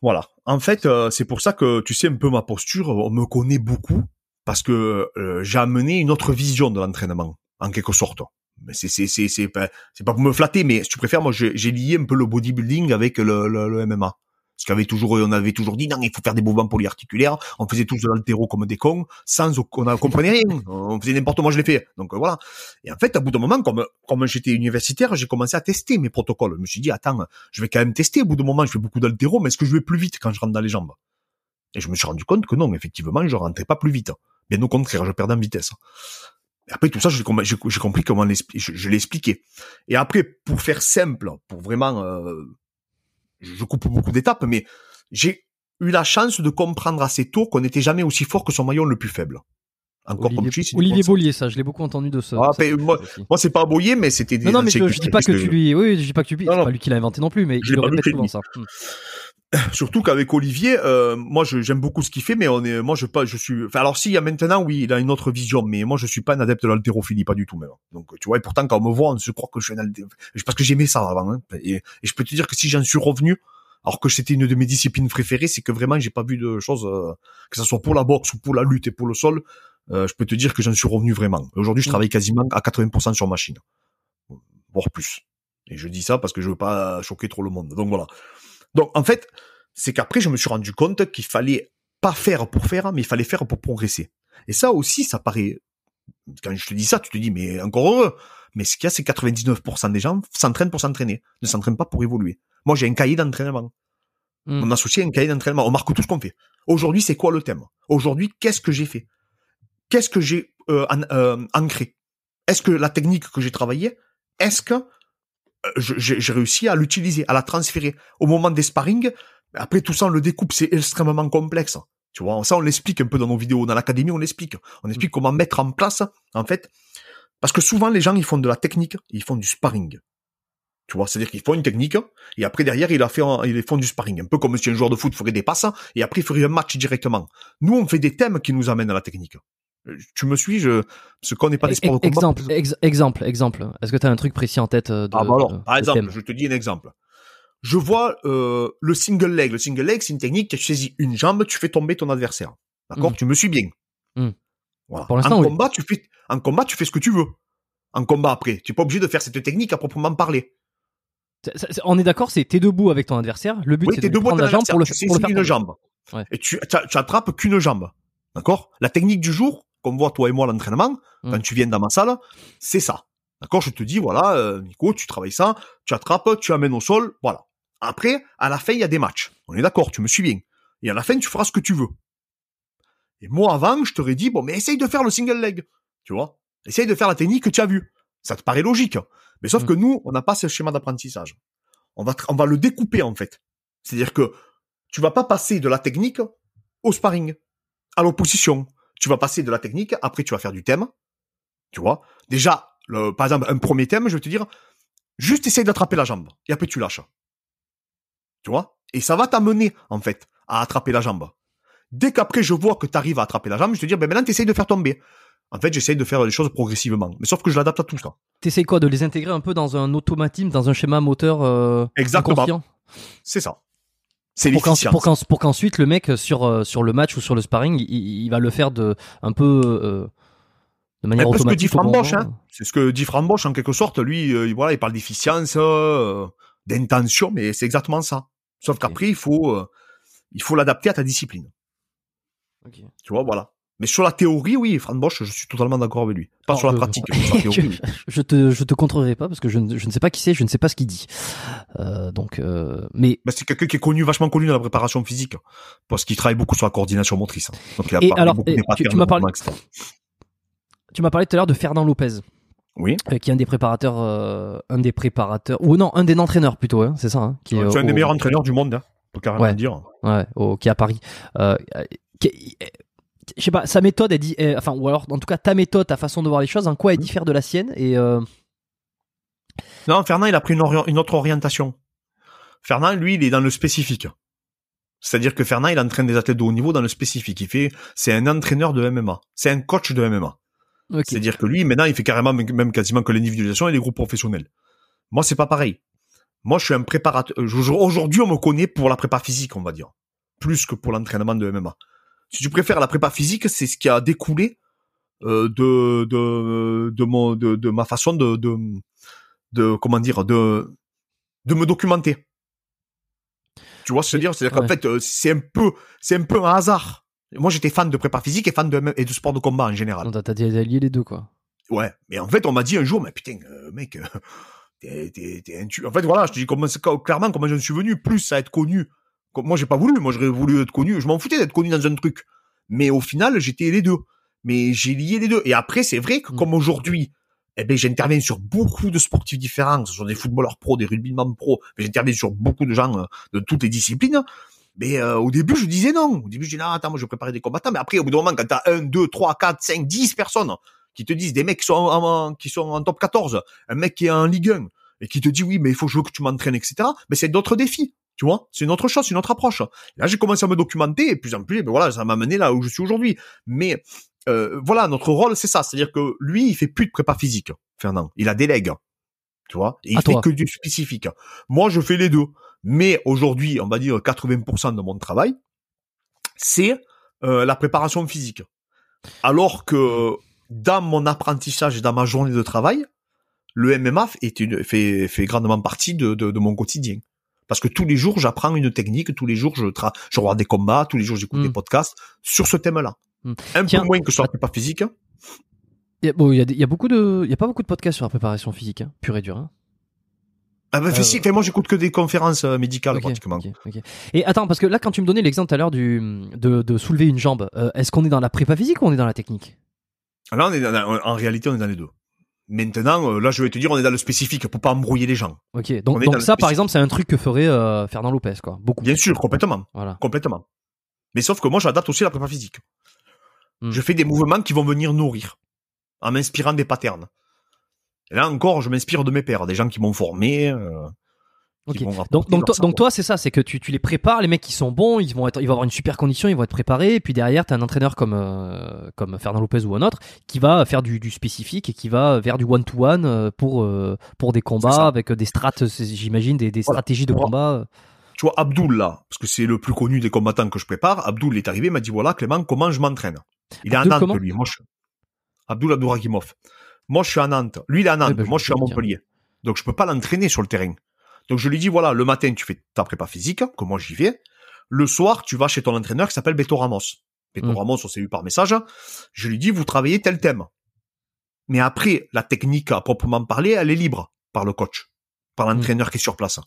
Voilà. En fait, c'est pour ça que tu sais un peu ma posture. On me connaît beaucoup parce que euh, j'ai amené une autre vision de l'entraînement, en quelque sorte. Mais c'est c'est c'est c'est pas c'est pas pour me flatter, mais si tu préfères, moi j'ai lié un peu le bodybuilding avec le, le MMA. Parce qu'avait toujours, on avait toujours dit non, il faut faire des mouvements polyarticulaires. On faisait tous de l'altéro comme des cons, sans on ne comprenait rien. (laughs) On faisait n'importe quoi, je l'ai fait. Donc voilà. Et en fait, à bout d'un moment, comme comme j'étais universitaire, j'ai commencé à tester mes protocoles. Je me suis dit attends, je vais quand même tester. Au bout d'un moment, je fais beaucoup d'altéro, mais est-ce que je vais plus vite quand je rentre dans les jambes? Et je me suis rendu compte que non, effectivement, je rentrais pas plus vite. Bien au contraire, je perdais en vitesse. Et après tout ça, j'ai compris comment je, l'ai expliqué. Et après, pour faire simple, pour vraiment, euh, je coupe beaucoup d'étapes, mais j'ai eu la chance de comprendre assez tôt qu'on n'était jamais aussi fort que son maillon le plus faible. Encore Olivier, comme Olivier Bollier, ça, je l'ai beaucoup entendu de ça. Ah, moi, moi c'est pas Bollier, mais c'était des. Non, non, mais je, je dis pas que tu lui, oui, je dis pas que tu lui, c'est pas lui qui l'a inventé non plus, mais je le répète souvent ça. (laughs) Surtout qu'avec Olivier, euh, moi j'aime beaucoup ce qu'il fait, mais on est, moi je pas, je suis. Enfin alors s'il y a maintenant, oui, il a une autre vision, mais moi je suis pas un adepte de l'haltérophilie, pas du tout même. Donc tu vois, et pourtant quand on me voit, on se croit que je suis un parce que j'aimais ça avant. Hein. Et, je peux te dire que si j'en suis revenu, alors que c'était une de mes disciplines préférées, c'est que vraiment j'ai pas vu de choses, euh, que ce soit pour la boxe ou pour la lutte et pour le sol, euh, je peux te dire que j'en suis revenu vraiment. Aujourd'hui, je mmh. travaille quasiment à 80% sur machine, voire plus. Et je dis ça parce que je veux pas choquer trop le monde. Donc voilà. Donc en fait, c'est qu'après je me suis rendu compte qu'il fallait pas faire pour faire, mais il fallait faire pour progresser. Et ça aussi, ça paraît, quand je te dis ça, tu te dis, mais encore heureux. Mais ce qu'il y a, c'est 99% des gens s'entraînent pour s'entraîner, ne s'entraînent pas pour évoluer. Moi, j'ai un cahier d'entraînement. Mm. Mon associé a un cahier d'entraînement. On marque tout ce qu'on fait. Aujourd'hui, c'est quoi le thème? Aujourd'hui, qu'est-ce que j'ai fait? Qu'est-ce que j'ai euh, euh, ancré? Est-ce que la technique que j'ai travaillée, est-ce que j'ai j'ai réussi à l'utiliser, à la transférer au moment des sparring Après tout ça, on le découpe, c'est extrêmement complexe. Tu vois, ça on l'explique un peu dans nos vidéos, dans l'académie on l'explique. On explique comment mettre en place, en fait, parce que souvent les gens ils font de la technique, ils font du sparring. Tu vois, c'est-à-dire qu'ils font une technique et après derrière ils la fait, en- ils font du sparring, un peu comme si un joueur de foot ferait des passes et après il ferait un match directement. Nous on fait des thèmes qui nous amènent à la technique. Tu me suis, je, ce qu'on n'est pas des sports de combat. exemple, ex- exemple, exemple. Est-ce que tu as un truc précis en tête euh, de, Ah bah alors, de- par exemple, thème je te dis un exemple. Je vois euh, le single leg. Le single leg, c'est une technique tu saisis une jambe, tu fais tomber ton adversaire. D'accord Mm. Tu me suis bien. Mm. Voilà. Pour l'instant, en oui. combat, tu fais en combat, tu fais ce que tu veux. En combat après, tu n'es pas obligé de faire cette technique à proprement parler. On est d'accord, c'est t'es debout avec ton adversaire. Le but Oui, c'est de debout prendre la jambe pour le, tu pour le faire une tomber. jambe. Ouais. Et tu, tu, tu attrapes qu'une jambe. D'accord? La technique du jour, comme voit toi et moi à l'entraînement, Mm. quand tu viens dans ma salle, c'est ça. D'accord? Je te dis, voilà, euh, Nico, tu travailles ça, tu attrapes, tu amènes au sol, voilà. Après, à la fin, il y a des matchs. On est d'accord, tu me suis bien. Et à la fin, tu feras ce que tu veux. Et moi, avant, je t'aurais dit, bon, mais essaye de faire le single leg. Tu vois Essaye de faire la technique que tu as vue. Ça te paraît logique. Mais sauf Mm. que nous, on n'a pas ce schéma d'apprentissage. On va, on va le découper, en fait. C'est-à-dire que tu vas pas passer de la technique au sparring, à l'opposition. Tu vas passer de la technique, après tu vas faire du thème. Tu vois? Déjà, le, par exemple, un premier thème, je vais te dire, juste essaye d'attraper la jambe. Et après tu lâches. Tu vois? Et ça va t'amener, en fait, à attraper la jambe. Dès qu'après je vois que tu arrives à attraper la jambe, je te dis, ben maintenant tu essayes de faire tomber. En fait, j'essaye de faire les choses progressivement. Mais sauf que je l'adapte à tout ça. T'essayes quoi? De les intégrer un peu dans un automatisme, dans un schéma moteur euh, Exactement. C'est ça. C'est pour qu'ensuite le mec sur euh, sur le match ou sur le sparring, il, il va le faire de un peu euh, de manière automatique. hein. C'est ce que dit Framboche, en quelque sorte. Lui, euh, voilà, il parle d'efficience, euh, d'intention, mais c'est exactement ça. Sauf qu'après, il faut, euh, il faut l'adapter à ta discipline. Ok. Tu vois, voilà. Mais sur la théorie, oui, Frank Bosch, je suis totalement d'accord avec lui. Pas Alors, sur la je- pratique. mais sur la théorie, oui. (laughs) je te je te contrerai pas parce que je ne, je ne sais pas qui c'est, je ne sais pas ce qu'il dit. Euh, donc euh, mais Ben, c'est quelqu'un qui est connu, vachement connu dans la préparation physique. Parce qu'il travaille beaucoup sur la coordination motrice. Donc, il a Et parlé alors, beaucoup et des tu- tu m'as de parlé- tu m'as parlé tout à l'heure de Fernand Lopez. Oui. euh, qui est un des préparateurs, euh, un des préparateurs, ou non, un des entraîneurs plutôt, hein, c'est ça, hein, qui est un au- des meilleurs entraîneurs du monde, hein. Peut carrément Ouais. dire. ouais, au- qui est à Paris. Euh, euh, qui- euh, je sais pas, sa méthode, elle dit, enfin, ou alors, en tout cas, ta méthode, ta façon de voir les choses, en quoi elle diffère de la sienne et euh, Non, Fernand, il a pris une, ori- une autre orientation. Fernand, lui, il est dans le spécifique. C'est-à-dire que Fernand, il entraîne des athlètes de haut niveau dans le spécifique. Il fait, c'est un entraîneur de MMA. C'est un coach de MMA. C'est-à-dire que lui, maintenant, il fait carrément, même quasiment que l'individualisation et les groupes professionnels. Moi, c'est pas pareil. Moi, je suis un préparateur. Aujourd'hui, on me connaît pour la prépa physique, on va dire. Plus que pour l'entraînement de MMA. Si tu préfères la prépa physique, c'est ce qui a découlé euh, de, de, de, mon, de, de ma façon de, de, de, comment dire, de, de me documenter. Tu vois ce que je veux dire? C'est-à-dire qu'en fait, euh, c'est un peu, c'est un peu un hasard. Moi, j'étais fan de prépa physique et fan de, et de sport de combat en général. T'as allié les deux, quoi. Ouais, mais en fait, on m'a dit un jour, mais putain, euh, mec, euh, (laughs) t'es, t'es, t'es un tu- En fait, voilà, je te dis comment, clairement comment j'en suis venu, plus à être connu. Moi, j'ai pas voulu, moi, j'aurais voulu être connu, je m'en foutais d'être connu dans un truc. Mais au final, j'étais les deux. Mais j'ai lié les deux. Et après, c'est vrai que Mm. comme aujourd'hui, eh ben, j'interviens sur beaucoup de sportifs différents, ce soit des footballeurs pro, des rugbyman pro, mais j'interviens sur beaucoup de gens euh, de toutes les disciplines. Mais euh, au début, je disais non. Au début, je disais, non, attends, moi, je vais préparer des combattants. Mais après, au bout d'un moment, quand t'as 1, 2, 3, 4, 5, 10 personnes qui te disent, des mecs qui sont en, en- qui sont en top 14, un mec qui est en Ligue 1, et qui te dit, oui, mais il faut que je veux que tu m'entraînes, etc. Mais c'est d'autres défis. Tu vois, c'est une autre chose, c'est une autre approche. Là, j'ai commencé à me documenter, et plus en plus, ben voilà, ça m'a mené là où je suis aujourd'hui. Mais euh, voilà, notre rôle, c'est ça. C'est-à-dire que lui, il fait plus de prépa physique, Fernand. Il a délègue. Tu vois, et il À fait toi. que du spécifique. Moi, je fais les deux. Mais aujourd'hui, on va dire 80% de mon travail, c'est euh, la préparation physique. Alors que dans mon apprentissage et dans ma journée de travail, le MMA est une, fait, fait grandement partie de, de, de mon quotidien. Parce que tous les jours, j'apprends une technique, tous les jours, je, tra je regarde des combats, tous les jours, j'écoute Mm. des podcasts sur ce thème-là. Mm. Un Tiens, peu moins que sur la prépa physique. Il y a, bon, il y a, des- il y a beaucoup de, il y a pas beaucoup de podcasts sur la préparation physique, hein, pure et dure. Hein. Ah bah, Euh, si, moi, j'écoute que des conférences euh, médicales, pratiquement. Et attends, parce que là, quand tu me donnais l'exemple tout à l'heure du de, de soulever une jambe, euh, est-ce qu'on est dans la prépa physique ou on est dans la technique? Là, on est dans- en réalité, on est dans les deux. Maintenant, euh, là, je vais te dire, on est dans le spécifique pour pas embrouiller les gens. Ok, donc, ça, par exemple, c'est un truc que ferait euh, Fernand Lopez, quoi. Beaucoup. Bien sûr, complètement. Voilà. Complètement. Mais sauf que moi, j'adapte aussi la prépa physique. Hmm. Je fais des mouvements qui vont venir nourrir, en m'inspirant des patterns. Et là encore, je m'inspire de mes pairs, des gens qui m'ont formé. euh, Donc, toi, savoir. donc toi, c'est ça, c'est que tu, tu les prépares, les mecs qui sont bons, ils vont être, ils vont avoir une super condition, ils vont être préparés, et puis derrière, t'as un entraîneur comme euh, comme Fernand Lopez ou un autre qui va faire du, du spécifique et qui va vers du one to one pour euh, pour des combats avec des strates, j'imagine, des, des Voilà. stratégies de Voilà. combat. Tu vois, Abdul, là, parce que c'est le plus connu des combattants que je prépare, Abdul est arrivé, il m'a dit, voilà, Clément, comment je m'entraîne? Il est à Nantes, lui. Moi, je... Abdul Abdouragimov. Moi, je suis à Nantes. Lui, il est à Nantes. bah, Moi, je suis à Montpellier. Donc, je peux pas l'entraîner sur le terrain. Donc, je lui dis, voilà, le matin, tu fais ta prépa physique, que moi, j'y vais. Le soir, tu vas chez ton entraîneur qui s'appelle Beto Ramos. Beto Mm. Ramos, on s'est eu par message. Je lui dis, vous travaillez tel thème. Mais après, la technique à proprement parler, elle est libre par le coach, par Mm. l'entraîneur qui est sur place.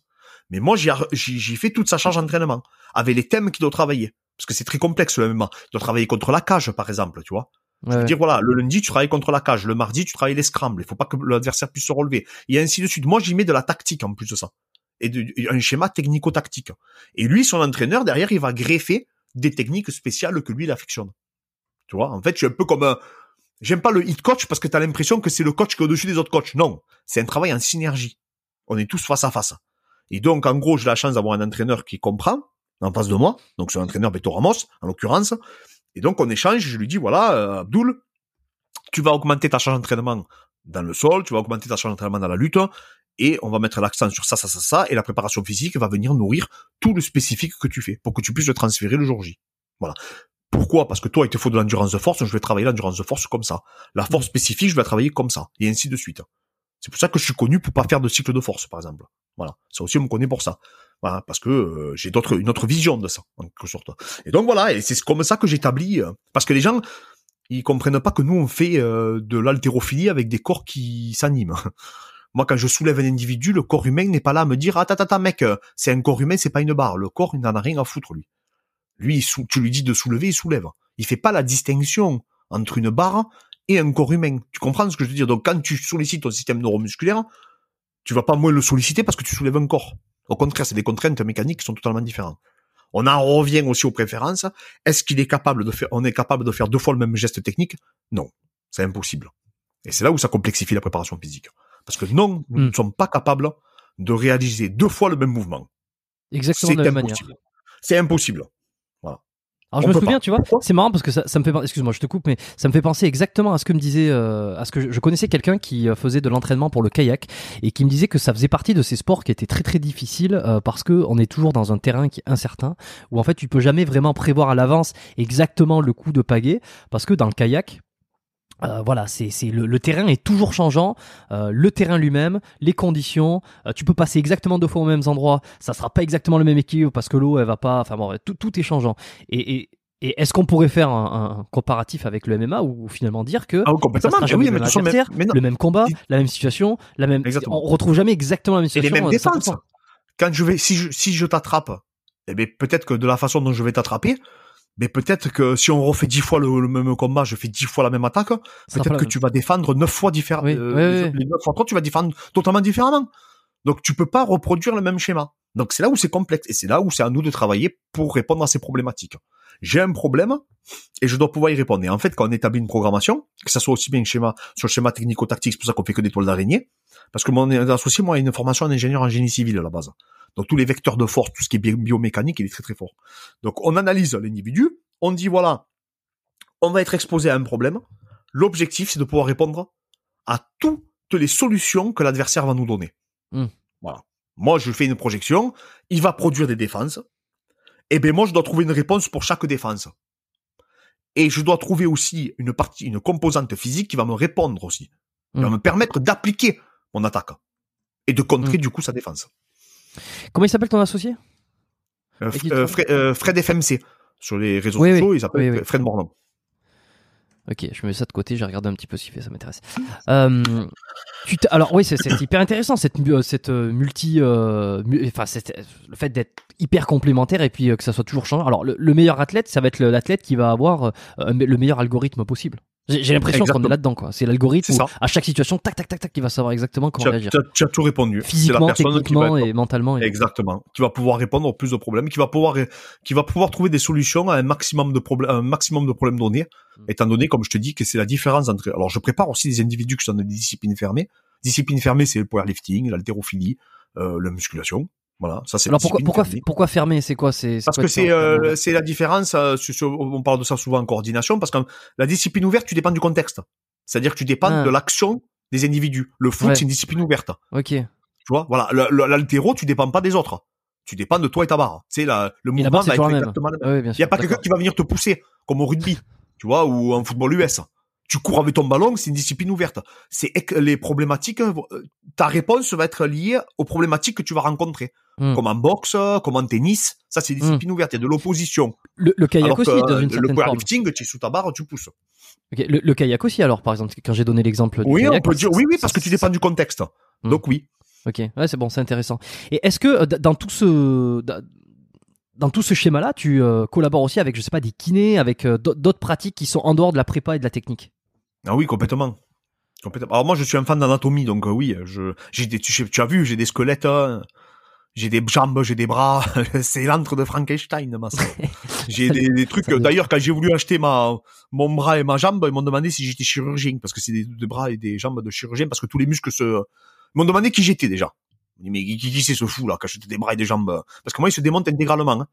Mais moi, j'y fais toute sa charge d'entraînement, avec les thèmes qu'il doit travailler. Parce que c'est très complexe le MMA. Il doit travailler contre la cage, par exemple, tu vois. Je veux dire, voilà, le lundi, tu travailles contre la cage. Le mardi, tu travailles les scrambles. Il faut pas que l'adversaire puisse se relever. Et ainsi de suite. Moi, j'y mets de la tactique en plus de ça. Et de, et un schéma technico-tactique. Et lui, son entraîneur, derrière, il va greffer des techniques spéciales que lui, il affectionne. Tu vois, en fait, je suis un peu comme un... J'aime pas le hit coach parce que t'as l'impression que c'est le coach qui est au-dessus des autres coachs. Non, c'est un travail en synergie. On est tous face à face. Et donc, en gros, j'ai la chance d'avoir un entraîneur qui comprend en face de moi. Donc, c'est un entraîneur Beto Ramos, en l'occurrence. Et donc, on échange. Je lui dis, voilà, euh, Abdoul, tu vas augmenter ta charge d'entraînement dans le sol, tu vas augmenter ta charge d'entraînement dans la lutte, et on va mettre l'accent sur ça, ça, ça, ça, et la préparation physique va venir nourrir tout le spécifique que tu fais, pour que tu puisses le transférer le jour J. Voilà. Pourquoi? Parce que toi, il te faut de l'endurance de force, je vais travailler l'endurance de force comme ça. La force spécifique, je vais la travailler comme ça, et ainsi de suite. C'est pour ça que je suis connu pour pas faire de cycle de force, par exemple. Voilà. Ça aussi, on me connaît pour ça. Parce que euh, j'ai d'autres, une autre vision de ça, en quelque sorte. Et donc voilà, et c'est comme ça que j'établis, euh, parce que les gens, ils comprennent pas que nous on fait euh, de l'haltérophilie avec des corps qui s'animent. (laughs) Moi, quand je soulève un individu, le corps humain n'est pas là à me dire ah tata mec, c'est un corps humain, c'est pas une barre. Le corps, il n'en a rien à foutre lui. Lui, tu lui dis de soulever, il soulève. Il fait pas la distinction entre une barre et un corps humain. Tu comprends ce que je veux dire? Donc, quand tu sollicites ton système neuromusculaire, tu vas pas moins le solliciter parce que tu soulèves un corps. Au contraire, c'est des contraintes mécaniques qui sont totalement différentes. On en revient aussi aux préférences. Est-ce qu'il est capable de faire, on est capable de faire deux fois le même geste technique? Non. C'est impossible. Et c'est là où ça complexifie la préparation physique. Parce que non, nous Hmm. ne sommes pas capables de réaliser deux fois le même mouvement. Exactement C'est de la même manière. impossible. C'est impossible. Alors je On me souviens, pas. tu vois, c'est marrant parce que ça, ça me fait, excuse-moi, je te coupe, mais ça me fait penser exactement à ce que me disait, euh, à ce que je, je connaissais quelqu'un qui euh, faisait de l'entraînement pour le kayak et qui me disait que ça faisait partie de ces sports qui étaient très très difficiles euh, parce que on est toujours dans un terrain qui est incertain où en fait tu peux jamais vraiment prévoir à l'avance exactement le coup de pagaie parce que dans le kayak euh, voilà, c'est c'est le, le terrain est toujours changeant, euh, le terrain lui-même, les conditions. euh, tu peux passer exactement deux fois aux mêmes endroits, ça sera pas exactement le même équilibre parce que l'eau elle va pas. Enfin bon, tout, tout est changeant. Et, et, et est-ce qu'on pourrait faire un, un comparatif avec le MMA ou finalement dire que Ah, ça sera Mais jamais oui, le mais même adversaire, le même combat, la même situation, la même. Exactement. On retrouve jamais exactement la même Et situation. les mêmes à défenses. 100%. Quand je vais, si je, si je t'attrape, eh ben, peut-être que de la façon dont je vais t'attraper, mais peut-être que si on refait dix fois le, le même combat, je fais dix fois la même attaque, peut-être que tu vas défendre neuf fois différemment. Oui, oui, oui. Les neuf fois trois, tu vas défendre totalement différemment. Donc tu peux pas reproduire le même schéma. Donc c'est là où c'est complexe et c'est là où c'est à nous de travailler pour répondre à ces problématiques. J'ai un problème et je dois pouvoir y répondre. Et en fait, quand on établit une programmation, que ça soit aussi bien un schéma sur le schéma technico-tactique, c'est pour ça qu'on fait que des toiles d'araignée, parce que mon associé moi a une formation d'ingénieur en génie civil à la base. Donc tous les vecteurs de force, tout ce qui est bi- biomécanique, il est très très fort. Donc on analyse l'individu, on dit voilà, on va être exposé à un problème. L'objectif c'est de pouvoir répondre à toutes les solutions que l'adversaire va nous donner. Hmm. Voilà. Moi je fais une projection, il va produire des défenses. Et ben moi je dois trouver une réponse pour chaque défense. Et je dois trouver aussi une partie, une composante physique qui va me répondre aussi. Qui va Hmm. me permettre d'appliquer mon attaque. Et de contrer du coup sa défense. Comment il s'appelle ton associé? Euh, euh, Fred, euh, Fred FMC sur les réseaux Oui, oui. sociaux, il s'appelle Oui. Fred Morland. Ok, je mets ça de côté, j'ai regardé un petit peu ce qu'il fait, ça m'intéresse. Tu alors oui, c'est hyper intéressant cette cette multi, mu- enfin le fait d'être hyper complémentaire et puis que ça soit toujours changeant. Alors le, le meilleur athlète, ça va être l'athlète qui va avoir le meilleur algorithme possible. J'ai l'impression qu'on est là-dedans quoi. C'est l'algorithme à chaque situation, tac tac tac tac, qui va savoir exactement comment Tu réagir. tu as- tout répondu. La Physiquement, qui va techniquement et mentalement. et- Exactement. Qui va pouvoir répondre aux plus de problèmes, qui va pouvoir, qui va pouvoir trouver des solutions à un maximum de problèmes, un maximum de problèmes donnés, Mm. étant donné, comme je te dis, que c'est la différence entre, alors je prépare aussi des individus qui sont dans des disciplines fermées. Disciplines fermées, c'est le powerlifting, l'haltérophilie, euh, la musculation. Voilà. Ça, c'est Alors pourquoi pourquoi pourquoi fermer? C'est quoi C'est Parce quoi que c'est euh, c'est la différence. euh, sur- sur- on parle de ça souvent en coordination parce que la discipline ouverte, tu dépends du contexte. C'est-à-dire que tu dépends Ah. de l'action des individus. Le foot, Ouais. c'est une discipline ouverte. Ok. Tu vois, voilà. L'altéro, tu dépends pas des autres. Tu dépends de toi et ta barre. La, le mouvement c'est va être toujours la le. Ah bien Il y sûr. a pas quelqu'un qui va venir te pousser, comme au rugby, tu vois, ou en football US. Tu cours avec ton ballon, c'est une discipline ouverte. C'est les problématiques. euh, Ta réponse va être liée aux problématiques que tu vas rencontrer, Hmm. comme en boxe, comme en tennis. Ça, c'est une discipline ouverte. Il y a de l'opposition. Le, le kayak Alors que aussi dans euh, une le certaine forme. powerlifting, tu es sous ta barre, tu pousses. Le, le kayak aussi alors par exemple quand j'ai donné l'exemple du Oui, kayak, on peut dire oui, oui, parce que tu dépends du contexte. Hmm. Donc oui. Ok, ouais, c'est bon, c'est intéressant. Et est-ce que euh, dans tout ce dans- tout ce schéma-là, tu euh, collabores aussi avec je sais pas des kinés, avec euh, d'au- d'autres pratiques qui sont en dehors de la prépa et de la technique? Ah oui, complètement. Complètement. Alors moi, je suis un fan d'anatomie, donc euh, oui, je, j'ai des, tu, tu as vu, j'ai des squelettes, hein. j'ai des jambes, j'ai des bras, (laughs) c'est l'antre de Frankenstein, ma sœur. (laughs) J'ai des, des trucs. D'ailleurs, quand j'ai voulu acheter ma, mon bras et ma jambe, ils m'ont demandé si j'étais chirurgien, parce que c'est des, des bras et des jambes de chirurgien, parce que tous les muscles se, ils m'ont demandé qui j'étais déjà. Ils m'ont dit, mais qui, qui c'est ce fou là, qui achète des bras et des jambes? Parce que moi, ils se démontent intégralement. hein.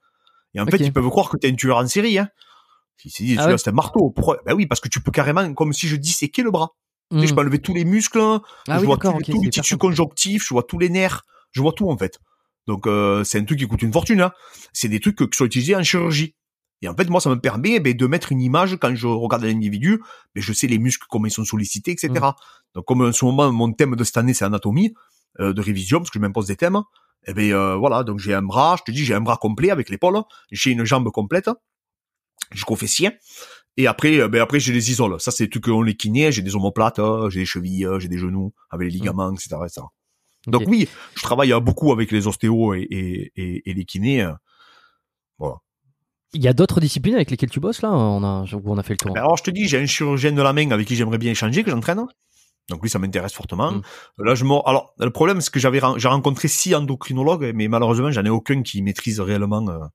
Et en fait, ils peuvent croire que t'es un tueur en série. Hein. Se disent, Ah ouais c'est un marteau. Pourquoi Ben oui, parce que tu peux carrément, comme si je disséquais le bras. Tu sais, je Hmm. peux enlever tous les muscles, Ah je oui, vois tous, les tissus conjonctifs, je vois tous les nerfs, je vois tout en fait. Donc euh, c'est un truc qui coûte une fortune. Hein. C'est des trucs qui sont utilisés en chirurgie. Et en fait, moi, ça me permet eh ben, de mettre une image quand je regarde un individu, mais je sais les muscles, comment ils sont sollicités, etc. Mm. Donc comme en ce moment, mon thème de cette année, c'est anatomie, euh, de révision, parce que je m'impose des thèmes. Et ben euh, voilà, donc j'ai un bras, je te dis, j'ai un bras complet avec l'épaule, j'ai une jambe complète, jusqu'au fessier. Et après, euh, ben après j'ai les isoles. Ça, c'est des trucs qu'on les kinés. J'ai des omoplates, euh, j'ai des chevilles, euh, j'ai des genoux avec les ligaments, etc., etc. Donc Mm. Oui, je travaille beaucoup avec les ostéos et, et, et, et les kinés. euh. Voilà. Il y a d'autres disciplines avec lesquelles tu bosses là? On a où on a fait le tour. Ben alors je te dis, j'ai un chirurgien de la main avec qui j'aimerais bien échanger, que j'entraîne. Donc lui, ça m'intéresse fortement. Mm. Là, je. Alors, le problème, c'est que j'avais j'ai rencontré six endocrinologues, mais malheureusement, j'en ai aucun qui maîtrise réellement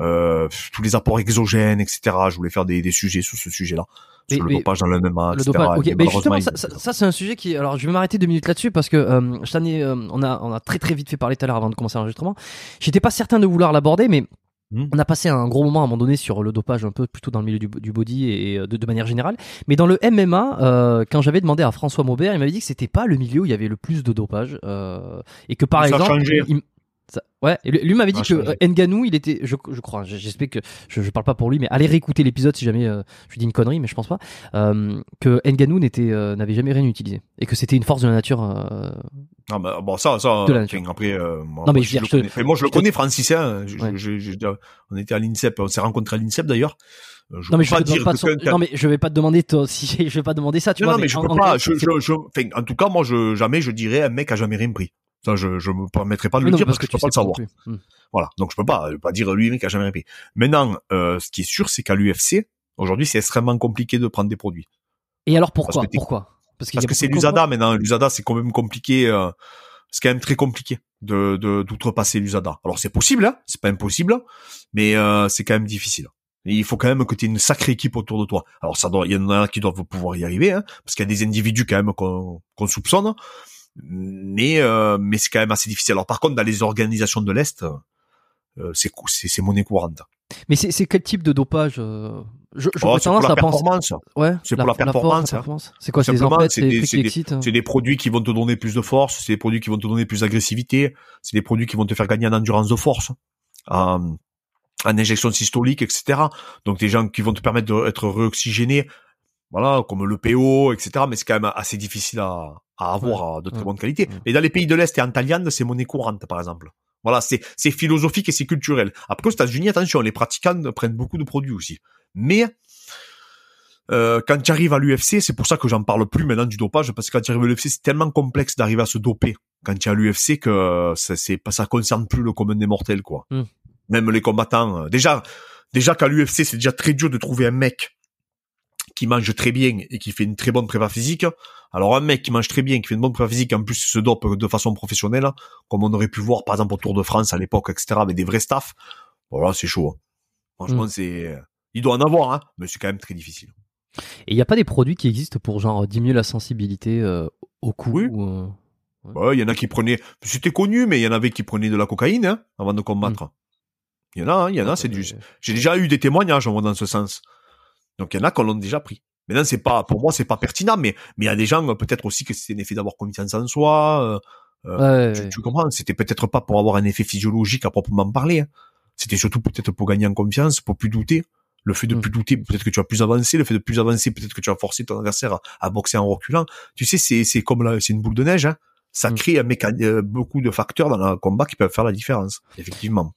euh, tous les apports exogènes, etc. Je voulais faire des, des sujets sur ce sujet-là, Mais- sur le mais- dopage dans le MMA, Le etc. dopage. Ok, Et mais justement, ça, ça- ça, c'est un sujet qui. Alors, je vais m'arrêter deux minutes là-dessus parce que euh, je ai, euh, on a, on a très très vite fait parler tout à l'heure avant de commencer l'enregistrement. J'étais pas certain de vouloir l'aborder, mais Hmm. on a passé un gros moment à un moment donné sur le dopage un peu plutôt dans le milieu du, du body et euh, de, de manière générale. Mais dans le MMA, euh, quand j'avais demandé à François Maubert, il m'avait dit que c'était pas le milieu où il y avait le plus de dopage euh, et que par Ça exemple, il- ça- ouais, lui m'avait dit Ça a que euh, Nganou, il était, je, je crois, j'espère que je, je parle pas pour lui, mais allez réécouter l'épisode si jamais euh, je lui dis une connerie, mais je pense pas, euh, que Nganou n'était, euh, n'avait jamais rien utilisé et que c'était une force de la nature. euh, Non, mais bon, ça, ça, De la nature. après, moi, Non, mais je te- connais. Enfin, moi, je le connais, Francis, hein. Ouais. on était à l'INSEP, on s'est rencontrés à l'INSEP d'ailleurs. Je non mais je dire pas son- non mais je vais pas te demander toi, si (laughs) je vais pas demander ça, tu non, vois. non, mais je en- peux en pas. en tout cas, moi, je, jamais je dirais un mec a jamais rien pris. Ça, je, je me permettrais pas de le non, dire parce que, je peux pas le savoir. Hmm. Voilà. Donc, je peux pas, je peux pas dire lui, mec a jamais pris. Maintenant, euh, ce qui est sûr, c'est qu'à l'UFC, aujourd'hui, c'est extrêmement compliqué de prendre des produits. Et alors pourquoi? Parce que Pourquoi? Parce, que c'est l'USADA maintenant. L'USADA, c'est quand même compliqué. euh, c'est quand même très compliqué de de- d'outrepasser l'USADA. Alors c'est possible, hein, c'est pas impossible, mais euh, c'est quand même difficile. Et il faut quand même que tu aies une sacrée équipe autour de toi. Alors ça, doit- il y en a qui doivent pouvoir y arriver, hein, parce qu'il y a des individus quand même qu'on qu'on soupçonne, mais euh, mais c'est quand même assez difficile. Alors par contre, dans les organisations de l'est, euh, c'est c'est monnaie courante. Mais c'est c'est quel type de dopage euh, Je Oh, j'aurais c'est pour la performance. Ouais. C'est pour la performance, hein. performance. C'est quoi Simplement, empêtes, c'est des c'est des- hein. C'est des produits qui vont te donner plus de force, c'est des produits qui vont te donner plus d'agressivité, c'est des produits qui vont te faire gagner en endurance de force, en, en injection systolique, etc. Donc des gens qui vont te permettre d'être réoxygéné, voilà, comme le PO, etc. Mais c'est quand même assez difficile à, à avoir euh, de très Ouais. bonne qualité. Ouais. Mais dans les pays de l'Est et en Thaïlande, c'est monnaie courante, par exemple. Voilà, c'est c'est philosophique et c'est culturel. Après, aux États-Unis, attention, les pratiquants prennent beaucoup de produits aussi. Mais euh, quand tu arrives à l'UFC, c'est pour ça que j'en parle plus maintenant du dopage, parce que quand tu arrives à l'UFC, c'est tellement complexe d'arriver à se doper quand tu es à l'UFC que ça, c'est pas ça concerne plus le commun des mortels, quoi. Mm. Même les combattants. euh, Déjà, déjà qu'à l'UFC, c'est déjà très dur de trouver un mec qui mange très bien et qui fait une très bonne prépa physique. Alors un mec qui mange très bien, qui fait une bonne prépa physique, en plus se dope de façon professionnelle, comme on aurait pu voir par exemple au Tour de France à l'époque, etc., avec des vrais staffs. Voilà, c'est chaud. hein. Franchement, Mm. c'est, il doit en avoir, hein, mais c'est quand même très difficile. Et il n'y a pas des produits qui existent pour genre diminuer la sensibilité euh, au cou Oui. ou, euh, Ouais, il y en a qui prenaient, c'était connu, mais il y en avait qui prenaient de la cocaïne hein, avant de combattre. Il y en a, hein, il y en a, c'est du. euh, J'ai déjà eu des témoignages moi dans ce sens. Donc il y en a qu'on l'a déjà pris. Maintenant c'est pas, pour moi c'est pas pertinent, mais mais il y a des gens euh, peut-être aussi que c'est un effet d'avoir confiance en soi. euh, euh, Ouais, tu, ouais. tu comprends? C'était peut-être pas pour avoir un effet physiologique à proprement parler. hein. C'était surtout peut-être pour gagner en confiance, pour plus douter. Le fait de Mm. plus douter, peut-être que tu vas plus avancer. Le fait de plus avancer, peut-être que tu vas forcer ton adversaire à, à boxer en reculant. Tu sais, c'est c'est comme la, c'est une boule de neige. Hein. Ça Mm. crée un euh, beaucoup de facteurs dans le combat qui peuvent faire la différence. Effectivement.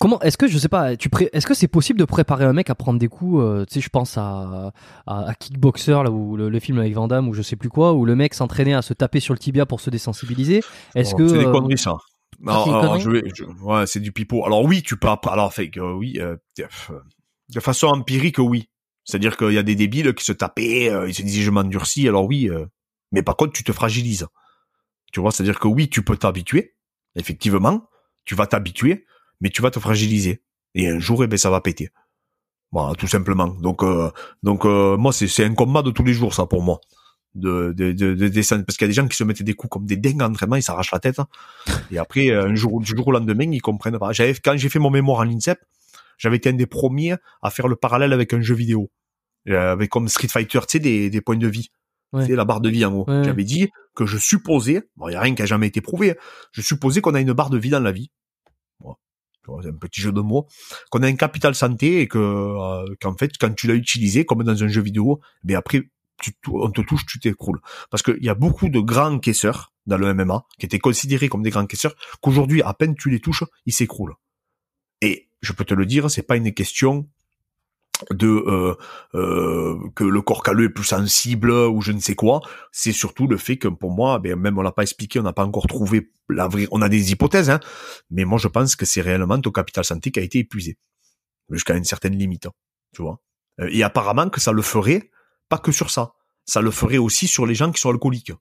Comment est-ce que je sais pas, tu pré- est-ce que c'est possible de préparer un mec à prendre des coups euh, Tu sais, je pense à, à, à Kickboxer là où le, le film avec Van Damme ou je sais plus quoi, où le mec s'entraînait à se taper sur le tibia pour se désensibiliser. Est-ce Oh, que c'est des euh, conneries ça. Alors, alors, connerie je vais, je- ouais, c'est du pipeau. Alors oui, tu peux. Alors fait que oui, euh, de façon empirique, oui. C'est-à-dire qu'il y a des débiles qui se tapaient, euh, ils se disaient je m'endurcis. Alors oui, euh, mais par contre tu te fragilises. Tu vois, c'est-à-dire que oui, tu peux t'habituer. Effectivement, tu vas t'habituer, mais tu vas te fragiliser. Et un jour, eh ben ça va péter. Voilà, tout simplement. Donc, euh, donc euh, moi, c'est un combat de tous les jours, ça pour moi. De, de, de, de descendre. parce qu'il y a des gens qui se mettaient des coups comme des dingues en entraînement, ils s'arrachent la tête. Et après, euh, un jour, du jour au lendemain, ils comprennent pas. J'avais, quand j'ai fait mon mémoire en l'INSEP, j'avais été un des premiers à faire le parallèle avec un jeu vidéo. Euh, avec comme Street Fighter, tu sais, des, des points de vie. Ouais. Sais, la barre de vie en. Ouais, ouais. J'avais dit que je supposais, bon, il y a rien qui a jamais été prouvé, hein, je supposais qu'on a une barre de vie dans la vie. Bon, c'est un petit jeu de mots. Qu'on a un capital santé et que, euh, qu'en fait, quand tu l'as utilisé, comme dans un jeu vidéo, ben après, tu, on te touche, tu t'écroules. Parce qu'il y a beaucoup de grands caisseurs dans le MMA, qui étaient considérés comme des grands caisseurs, qu'aujourd'hui, à peine tu les touches, ils s'écroulent. Et je peux te le dire, c'est pas une question de euh, euh, que le corps calleux est plus sensible ou je ne sais quoi. C'est surtout le fait que pour moi, ben, même on l'a pas expliqué, on n'a pas encore trouvé la vraie. On a des hypothèses, hein, mais moi je pense que c'est réellement ton capital santé qui a été épuisé jusqu'à une certaine limite, hein, tu vois. Euh, Et apparemment que ça le ferait pas que sur ça, ça le ferait aussi sur les gens qui sont alcooliques.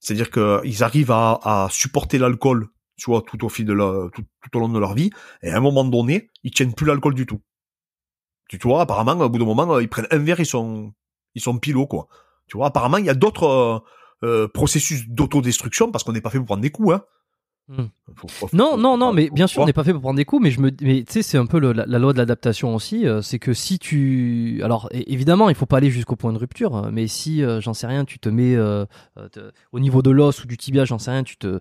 C'est-à-dire qu'ils arrivent à, à supporter l'alcool, tu vois, tout au fil de la, tout, tout au long de leur vie, et à un moment donné, ils tiennent plus l'alcool du tout. Tu vois, apparemment, au bout d'un moment, euh, ils prennent un verre, ils sont, ils sont pilots, quoi. Tu vois, apparemment, il y a d'autres euh, euh, processus d'autodestruction parce qu'on n'est pas fait pour prendre des coups, hein. Hmm. Faut- faut- Non, faut- non, non, mais bien sûr, on n'est pas fait pour prendre des coups, mais je me, mais tu sais, c'est un peu le- la, la loi de l'adaptation aussi. euh, c'est que si tu, alors évidemment, il faut pas aller jusqu'au point de rupture, hein, mais si, euh, j'en sais rien, tu te mets euh, te- au niveau de l'os ou du tibia, j'en sais rien, tu te,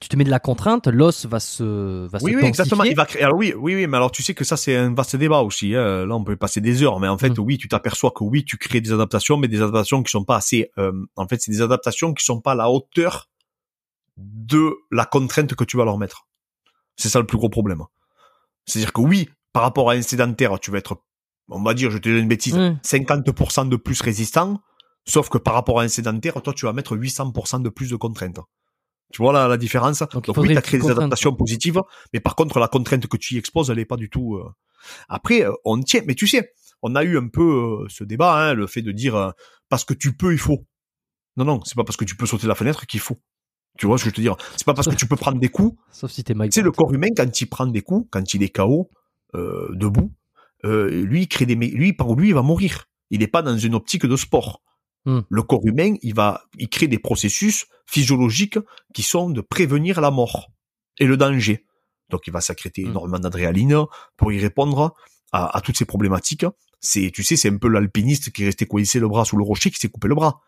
tu te mets de la contrainte, l'os va se, va Oui, se oui, exactement. Il va créer. Alors oui, oui, oui, mais alors tu sais que ça c'est un vaste débat aussi. Hein. Là, on peut passer des heures, mais en fait, Mm. oui, tu t'aperçois que oui, tu crées des adaptations, mais des adaptations qui sont pas assez. en fait, c'est des adaptations qui sont pas à la hauteur de la contrainte que tu vas leur mettre. C'est ça le plus gros problème. C'est-à-dire que oui, par rapport à un sédentaire, tu vas être, on va dire, je te dis une bêtise, Mm. 50% de plus résistant, sauf que par rapport à un sédentaire, toi, tu vas mettre 800% de plus de contraintes. Tu vois la, la différence? Donc, oui, tu as créé des adaptations positives, mais par contre, la contrainte que tu y exposes, elle est pas du tout... euh. Après, euh, on tient, mais tu sais, on a eu un peu euh, ce débat, hein, le fait de dire, euh, parce que tu peux, il faut. Non, non, c'est pas parce que tu peux sauter la fenêtre qu'il faut. Tu vois ce que je veux te dire? C'est pas parce que tu peux prendre des coups (laughs) Sauf si t'es Mike. tu sais, le corps humain, quand il prend des coups, quand il est KO, euh, debout, euh, lui, il crée des, lui, par lui, il va mourir. Il n'est pas dans une optique de sport. Hmm. Le corps humain, il va, il crée des processus physiologiques qui sont de prévenir la mort et le danger. Donc, il va sécréter Hmm. énormément d'adrénaline pour y répondre à, à toutes ces problématiques. C'est, tu sais, c'est un peu l'alpiniste qui est resté coincé le bras sous le rocher qui s'est coupé le bras.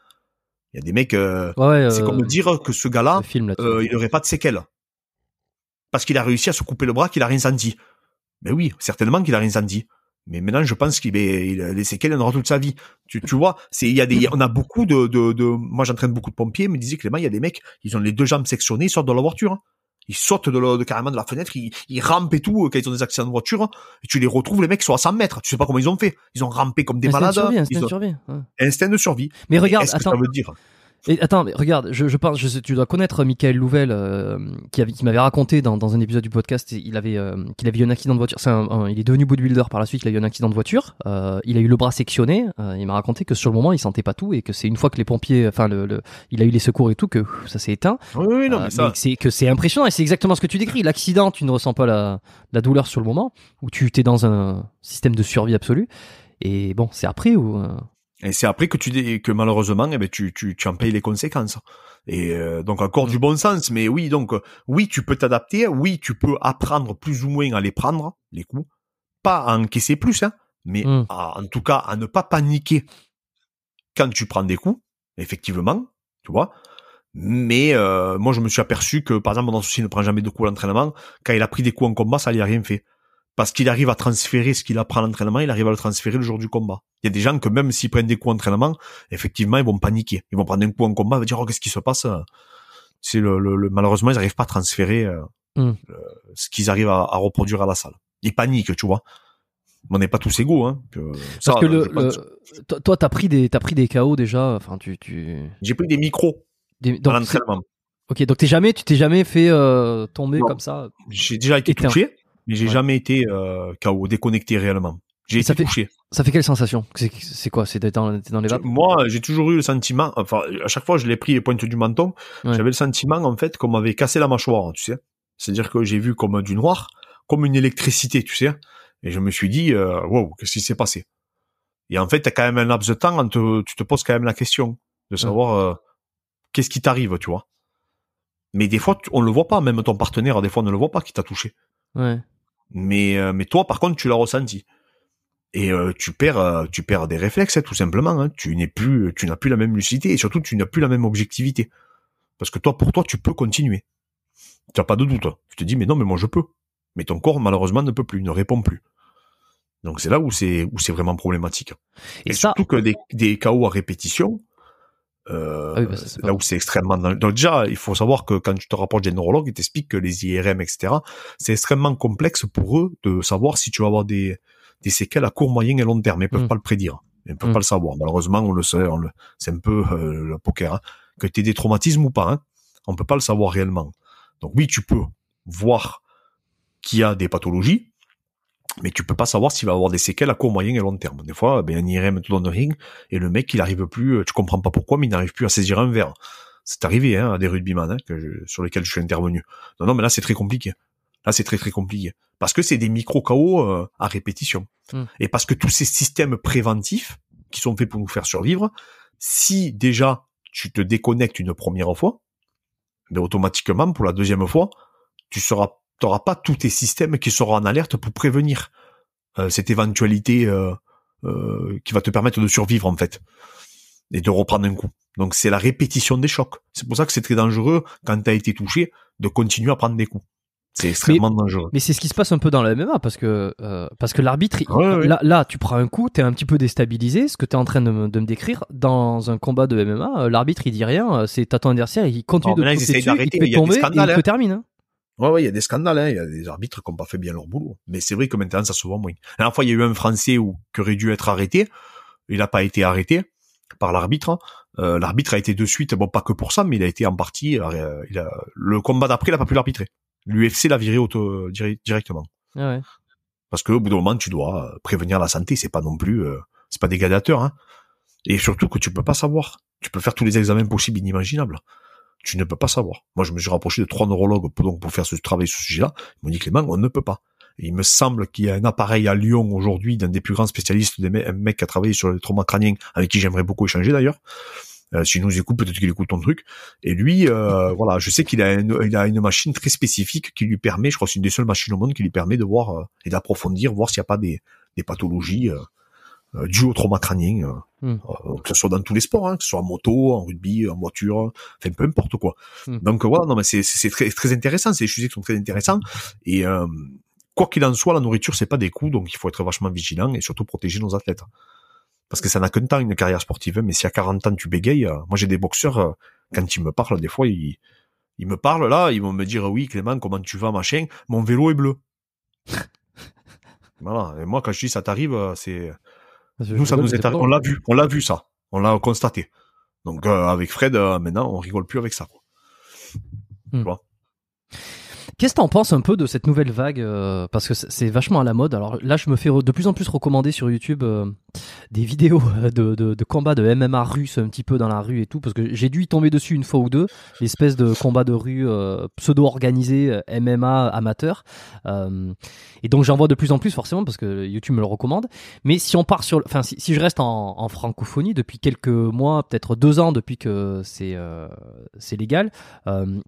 Il y a des mecs, euh, Ouais, c'est euh, comme dire que ce gars-là, euh, il n'aurait pas de séquelles. Parce qu'il a réussi à se couper le bras, qu'il a rien senti. Mais oui, certainement qu'il a rien senti. Mais maintenant, je pense qu'il est, il a les séquelles, il en aura toute sa vie. Tu, tu vois, c'est, il y a des, on a beaucoup de, de, de moi j'entraîne beaucoup de pompiers, me disait Clément, il y a des mecs, ils ont les deux jambes sectionnées, ils sortent de la voiture. hein. Ils sautent de, de carrément de la fenêtre, ils, ils rampent et tout, euh, quand ils ont des accidents de voiture, et tu les retrouves, les mecs sont à 100 mètres. Tu sais pas comment ils ont fait. Ils ont rampé comme des Instinct de malades. survie, instinct de survie. ouais. instinct de survie. Mais regarde, Est-ce que attends, ça veut dire Et attends, mais regarde, je, je pense, je sais, tu dois connaître Michael Louvel, euh, qui, avait, qui m'avait raconté dans, dans un épisode du podcast, il avait, euh, qu'il avait eu un accident de voiture. C'est un- un- il est devenu bodybuilder par la suite. Il a eu un accident de voiture. Euh, il a eu le bras sectionné. euh, il m'a raconté que sur le moment, il sentait pas tout et que c'est une fois que les pompiers, enfin, le, le- il a eu les secours et tout, que ça s'est éteint. Oui, oui, non, Euh, mais ça. que c'est que c'est impressionnant et c'est exactement ce que tu décris. L'accident, tu ne ressens pas la, la douleur sur le moment, où tu t'es dans un système de survie absolue. Et bon, c'est après où. Et c'est après que tu dis que malheureusement, eh ben, tu, tu, tu en payes les conséquences. Et euh, donc encore du bon sens, mais oui, donc euh, oui, tu peux t'adapter, oui, tu peux apprendre plus ou moins à les prendre, les coups, pas à encaisser plus, hein, mais Mm. à- en tout cas à ne pas paniquer quand tu prends des coups, effectivement, tu vois. Mais euh, moi, je me suis aperçu que, par exemple, mon associé ne prend jamais de coups à l'entraînement. Quand il a pris des coups en combat, ça lui a rien fait. Parce qu'il arrive à transférer ce qu'il apprend à l'entraînement, il arrive à le transférer le jour du combat. Il y a des gens que même s'ils prennent des coups en entraînement, effectivement, ils vont paniquer. Ils vont prendre un coup en combat, ils vont dire, oh, qu'est-ce qui se passe? C'est le, le, le- malheureusement, ils n'arrivent pas à transférer euh, Mm. le- ce qu'ils arrivent à, à reproduire à la salle. Ils paniquent, tu vois. On n'est pas tous égaux, hein. que ça, Parce que le, pense- toi- t'as pris des, t'as pris des KO déjà. Enfin, tu, tu. J'ai pris des micros des- dans donc, c'est- l'entraînement. ok, donc t'es jamais, tu t'es jamais fait euh, tomber Non. comme ça? J'ai déjà été touché, mais j'ai Ouais. jamais été euh, KO, déconnecté réellement. J'ai Et ça été fait- touché. Ça fait quelle sensation? C'est, quoi? C'est d'être dans, les vapes? Moi, j'ai toujours eu le sentiment, enfin, à chaque fois, je l'ai pris les pointes du menton, Ouais. j'avais le sentiment, en fait, qu'on m'avait cassé la mâchoire, tu sais. C'est-à-dire que j'ai vu comme du noir, comme une électricité, tu sais. Et je me suis dit, euh, wow, qu'est-ce qui s'est passé? Et en fait, t'as quand même un laps de temps, te- tu te poses quand même la question de savoir euh, qu'est-ce qui t'arrive, tu vois? Mais des fois, on le voit pas, même ton partenaire, des fois, ne le voit pas qui t'a touché. Ouais. Mais euh, mais toi par contre tu l'as ressenti. Et euh, tu perds euh, tu perds des réflexes hein, tout simplement hein. tu n'es plus tu n'as plus la même lucidité et surtout tu n'as plus la même objectivité. Parce que toi pour toi tu peux continuer. Tu n'as pas de doute tu te dis mais non mais moi je peux. Mais ton corps malheureusement ne peut plus ne répond plus. Donc c'est là où c'est où c'est vraiment problématique. Et, et, ça, surtout que des, des KO à répétition euh, Ah oui, bah ça, c'est pas là où c'est extrêmement donc déjà il faut savoir que quand tu te rapproches des neurologues ils t'expliquent que les IRM etc c'est extrêmement complexe pour eux de savoir si tu vas avoir des des séquelles à court moyen et long terme ils peuvent Mm. pas le prédire ils peuvent Mm. pas le savoir malheureusement on le sait on le c'est un peu euh, le poker hein. que tu des traumatismes ou pas hein, on peut pas le savoir réellement donc oui tu peux voir qu'il y a des pathologies mais tu peux pas savoir s'il va avoir des séquelles à court, moyen et long terme. Des fois, ben, un IRM te donne rien, et le mec, il arrive plus, euh, tu comprends pas pourquoi, mais il n'arrive plus à saisir un verre. C'est arrivé, hein, à des rugbyman, hein, que je- sur lesquels je suis intervenu. Non, non, mais là, c'est très compliqué. Là, c'est très, très compliqué. Parce que c'est des micro-KO euh, à répétition. Hmm. Et parce que tous ces systèmes préventifs, qui sont faits pour nous faire survivre, si déjà, tu te déconnectes une première fois, ben, automatiquement, pour la deuxième fois, tu seras t'auras pas tous tes systèmes qui seront en alerte pour prévenir euh, cette éventualité euh, euh, qui va te permettre de survivre en fait et de reprendre un coup. Donc c'est la répétition des chocs. C'est pour ça que c'est très dangereux quand tu as été touché de continuer à prendre des coups. C'est extrêmement dangereux. mais c'est ce qui se passe un peu dans le MMA parce que euh, parce que l'arbitre, il- Ouais, ouais. là, là, tu prends un coup, t'es un petit peu déstabilisé. Ce que t'es en train de me, de me décrire dans un combat de MMA, l'arbitre il dit rien. C'est t'as ton adversaire, il continue de là, te pousser dessus, il te fait tomber et il te hein. termine. Hein. Ouais, ouais, il y a des scandales, hein. il y a des arbitres qui n'ont pas fait bien leur boulot. Mais c'est vrai que maintenant, ça se voit moins. La dernière fois, il y a eu un Français où, qui aurait dû être arrêté. Il n'a pas été arrêté par l'arbitre. Euh, l'arbitre a été de suite, bon, pas que pour ça, mais il a été en partie, euh, il a, le combat d'après, il n'a pas pu l'arbitrer. L'UFC l'a viré auto, directement. Ah ouais. Parce que au bout d'un moment, tu dois euh, prévenir la santé. C'est pas non plus, euh, c'est pas des gladiateurs, hein. Et surtout que tu peux pas savoir. Tu peux faire tous les examens possibles, inimaginables. Tu ne peux pas savoir. Moi, je me suis rapproché de trois neurologues pour, donc, pour faire ce travail sur ce sujet-là. Ils m'ont dit, Clément, on ne peut pas. Et il me semble qu'il y a un appareil à Lyon aujourd'hui d'un des plus grands spécialistes, des me- un mec qui a travaillé sur les traumas crâniens, avec qui j'aimerais beaucoup échanger d'ailleurs. Euh, S'il nous écoute, peut-être qu'il écoute ton truc. Et lui, euh, (laughs) voilà, je sais qu'il a, une, il a une machine très spécifique qui lui permet, je crois que c'est une des seules machines au monde qui lui permet de voir euh, et d'approfondir, voir s'il n'y a pas des, des pathologies euh, dues au trauma crânien, Hmm. euh, que ce soit dans tous les sports, hein, que ce soit en moto, en rugby, en voiture, enfin peu importe quoi. Hmm. Donc voilà, non mais c'est très très intéressant, c'est des sujets qui sont très intéressants et euh, quoi qu'il en soit, la nourriture c'est pas des coups, donc il faut être vachement vigilant et surtout protéger nos athlètes. Parce que ça n'a qu'un temps une carrière sportive, mais si à 40 ans tu bégayes, euh, moi j'ai des boxeurs euh, quand ils me parlent des fois ils ils me parlent là, ils vont me dire oui Clément comment tu vas machin, mon vélo est bleu. (laughs) voilà, et moi quand je dis ça t'arrive, c'est nous ça nous est on l'a vu, on l'a vu ça, on l'a constaté. Donc avec Fred maintenant on rigole plus avec ça. Quoi. Hmm. Tu vois? Qu'est-ce que t'en penses un peu de cette nouvelle vague euh, Parce que c'est vachement à la mode. Alors là, je me fais de plus en plus recommander sur YouTube euh, des vidéos euh, de, de, combats de MMA russe un petit peu dans la rue et tout. Parce que j'ai dû y tomber dessus une fois ou deux. L'espèce de combat de rue pseudo-organisé MMA amateur. et donc j'en vois de plus en plus forcément parce que YouTube me le recommande. Mais si on part sur... Enfin, si, je reste en, francophonie depuis quelques mois, peut-être deux ans depuis que c'est légal,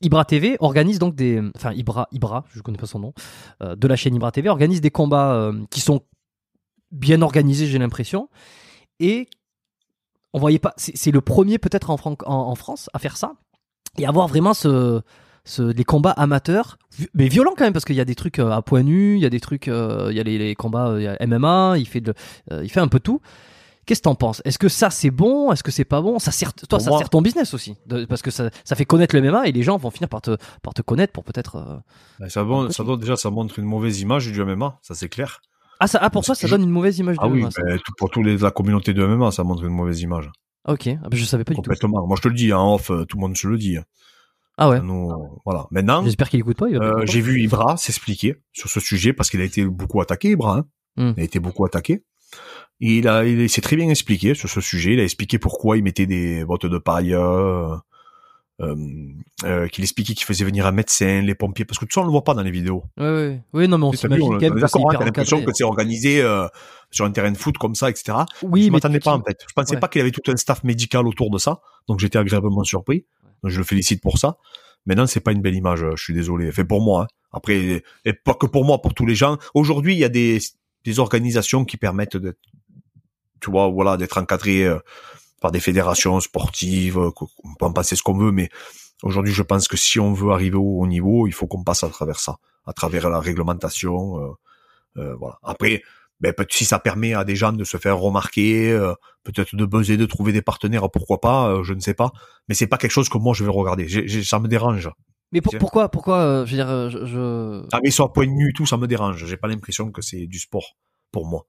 Ibra TV organise donc des... Enfin, Ibra, je ne connais pas son nom, euh, de la chaîne Ibra TV, organise des combats euh, qui sont bien organisés, j'ai l'impression. Et on voyait pas. C'est le premier peut-être en, en, France à faire ça et avoir vraiment ce, ce, combats amateurs, mais violents quand même parce qu'il y a des trucs euh, à point nu, il y a des trucs, il y a les, combats MMA, il fait de, il fait un peu tout. Qu'est-ce que t'en penses? Est-ce que ça c'est bon? Est-ce que c'est pas bon? Ça sert, toi, ça sert ton business aussi, parce que ça, ça fait connaître le MMA et les gens vont finir par te, par te connaître pour peut-être. Euh, ça, bon, ça doit déjà, ça montre une mauvaise image du MMA, ça c'est clair. Ah, ça, ah pour toi, ça donne une mauvaise image ah du oui, MMA. pour toute la communauté de MMA, ça montre une mauvaise image. Ok, ah, bah, je savais pas du tout. Complètement. Moi, je te le dis, en off, euh, tout le monde se le dit. Ah ouais. voilà. Maintenant. J'espère qu'il écoute pas. Euh, j'ai vu Ibra s'expliquer sur ce sujet parce qu'il a été beaucoup attaqué, Ibra. Hein. Hmm. Il a été beaucoup attaqué il a, il s'est très bien expliqué sur ce sujet. Il a expliqué pourquoi il mettait des bottes de paille, euh, euh, euh, qu'il expliquait qu'il faisait venir un médecin, les pompiers, parce que tout ça on le voit pas dans les vidéos. Oui, oui, oui non mais on s'imagine quand même. D'accord, t'as l'impression que c'est organisé euh, sur un terrain de foot comme ça, etc. Oui, je m'attendais pas en fait. Je pensais pas qu'il avait tout un staff médical autour de ça, donc j'étais agréablement surpris. Donc je le félicite pour ça. Maintenant, c'est pas une belle image. Je suis désolé. Fait pour moi. Hein. Après, et pas que pour moi, pour tous les gens. Aujourd'hui, il y a des des organisations qui permettent d'être tu vois, voilà, d'être encadré euh, par des fédérations sportives, euh, on peut en penser ce qu'on veut, mais aujourd'hui, je pense que si on veut arriver au haut niveau, il faut qu'on passe à travers ça, à travers la réglementation, euh, voilà. Après, ben, si ça permet à des gens de se faire remarquer, peut-être de buzzer, de trouver des partenaires, pourquoi pas, je ne sais pas. Mais c'est pas quelque chose que moi je vais regarder. ça me dérange. Mais pourquoi, pourquoi, je veux dire, je, Ah mais sur point nu tout, ça me dérange. J'ai pas l'impression que c'est du sport pour moi.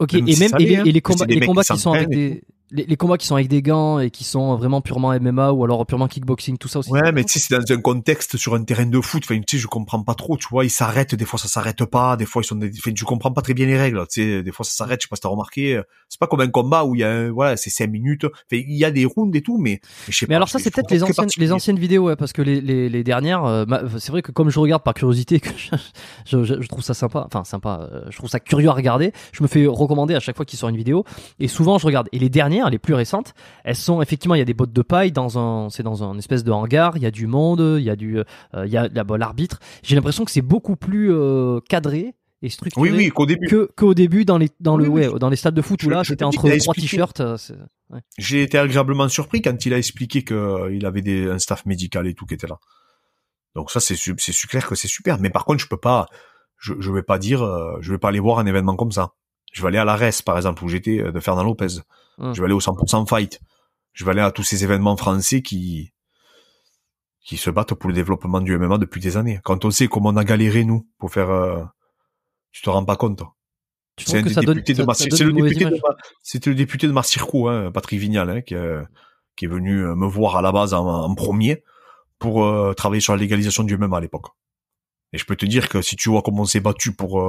Ok, et même et les, les, combats, les combats qui sont avec des, les, les, combats qui sont avec des gants et qui sont vraiment purement MMA ou alors purement kickboxing, tout ça aussi. Ouais, mais tu sais, c'est dans un contexte sur un terrain de foot. Enfin, tu sais, je comprends pas trop. Tu vois, ils s'arrêtent. Des fois, ça s'arrête pas. Des fois, ils sont. Des... Enfin, je comprends pas très bien les règles. Tu sais, des fois, ça s'arrête. Je sais pas si t'as remarqué. C'est pas comme un combat où il y a, voilà, c'est cinq minutes. Enfin, il y a des rounds et tout, mais. Mais, je sais mais alors ça, c'est peut-être les anciennes, les anciennes vidéos, ouais, parce que les, les, les dernières, euh, c'est vrai que comme je regarde par curiosité, (laughs) que je, je, je, trouve ça sympa. Enfin, sympa. Euh, je trouve ça curieux à regarder. Je me fais recommander à chaque fois qu'il sort une vidéo, et souvent je regarde. Et les dernières, les plus récentes elles sont effectivement, il y a des bottes de paille dans un, c'est dans un espèce de hangar. Il y a du monde, il y a du, euh, il y a l'arbitre. J'ai l'impression que c'est beaucoup plus euh, cadré et structuré oui, oui, qu'au début. Que, qu'au début dans les, dans le, ouais, dans les stades de foot où là, c'était entre trois t-shirts. Euh, ouais. J'ai été agréablement surpris quand il a expliqué qu'il avait des, un staff médical et tout qui était là. Donc ça, c'est, c'est clair que c'est super. Mais par contre, je peux pas, je, je vais pas dire, je vais pas aller voir un événement comme ça. Je vais aller à la RES, par exemple, où j'étais, de Fernand Lopez. Je vais aller au 100% Fight. Je vais aller à tous ces événements français qui qui se battent pour le développement du MMA depuis des années. Quand on sait comment on a galéré nous pour faire, euh, tu te rends pas compte. C'est le député de C'était le député de Marcircou, hein, Patrick Vignal, hein, qui, euh, qui, est venu euh, me voir à la base en, premier pour euh, travailler sur la légalisation du MMA à l'époque. Et je peux te dire que si tu vois comment on s'est battu pour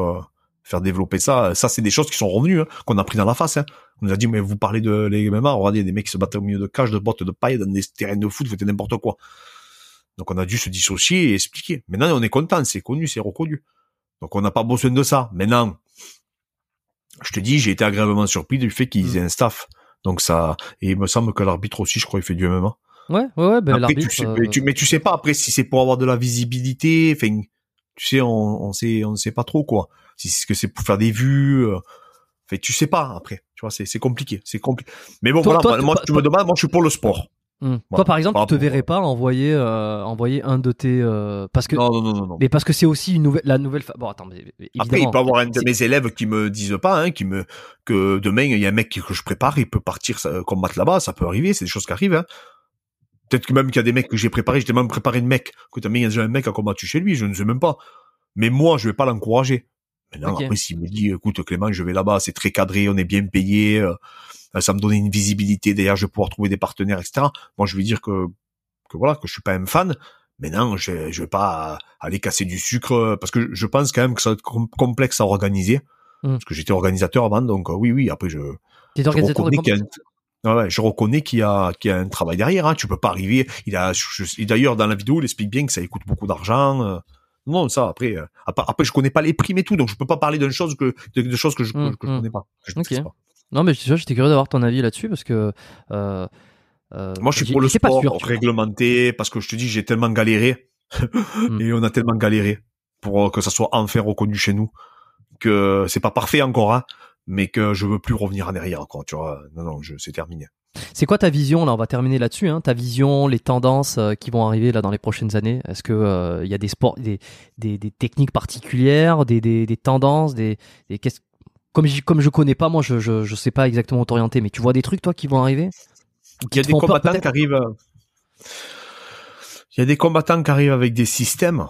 faire développer ça. Ça, c'est des choses qui sont revenues, hein, qu'on a pris dans la face. Hein. On nous a dit, mais vous parlez de les MMA, regardez, des mecs qui se battent au milieu de cages, de bottes, de paille, dans des terrains de foot, vous faites n'importe quoi. Donc on a dû se dissocier et expliquer. Maintenant, on est content, c'est connu, c'est reconnu. Donc on n'a pas besoin de ça. Maintenant, je te dis, j'ai été agréablement surpris du fait qu'ils mm. aient un staff. Donc ça, et il me semble que l'arbitre aussi, je crois, il fait du MMA. Ouais, ouais, ouais, ben l'arbitre. Euh, mais, tu, mais tu sais pas après si c'est pour avoir de la visibilité. Enfin, tu sais, on, on sait, on sait pas trop quoi si c'est ce que c'est pour faire des vues. Euh, fait, tu sais pas après. Tu vois, c'est compliqué, c'est compliqué. Mais bon, voilà, moi, tu me demandes, moi je suis pour le sport. Hmm. Voilà. Toi, par exemple, Par tu te verrais pas envoyer, euh, envoyer un de tes. euh, parce que. Non, non, non. Mais parce que c'est aussi une nouvelle, la nouvelle. fa- Bon, attends, mais, Après, il peut y avoir un de mes élèves qui me disent pas, hein, qui me, que demain, il y a un mec que je prépare, il peut partir ça, combattre là-bas, ça peut arriver, c'est des choses qui arrivent, hein. Peut-être que même qu'il y a des mecs que j'ai préparés, j'ai même préparé de mec, que demain, il y a déjà un mec qui a combattu chez lui, je ne sais même pas. Mais moi, je vais pas l'encourager. Maintenant, Ok. après, s'il me dit, écoute, Clément, je vais là-bas, c'est très cadré, on est bien payé, euh, ça me donne une visibilité, d'ailleurs, je vais pouvoir trouver des partenaires, etc. Moi, je vais dire que, que voilà, que je suis pas un fan. Mais non, je, je vais pas aller casser du sucre, euh, parce que je pense quand même que ça va être com- complexe à organiser. Mm. Parce que j'étais organisateur avant, donc euh, oui, oui, après je, T'es je reconnais qu'il y a un- Ouais, je reconnais qu'il y a qu'il y a un travail derrière. Hein. Tu peux pas arriver. Il a d'ailleurs dans la vidéo, il explique bien que ça coûte beaucoup d'argent. euh. Non, ça après, euh, après, après, je connais pas les primes et tout, donc je peux pas parler d'une chose que de, de choses que je Mm, que je mm. connais pas. que je Ok. maîtrise pas. Non, mais tu vois, j'étais curieux d'avoir ton avis là-dessus parce que. Euh, euh, Moi, je suis pour le sport sûr, réglementé parce que je te dis, j'ai tellement galéré Mm. (laughs) et on a tellement galéré pour que ça soit enfin reconnu chez nous que c'est pas parfait encore, hein, mais que je veux plus revenir en arrière encore. Tu vois, non, non, c'est terminé. C'est quoi ta vision là On va terminer là-dessus. Hein, ta vision, les tendances euh, qui vont arriver là dans les prochaines années? Est-ce que euh, il y a des sports, des, des, des techniques particulières, des, des, des tendances, des, comme j'y- comme je connais pas, moi je, je je sais pas exactement où t'orienter. Mais tu vois des trucs toi qui vont arriver? Ou qui Il y a des peur, combattants qui arrivent. euh, Il y a des combattants qui arrivent avec des systèmes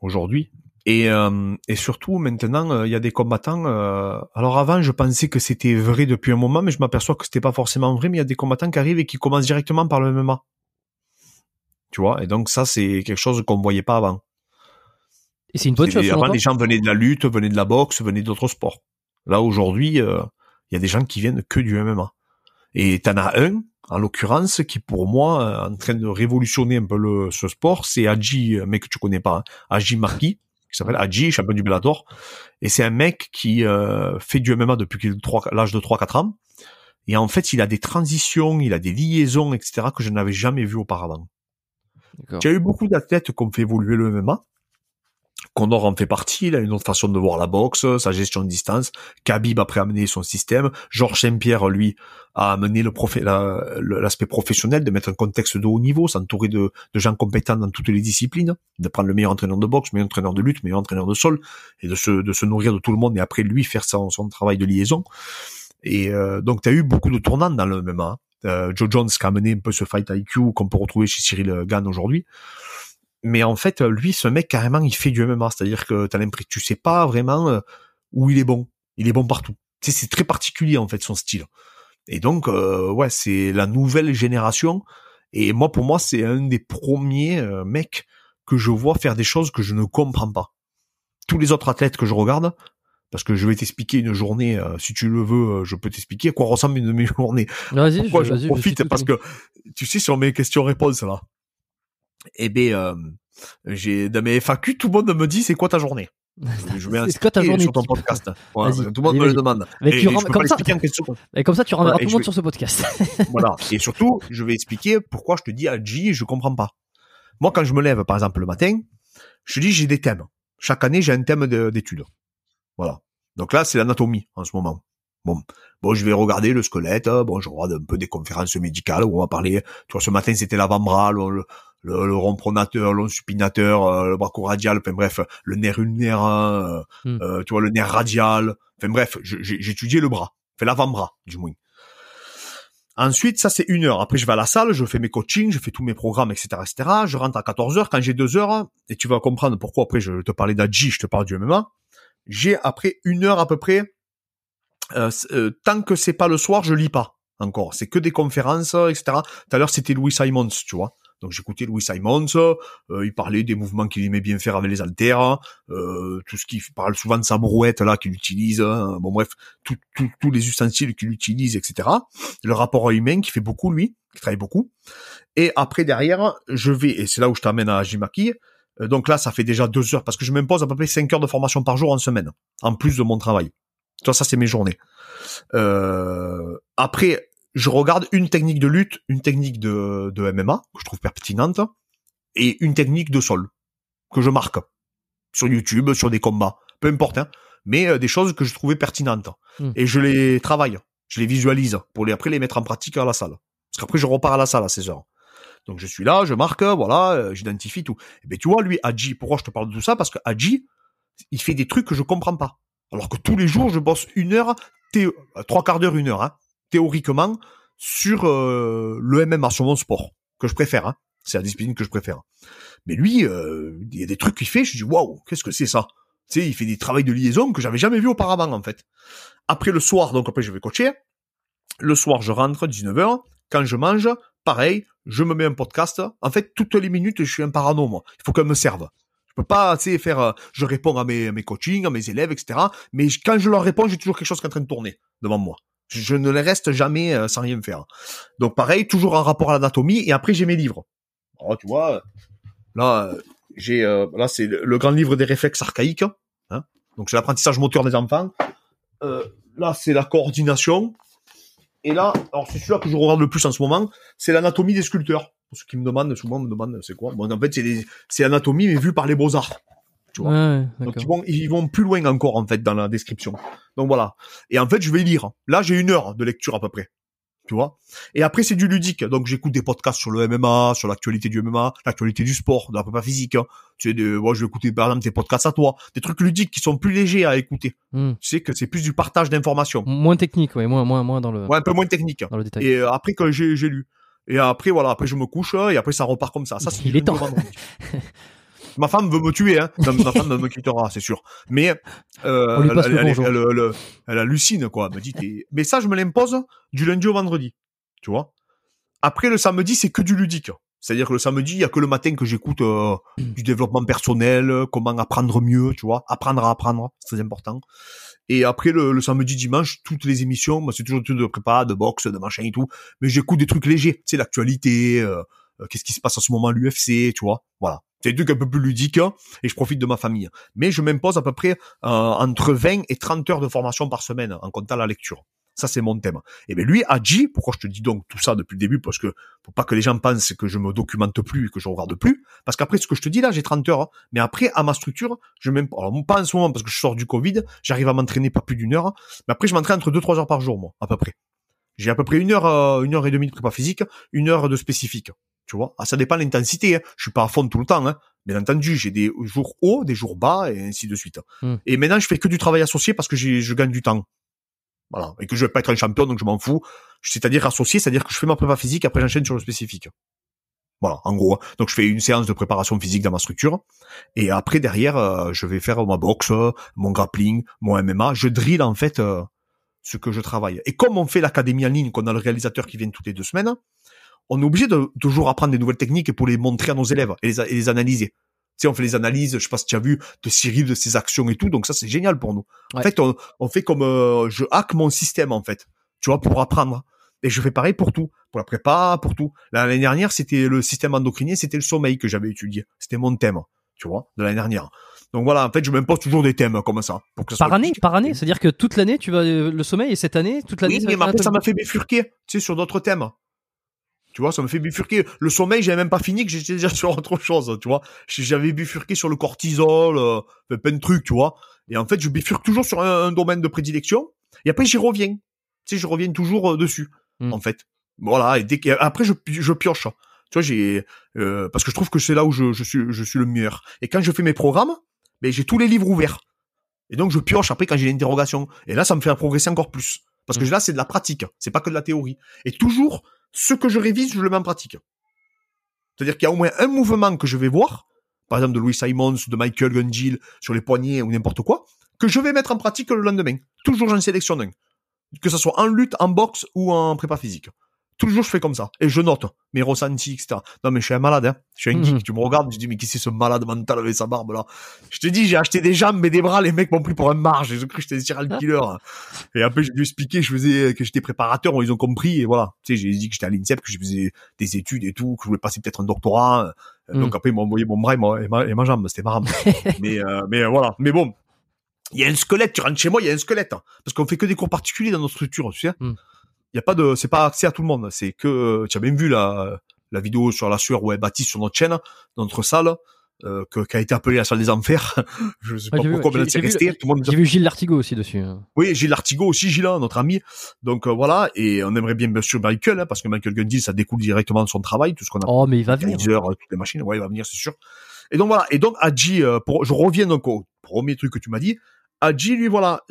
aujourd'hui. Et, euh, et surtout maintenant, euh, il y a des combattants. euh, alors avant, je pensais que c'était vrai depuis un moment, mais je m'aperçois que c'était pas forcément vrai. Mais il y a des combattants qui arrivent et qui commencent directement par le MMA. Tu vois. Et donc ça, c'est quelque chose qu'on voyait pas avant. Et c'est une bonne chose. avant, les gens venaient de la lutte, venaient de la boxe, venaient d'autres sports. Là aujourd'hui, euh, il y a des gens qui viennent que du MMA. Et t'en as un, en l'occurrence, qui pour moi euh, en train de révolutionner un peu le, ce sport, c'est Haji, mec que tu connais pas, hein, Haji Marki, qui s'appelle Haji, champion du Bellator. Et c'est un mec qui euh, fait du MMA depuis l'âge de 3-4 ans. Et en fait, il a des transitions, il a des liaisons, etc., que je n'avais jamais vu auparavant. Il y a eu beaucoup d'athlètes qui ont fait évoluer le MMA. Condor en fait partie, il a une autre façon de voir la boxe, sa gestion de distance. Khabib après a amené son système. Georges Saint-Pierre, lui, a amené profé- la- l'aspect professionnel, de mettre un contexte de haut niveau, s'entourer de, de gens compétents dans toutes les disciplines, de prendre le meilleur entraîneur de boxe, meilleur entraîneur de lutte, meilleur entraîneur de sol, et de se, de se nourrir de tout le monde, et après lui faire son, son travail de liaison. Et euh, donc tu as eu beaucoup de tournants dans le MMA. hein. Euh, Joe Jones qui a amené un peu ce fight IQ qu'on peut retrouver chez Cyril Gann aujourd'hui mais en fait, lui, ce mec, carrément, il fait du MMA. C'est-à-dire que t'as l'impression, tu sais pas vraiment euh, où il est bon. Il est bon partout. Tu sais, c'est très particulier, en fait, son style. Et donc, euh, ouais, c'est la nouvelle génération. Et moi, pour moi, c'est un des premiers euh, mecs que je vois faire des choses que je ne comprends pas. Tous les autres athlètes que je regarde, parce que je vais t'expliquer une journée, euh, si tu le veux, euh, je peux t'expliquer à quoi ressemble une de mes journées. Vas-y, je- profite? Parce que, tu sais, sur mes questions-réponses, là, eh ben, euh, j'ai, dans mes FAQ, tout le monde me dit, c'est quoi ta journée? (laughs) Je vais C'est quoi ta journée sur ton type podcast. Ouais, tout le monde me le demande. Mais Et, et rends- je peux comme ça-. Et comme tu renverras Voilà, tout le monde sur ce podcast. (laughs) voilà. Et surtout, je vais expliquer pourquoi je te dis Adji, je comprends pas. Moi, quand je me lève, par exemple, le matin, je te dis, j'ai des thèmes. Chaque année, j'ai un thème de- d'étude. Voilà. Donc là, c'est l'anatomie, en ce moment. Bon. Bon, je vais regarder le squelette. euh, Bon, je regarde un peu des conférences médicales où on va parler. Tu vois, ce matin, c'était l'avant-bras, le, le, le, rond pronateur, le supinateur, euh, le brachioradial, enfin bref, le nerf ulnaire, euh, Hmm. euh, tu vois, le nerf radial. Enfin bref, étudié le bras. Enfin, l'avant-bras, du moins. Ensuite, ça c'est une heure. Après, je vais à la salle, je fais mes coachings, je fais tous mes programmes, etc., etc. Je rentre à 14 heures. Quand j'ai deux heures, et tu vas comprendre pourquoi après je te parlais d'Adji, je te parle du MMA. J'ai après une heure à peu près. euh, euh, tant que c'est pas le soir, je lis pas encore. C'est que des conférences, etc. Tout à l'heure, c'était Louis Simons, tu vois. Donc j'écoutais Louis Simons, euh, il parlait des mouvements qu'il aimait bien faire avec les haltères, euh, tout ce qui parle souvent de sa brouette là qu'il utilise, hein. bon bref, tout- tout- tous les ustensiles qu'il utilise, etc. Le rapport humain qui fait beaucoup lui, qui travaille beaucoup. Et après derrière, je vais, et c'est là où je t'amène à Jimaki, euh, donc là ça fait déjà deux heures, parce que je m'impose à peu près cinq heures de formation par jour en semaine, en plus de mon travail. Tu vois, ça c'est mes journées. Euh, après, je regarde une technique de lutte, une technique de, de MMA que je trouve pertinente, et une technique de sol que je marque sur YouTube, sur des combats, peu importe, hein, mais euh, des choses que je trouvais pertinentes. Hmm. Et je les travaille, je les visualise pour les après les mettre en pratique à la salle. Parce qu'après je repars à la salle à 16 heures. Donc je suis là, je marque, voilà, euh, j'identifie tout. Et ben tu vois, lui, Adji, pourquoi je te parle de tout ça? Parce que Adji, il fait des trucs que je comprends pas. Alors que tous les jours, je bosse une heure, euh, trois quarts d'heure, une heure, hein, théoriquement, sur euh, le MMA, sur mon sport, que je préfère. Hein. C'est la discipline que je préfère. Mais lui, euh, il y a des trucs qu'il fait, je dis waouh, qu'est-ce que c'est ça? Tu sais, il fait des travaux de liaison que j'avais jamais vu auparavant en fait. Après le soir, donc après je vais coacher. Le soir, je rentre 19h. Quand je mange, pareil, je me mets un podcast. En fait, toutes les minutes, je suis un parano, moi. Il faut qu'elle me serve. Je peux pas, tu sais, faire, euh, je réponds à mes, coachings, à mes élèves, etc. Mais quand je leur réponds, j'ai toujours quelque chose qui est en train de tourner devant moi. Je, ne les reste jamais euh, sans rien faire. Donc pareil, toujours en rapport à l'anatomie. Et après, j'ai mes livres. Alors, tu vois, là, euh, j'ai, euh, là, c'est le, grand livre des réflexes archaïques. Hein Donc c'est l'apprentissage moteur des enfants. Euh, là, c'est la coordination. Et là, alors c'est celui-là que je regarde le plus en ce moment, c'est l'anatomie des sculpteurs. Ceux qui me demandent, souvent me demandent c'est quoi? Bon, en fait, c'est des- c'est l'anatomie mais vue par les beaux-arts. Tu vois? Ouais, Donc ils vont, ils vont plus loin encore en fait dans la description. Donc voilà. Et en fait, je vais lire. Là, j'ai une heure de lecture à peu près. Tu vois? Et après, c'est du ludique. Donc j'écoute des podcasts sur le MMA, sur l'actualité du MMA, l'actualité du sport, de la prépa physique. hein. Tu sais, de, moi, je vais écouter par exemple tes podcasts à toi, des trucs ludiques qui sont plus légers à écouter. Hmm. Tu sais que c'est plus du partage d'informations. Moins technique, ouais, moins, moins, moins dans le, Ouais, un peu moins technique. dans le détail. Et euh, après que j'ai j'ai lu. Et après voilà, après je me couche et après ça repart comme ça. Ça c'est Il est temps. (laughs) Ma femme veut me tuer, hein. Non, Ma femme me quittera, c'est sûr. Mais euh, elle, elle, le hallucine quoi. Elle me dit mais ça je me l'impose du lundi au vendredi, tu vois. Après le samedi c'est que du ludique. C'est-à-dire que le samedi il y a que le matin que j'écoute euh, du développement personnel, comment apprendre mieux, tu vois, apprendre à apprendre, c'est très important. Et après le, le samedi dimanche toutes les émissions, moi c'est toujours des trucs de prépa, de boxe, de machin et tout mais j'écoute des trucs légers, tu sais, l'actualité, euh, euh, qu'est-ce qui se passe en ce moment à l'UFC, tu vois, voilà. C'est des trucs un peu plus ludiques, hein, et je profite de ma famille. Mais je m'impose à peu près euh, entre 20 et 30 heures de formation par semaine, en comptant la lecture. Ça, c'est mon thème. Et bien lui, Adji, pourquoi je te dis donc tout ça depuis le début? Parce que faut pas que les gens pensent que je me documente plus et que je regarde plus. Parce qu'après, ce que je te dis là, j'ai 30 heures. hein. Mais après, à ma structure, je m'im- alors pas en ce moment parce que je sors du Covid, j'arrive à m'entraîner pas plus d'une heure. Mais après, je m'entraîne entre 2-3 heures par jour, moi, à peu près. J'ai à peu près une heure, euh, une heure et demie de prépa physique, une heure de spécifique. Tu vois, ah, ça dépend de l'intensité. Hein. Je suis pas à fond tout le temps. Hein. Bien entendu, j'ai des jours hauts, des jours bas, et ainsi de suite. Hmm. Et maintenant, je fais que du travail associé parce que je gagne du temps. Voilà, et que je vais pas être un champion, donc je m'en fous. C'est-à-dire associé, c'est-à-dire que je fais ma prépa physique, après j'enchaîne sur le spécifique. Voilà, en gros. hein. Donc je fais une séance de préparation physique dans ma structure, et après derrière, euh, je vais faire ma boxe, mon grappling, mon MMA. Je drill en fait euh, ce que je travaille. Et comme on fait l'académie en ligne, qu'on a le réalisateur qui vient toutes les deux semaines, on est obligé de toujours apprendre des nouvelles techniques pour les montrer à nos élèves et les, et les analyser. Tu sais, on fait les analyses, je sais pas si tu as vu, de Cyril, de ses actions et tout, donc ça c'est génial pour nous. En fait, on, on fait comme euh, je hack mon système en fait, tu vois, pour apprendre. Et je fais pareil pour tout, pour la prépa, pour tout. L'année dernière, c'était le système endocrinien, c'était le sommeil que j'avais étudié. C'était mon thème, tu vois, de l'année dernière. Donc voilà, en fait, je m'impose toujours des thèmes comme ça. Pour que ça Par soit année, par année, c'est-à-dire que toute l'année, tu vas euh, le sommeil et cette année, toute l'année. Oui, ça mais après, ça m'a fait bifurquer, tu sais, sur d'autres thèmes. Tu vois, ça me fait bifurquer. Le sommeil, j'avais même pas fini, que j'étais déjà (laughs) sur autre chose, tu vois. J'avais bifurqué sur le cortisol, euh, plein de trucs, tu vois. Et en fait, je bifurque toujours sur un, un domaine de prédilection. Et après, j'y reviens. Tu sais, je reviens toujours euh, dessus, Mm. en fait. Voilà. Et dès que, après, je, je pioche. Tu vois, j'ai, euh, parce que je trouve que c'est là où je, je suis, je suis le meilleur. Et quand je fais mes programmes, ben, j'ai tous les livres ouverts. Et donc, je pioche après quand j'ai l'interrogation. Et là, ça me fait progresser encore plus. Parce que là, c'est de la pratique. C'est pas que de la théorie. Et toujours, ce que je révise, je le mets en pratique. C'est-à-dire qu'il y a au moins un mouvement que je vais voir, par exemple de Louis Simons, de Michael Gungil, sur les poignets ou n'importe quoi, que je vais mettre en pratique le lendemain. Toujours, j'en sélectionne un. Que ce soit en lutte, en boxe ou en prépa physique. Toujours, je fais comme ça. Et je note mes ressentis, etc. Non, mais je suis un malade, hein. Je suis un geek. Mhm. Tu me regardes, tu dis, mais qui c'est ce malade mental avec sa barbe, là? Je te dis, j'ai acheté des jambes, mais des bras, les mecs m'ont pris pour un marge. J'ai cru que j'étais serial killer. Et après, j'ai dû expliquer, je faisais, que j'étais préparateur, ils ont compris, et voilà. Tu sais, j'ai dit que j'étais à l'INSEP, que je faisais des études et tout, que je voulais passer peut-être un doctorat. Euh, Mm. Donc après, ils m'ont envoyé mon bras et ma, et ma, et ma jambe. C'était marrant. (laughs) mais, euh, mais euh, voilà. Mais bon. Il y a un squelette, tu rentres chez moi, il y a un squelette. hein. Parce qu'on fait que des cours particuliers dans notre structure, tu sais. Mm. Il y a pas de, c'est pas accès à tout le monde. C'est que, tu as même vu la, la vidéo sur la sueur où elle bâtit sur notre chaîne, dans notre salle. euh, que, qui a été appelé la salle des enfers. (laughs) je sais Ouais, pas j'ai vu, pourquoi, ouais. mais là, c'est resté. vu- Tout le monde J'ai vu Gilles Lartigot aussi dessus. hein. oui, Gilles Artigot aussi, Gilles, notre ami. Donc euh, voilà, et on aimerait bien bien sûr Michael, hein, parce que Michael Gundy, ça découle directement de son travail, tout ce qu'on a Oh, mais il va venir. Kaiser, euh, toutes les machines, ouais, il va venir, c'est sûr. Et donc voilà, et donc Hadji, euh, pour, je reviens donc au premier truc que tu m'as dit, Hadji, lui, voilà,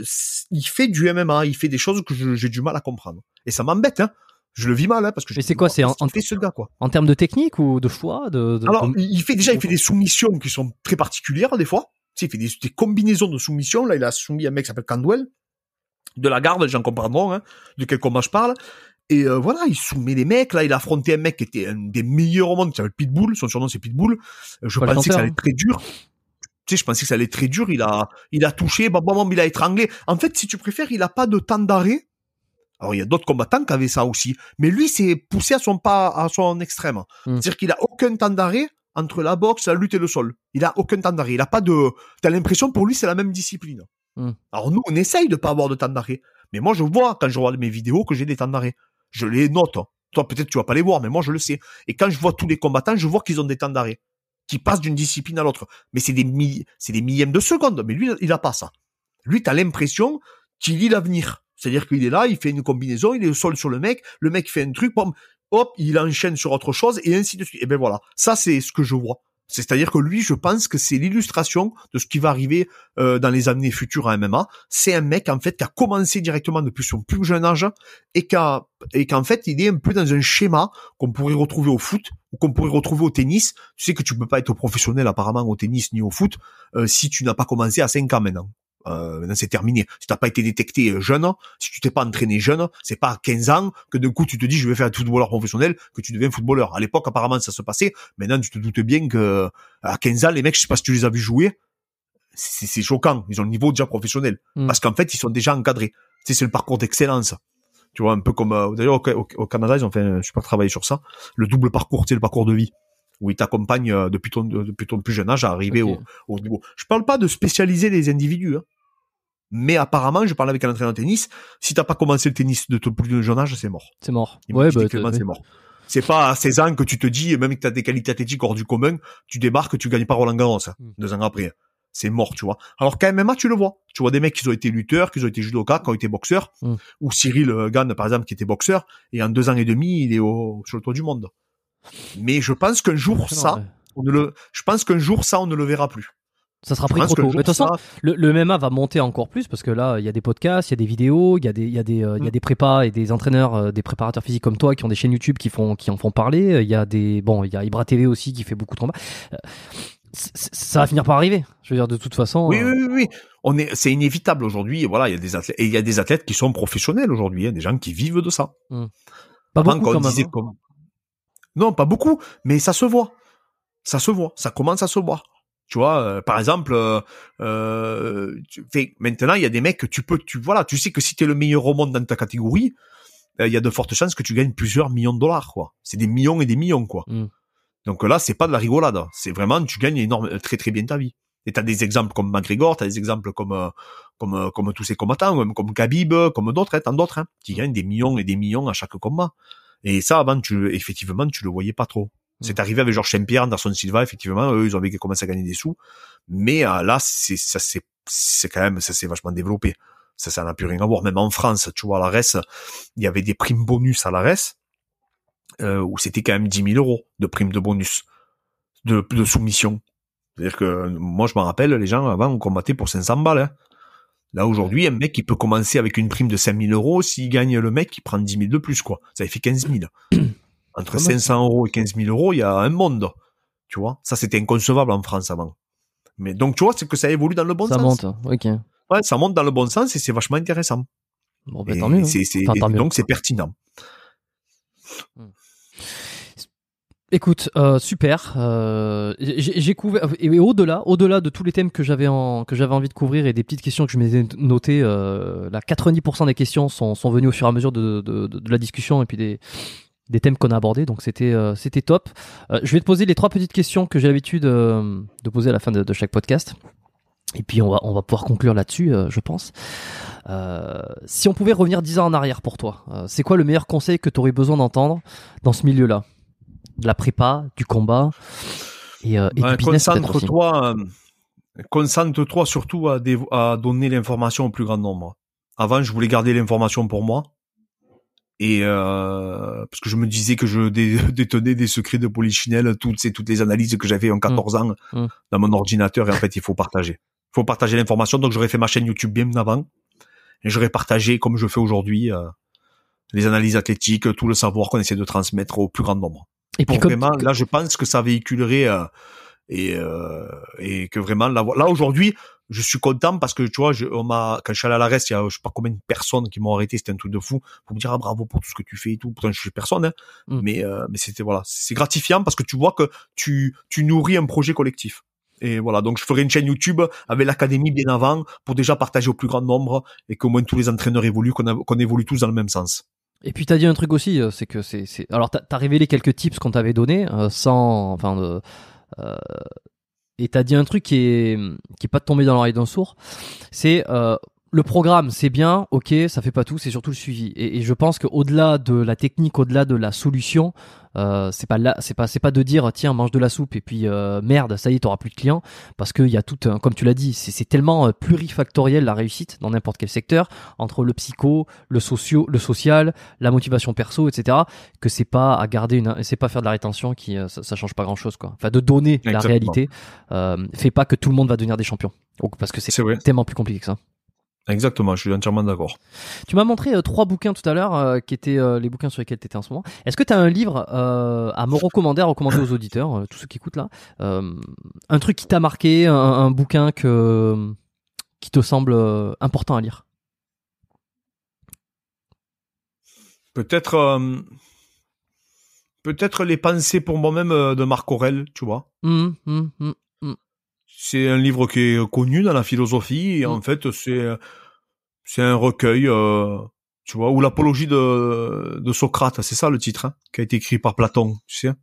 il fait du MMA, il fait des choses que je- j'ai du mal à comprendre. Et ça m'embête, hein. Je le vis mal, hein, parce que Mais c'est quoi, c'est en- en fait ce gars, quoi? En termes de technique ou de choix de, de- Alors, de- il fait déjà, il fait des soumissions qui sont très particulières, des fois. Il fait des, des combinaisons de soumissions. Là, il a soumis un mec qui s'appelle Candwell. De la garde, j'en comprendront, hein, de quel combat je parle. Et euh, voilà, il soumet les mecs. Là, il a affronté un mec qui était un des meilleurs au monde, qui s'appelle Pitbull. Son surnom, c'est Pitbull. Euh, Je Pas pensais que ça allait être très dur. Tu sais, je pensais que ça allait être très dur. Il a, il a touché, bam, bam, bam, il a étranglé. En fait, si tu préfères, il a pas de temps d'arrêt. Alors, il y a d'autres combattants qui avaient ça aussi. Mais lui, c'est poussé à son pas, à son extrême. Hmm. C'est-à-dire qu'il a aucun temps d'arrêt entre la boxe, la lutte et le sol. Il a aucun temps d'arrêt. Il a pas de, t'as l'impression pour lui, c'est la même discipline. Hmm. Alors nous, on essaye de pas avoir de temps d'arrêt. Mais moi, je vois, quand je regarde mes vidéos, que j'ai des temps d'arrêt. Je les note. Toi, peut-être tu vas pas les voir, mais moi, je le sais. Et quand je vois tous les combattants, je vois qu'ils ont des temps d'arrêt. Qui passent d'une discipline à l'autre. Mais c'est des mi- c'est des millièmes de seconde. Mais lui, il a pas ça. Lui, t'as l'impression qu'il lit l'avenir. C'est-à-dire qu'il est là, il fait une combinaison, il est au sol sur le mec, le mec fait un truc, hop, il enchaîne sur autre chose, et ainsi de suite. Et ben voilà. Ça, c'est ce que je vois. C'est-à-dire que lui, je pense que c'est l'illustration de ce qui va arriver euh, dans les années futures à MMA. C'est un mec en fait qui a commencé directement depuis son plus jeune âge et qu'a et qu'en fait il est un peu dans un schéma qu'on pourrait retrouver au foot ou qu'on pourrait retrouver au tennis. Tu sais que tu peux pas être professionnel apparemment au tennis ni au foot euh, si tu n'as pas commencé à 5 ans maintenant. Euh, maintenant c'est terminé. Si t'as pas été détecté euh, jeune, si tu t'es pas entraîné jeune, c'est pas à 15 ans que d'un coup tu te dis je vais faire un footballeur professionnel que tu deviens footballeur. À l'époque apparemment ça se passait. Maintenant tu te doutes bien que à 15 ans les mecs je sais pas si tu les as vus jouer, c'est c'est choquant. Ils ont le niveau déjà professionnel Hmm. parce qu'en fait ils sont déjà encadrés. Tu sais c'est le parcours d'excellence. Tu vois un peu comme euh, d'ailleurs au, Canada ils ont fait un super travail sur ça. Le double parcours, tu sais le parcours de vie où ils t'accompagnent euh, depuis ton depuis ton plus jeune âge à arriver au, au niveau. Je parle pas de spécialiser les individus, hein. Mais apparemment, je parle avec un entraîneur de tennis. Si t'as pas commencé le tennis de ton plus jeune âge, c'est mort. C'est mort. Ouais, bah, c'est mort. C'est pas à 16 ans que tu te dis, même que t'as des qualités athlétiques hors du commun, tu débarques, tu gagnes pas Roland Garros, hein, Mm. deux ans après. C'est mort, tu vois. Alors qu'à MMA, tu le vois. Tu vois des mecs qui ont été lutteurs, qui ont été judokas, qui ont été boxeurs, Mm. ou Cyril euh, Gann, par exemple, qui était boxeur, et en deux ans et demi, il est au, sur le toit du monde. Mais je pense qu'un jour, ça, ouais. on ne le, je pense qu'un jour, ça, on ne le verra plus. Ça sera pris trop tôt. Mais de toute façon, le, le MMA va monter encore plus parce que là, il y a des podcasts, il y a des vidéos, il y a des, il y a des, euh, il y a Mm. des prépas et des entraîneurs, euh, des préparateurs physiques comme toi qui ont des chaînes YouTube qui font, qui en font parler. Il y a des, bon, il y a Ibra TV aussi qui fait beaucoup de combats. Euh, ça va finir par arriver. Je veux dire, de toute façon. Oui, euh, oui, oui, oui. On est, c'est inévitable aujourd'hui. Voilà, il y a des athlètes, et il y a des athlètes qui sont professionnels aujourd'hui, hein, des gens qui vivent de ça. Pas Avant, beaucoup quand quand même. hein. comme- Non, pas beaucoup, mais ça se voit. Ça se voit. Ça commence à se voir. Tu vois, euh, par exemple, euh, euh, tu- fait, maintenant, il y a des mecs que tu peux, tu voilà, tu sais que si t'es le meilleur au monde dans ta catégorie, euh, il y a de fortes chances que tu gagnes plusieurs millions de dollars, quoi. C'est des millions et des millions, quoi. Mm. Donc là, c'est pas de la rigolade. C'est vraiment, tu gagnes énorme, très très bien ta vie. Et t'as des exemples comme McGregor, t'as des exemples comme comme comme tous ces combattants, même comme Khabib, comme d'autres, hein, tant d'autres, hein, qui gagnent des millions et des millions à chaque combat. Et ça, avant, tu effectivement, tu le voyais pas trop. C'est arrivé avec Georges Saint-Pierre, Anderson Silva, effectivement, eux, ils avaient commencé à gagner des sous. Mais euh, là, c'est ça, quand même, ça s'est vachement développé. Ça, ça n'a plus rien à voir. Même en France, tu vois, à la RES, il y avait des primes bonus à la RES, euh, où c'était quand même 10 000 euros de primes de bonus, de, de soumission. C'est-à-dire que moi, je me rappelle, les gens avant, on combattait pour 500 balles. hein. Là, aujourd'hui, un mec, il peut commencer avec une prime de 5 000 euros. S'il gagne le mec, il prend 10 000 de plus, quoi. Ça fait 15 000. Entre Pas mal. 500 euros et 15 000 euros, il y a un monde. Tu vois, ça, c'était inconcevable en France avant. Mais donc, tu vois, c'est que ça évolue dans le bon Ça sens. monte. Ok. Ouais, ça monte dans le bon sens et c'est vachement intéressant. Bon, tant mieux. hein. Enfin, tant mieux. donc, c'est pertinent. Écoute, euh, super. Euh, j'ai couvert et au-delà, au-delà de tous les thèmes que j'avais en, que j'avais envie de couvrir et des petites questions que je m'étais notées, euh, là 90% des questions sont, sont venues au fur et à mesure de, de, de, de la discussion et puis des, des thèmes qu'on a abordés. Donc c'était euh, c'était top. Euh, je vais te poser les trois petites questions que j'ai l'habitude euh, de poser à la fin de, de chaque podcast. Et puis on va on va pouvoir conclure là-dessus, euh, je pense. Euh, si on pouvait revenir 10 ans en arrière pour toi, euh, c'est quoi le meilleur conseil que tu aurais besoin d'entendre dans ce milieu-là? De la prépa, du combat. et, euh, et Ouais, du business. Concentre-toi, concentre-toi surtout à, à donner l'information au plus grand nombre. Avant, je voulais garder l'information pour moi. Et euh, parce que je me disais que je dé- (laughs) détenais des secrets de Polichinelle, toutes ces toutes les analyses que j'avais en 14 ans Mm. dans mon ordinateur. Et en fait, il faut partager. Il faut partager l'information. Donc, j'aurais fait ma chaîne YouTube bien avant. Et j'aurais partagé, comme je fais aujourd'hui, euh, les analyses athlétiques, tout le savoir qu'on essaie de transmettre au plus grand nombre Et puis comme, vraiment, là, je pense que ça véhiculerait euh, et euh, et que vraiment là, là aujourd'hui, je suis content parce que tu vois, je, on m'a quand je suis allé à la reste, il y a je sais pas combien de personnes qui m'ont arrêté, c'était un truc de fou pour me dire ah bravo pour tout ce que tu fais et tout. Pourtant, je suis personne, hein, Mm. mais euh, mais c'était voilà, c'est gratifiant parce que tu vois que tu tu nourris un projet collectif. Et voilà, donc je ferai une chaîne YouTube avec l'académie bien avant pour déjà partager au plus grand nombre et qu'au moins tous les entraîneurs évoluent, qu'on évolue tous dans le même sens. Et puis t'as dit un truc aussi, euh, c'est que c'est, c'est... alors t'as, t'as révélé quelques tips qu'on t'avait donné euh, sans, enfin, euh, euh, et t'as dit un truc qui est qui est pas de tomber dans l'oreille d'un sourd. C'est euh, le programme, c'est bien, ok, ça fait pas tout, c'est surtout le suivi. Et, et je pense qu'au-delà de la technique, au-delà de la solution, euh, c'est pas là, c'est pas c'est pas de dire tiens mange de la soupe et puis euh, merde ça y est t'auras plus de clients parce qu'il y a tout un, comme tu l'as dit c'est, tellement euh, plurifactoriel la réussite dans n'importe quel secteur entre le psycho, le socio, le social, la motivation perso, etc. Que c'est pas à garder une, c'est pas faire de la rétention qui, euh, ça, ça change pas grand chose quoi. Enfin de donner la réalité, euh, fait pas que tout le monde va devenir des champions. Parce que c'est tellement plus compliqué que ça. Exactement, je suis entièrement d'accord. Tu m'as montré euh, trois bouquins tout à l'heure euh, qui étaient euh, les bouquins sur lesquels tu étais en ce moment. Est-ce que tu as un livre à me recommander, à recommander aux auditeurs, tous ceux qui écoutent là, un truc qui t'a marqué, un, un bouquin que qui te semble important à lire? Peut-être, peut-être les pensées pour moi-même de Marc Aurel, tu vois. Hum, hum, hum. C'est un livre qui est connu dans la philosophie et Mm. en fait c'est c'est un recueil, euh, tu vois, ou l'apologie de de Socrate, c'est ça le titre, hein, qui a été écrit par Platon, tu sais.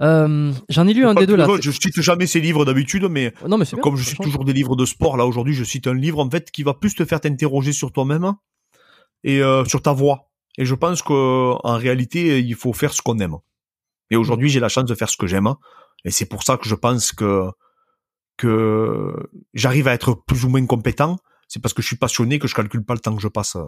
Euh, J'en ai lu un des deux là. Je cite jamais ces livres d'habitude, mais Non mais c'est bien, comme je cite change. toujours des livres de sport, là aujourd'hui je cite un livre en fait qui va plus te faire t'interroger sur toi-même et euh, sur ta voix. Et je pense que en réalité il faut faire ce qu'on aime. Et aujourd'hui j'ai la chance de faire ce que j'aime et c'est pour ça que je pense que que j'arrive à être plus ou moins compétent. C'est parce que je suis passionné que je calcule pas le temps que je passe euh,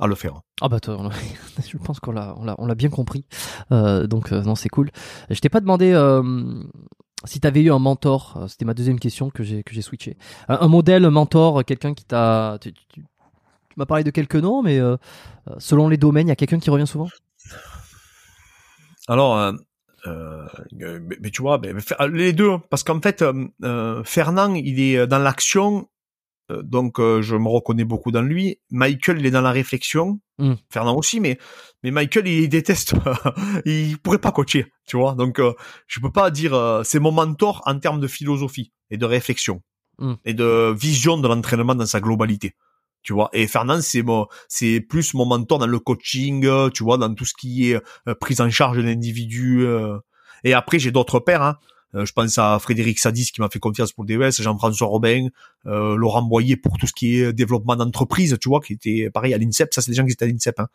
à le faire. Ah bah toi, on (laughs) je pense qu'on l'a, on l'a, on l'a bien compris. Euh, donc euh, non, c'est cool. Je t'ai pas demandé euh, si t'avais eu un mentor. C'était ma deuxième question que j'ai que j'ai switché. Un, un modèle, un mentor, quelqu'un qui t'a. Tu, tu- tu m'as parlé de quelques noms, mais selon les domaines, il y a quelqu'un qui revient souvent? Alors, euh, euh, mais, mais tu vois, mais- mais fa- les deux, hein, parce qu'en fait, euh, euh, Fernand, il est dans l'action, euh, donc euh, je me reconnais beaucoup dans lui. Michael, il est dans la réflexion. Mm. Fernand aussi, mais mais Michael, il déteste, (laughs) il pourrait pas coacher, tu vois. Donc, euh, je peux pas dire, euh, c'est mon mentor en termes de philosophie et de réflexion Mm. et de vision de l'entraînement dans sa globalité. Tu vois, et Fernand, c'est mon, c'est plus mon mentor dans le coaching, euh, tu vois, dans tout ce qui est euh, prise en charge de l'individu. euh. Et après, j'ai d'autres pères. Hein. Je pense à Frédéric Sadis qui m'a fait confiance pour DES, Jean-François Robin, euh, Laurent Boyer pour tout ce qui est développement d'entreprise, tu vois, qui était pareil à l'INSEP. Ça, c'est des gens qui étaient à l'INSEP. Hein.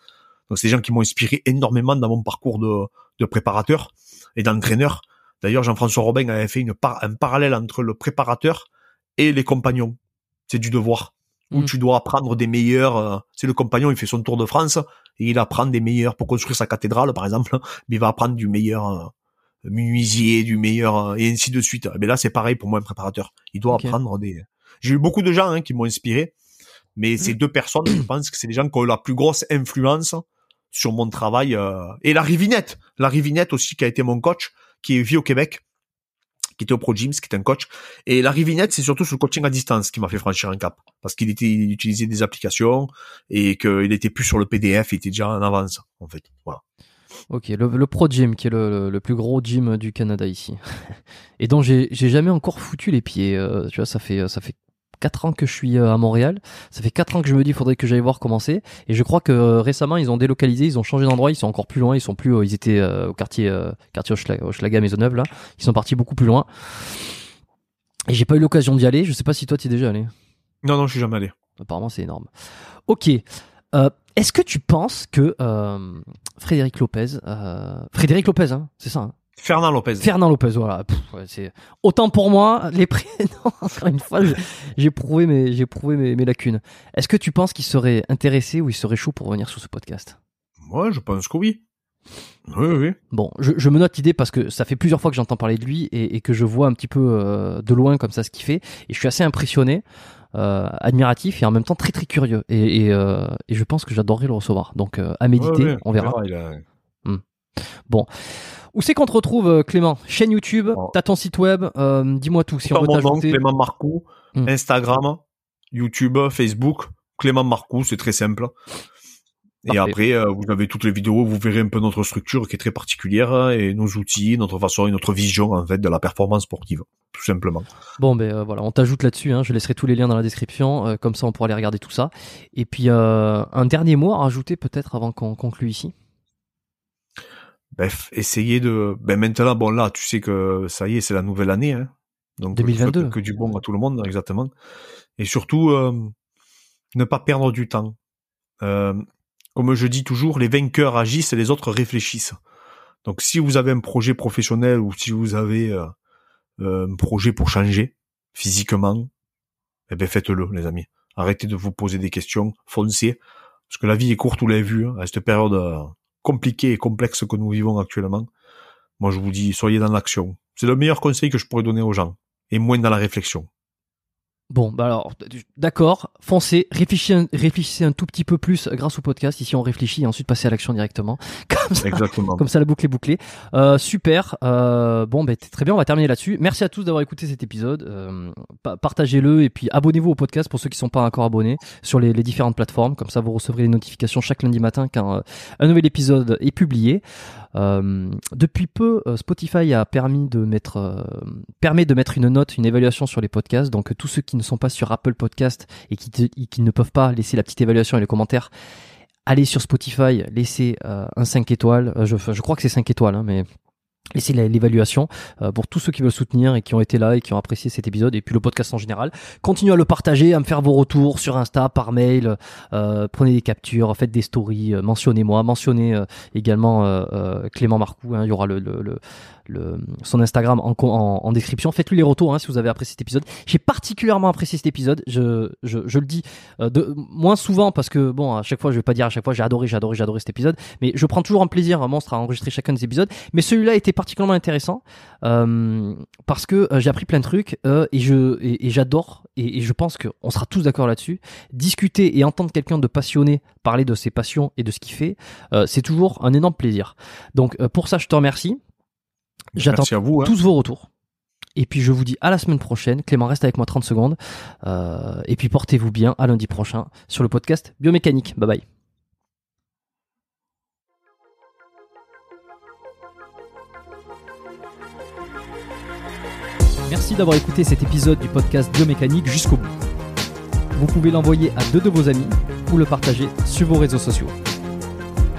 Donc, c'est des gens qui m'ont inspiré énormément dans mon parcours de, de préparateur et d'entraîneur. D'ailleurs, Jean-François Robin avait fait une par- un parallèle entre le préparateur et les compagnons. C'est du devoir où Mm. tu dois apprendre des meilleurs. euh, c'est le compagnon, il fait son tour de France et il apprend des meilleurs pour construire sa cathédrale, par exemple. Mais il va apprendre du meilleur euh, menuisier, du meilleur euh, et ainsi de suite. Mais là, c'est pareil pour moi, un préparateur. Il doit apprendre des. J'ai eu beaucoup de gens hein, qui m'ont inspiré, mais ces deux personnes, je pense que c'est les gens qui ont la plus grosse influence sur mon travail. euh, Et la Rivinette, la Rivinette aussi, qui a été mon coach, qui vit au Québec, qui était au Pro Gyms, qui est un coach. Et la Rivinette, c'est surtout sur le coaching à distance qui m'a fait franchir un cap. Parce qu'il était, il utilisait des applications et qu'il était plus sur le PDF, il était déjà en avance, en fait. Voilà. Ok, le, Pro Gym, qui est le, plus gros gym du Canada ici, (laughs) et dont j'ai jamais encore foutu les pieds. euh, tu vois, ça fait ça fait quatre ans que je suis euh, à Montréal. Ça fait quatre ans que je me dis, il faudrait que j'aille voir comment c'est. Et je crois que euh, récemment, ils ont délocalisé, ils ont changé d'endroit, ils sont encore plus loin. Ils sont plus, euh, ils étaient euh, au quartier quartier Hochelaga, Maisonneuve là. Ils sont partis beaucoup plus loin. Et j'ai pas eu l'occasion d'y aller. Je sais pas si toi t'y es déjà allé. Non, non, je suis jamais allé. Apparemment, c'est énorme. Ok. Est-ce que tu penses que Frédéric Lopez, Frédéric Lopez, hein, c'est ça, hein, Fernand Lopez. Fernand Lopez, voilà. Pff, ouais, c'est autant pour moi les (laughs) prénoms. Encore une fois, j'ai- prouvé mes j'ai prouvé mes, mes lacunes. Est-ce que tu penses qu'il serait intéressé ou il serait chaud pour revenir sur ce podcast? Moi, je pense que oui. Oui, oui. Bon, je, je me note l'idée parce que ça fait plusieurs fois que j'entends parler de lui et, et que je vois un petit peu euh, de loin comme ça ce qu'il fait et je suis assez impressionné, euh, admiratif et en même temps très très curieux et, et, euh, et je pense que j'adorerais le recevoir. Donc à méditer, Ouais, on verra. il a- Où c'est qu'on te retrouve, euh, Clément? Chaîne YouTube, Oh. t'as ton site web, euh, dis-moi tout. Si on veut mon nom, t'ajouter, Clément Marcoux, Hmm. Instagram, YouTube, Facebook, Clément Marcoux, c'est très simple. Et après, euh, vous avez toutes les vidéos, vous verrez un peu notre structure qui est très particulière hein, et nos outils, notre façon et notre vision en fait de la performance sportive, tout simplement. Bon, ben euh, voilà, on t'ajoute là-dessus. Hein, je laisserai tous les liens dans la description, euh, comme ça on pourra aller regarder tout ça. Et puis un dernier mot à rajouter peut-être avant qu'on conclue ici? Bref, essayez de. Ben maintenant, bon là, tu sais que ça y est, c'est la nouvelle année, hein. Donc je souhaite 2022. que du bon à tout le monde, exactement. Et surtout, euh, ne pas perdre du temps. Euh, comme je dis toujours, les vainqueurs agissent et les autres réfléchissent. Donc si vous avez un projet professionnel ou si vous avez euh, euh, un projet pour changer physiquement, eh ben faites-le, les amis. Arrêtez de vous poser des questions, foncez, parce que la vie est courte, vous l'avez vu, hein, à cette période compliquée et complexe que nous vivons actuellement. Moi, je vous dis, soyez dans l'action. C'est le meilleur conseil que je pourrais donner aux gens, et moins dans la réflexion. Bon, bah alors, d'accord, foncez, réfléchissez un, réfléchissez un tout petit peu plus grâce au podcast. Ici, on réfléchit et ensuite passer à l'action directement. (laughs) Comme ça, Exactement. comme ça la boucle est bouclée. Euh, super. Euh, bon, ben très bien, on va terminer là-dessus. Merci à tous d'avoir écouté cet épisode. Euh, pa- Partagez-le et puis abonnez-vous au podcast pour ceux qui sont pas encore abonnés sur les, les différentes plateformes. Comme ça, vous recevrez les notifications chaque lundi matin quand euh, un nouvel épisode est publié. Euh, depuis peu, euh, Spotify a permis de mettre, euh, permet de mettre une note, une évaluation sur les podcasts. Donc tous ceux qui ne sont pas sur Apple Podcast et qui, ne peuvent pas laisser la petite évaluation et les commentaires, allez sur Spotify, laissez un 5 étoiles. Je, je crois que c'est 5 étoiles, hein, mais laissez la- l'évaluation euh, pour tous ceux qui veulent soutenir et qui ont été là et qui ont apprécié cet épisode et puis le podcast en général. Continuez à le partager, à me faire vos retours sur Insta, par mail. euh, prenez des captures, faites des stories, euh, mentionnez-moi, mentionnez également Clément Marcoux. hein, il y aura le, le, son Instagram en, description. Faites-lui les retours hein, si vous avez apprécié cet épisode. J'ai particulièrement apprécié cet épisode. Je, je, je le dis euh, moins souvent parce que bon, à chaque fois, je vais pas dire à chaque fois j'ai adoré, j'ai adoré, j'ai adoré cet épisode, mais je prends toujours un plaisir, un monstre à enregistrer chacun des épisodes. Mais celui-là était particulièrement intéressant euh, parce que euh, j'ai appris plein de trucs et et, j'adore et, et je pense qu'on sera tous d'accord là-dessus. Discuter et entendre quelqu'un de passionné parler de ses passions et de ce qu'il fait, c'est toujours un énorme plaisir. Donc pour ça, je te remercie. J'attends. Hein. tous vos retours. Et puis je vous dis à la semaine prochaine. Clément reste avec moi 30 secondes. Euh, et puis portez-vous bien à lundi prochain sur le podcast Biomécanique. Bye bye. Merci d'avoir écouté cet épisode du podcast Biomécanique jusqu'au bout. Vous pouvez l'envoyer à deux de vos amis ou le partager sur vos réseaux sociaux.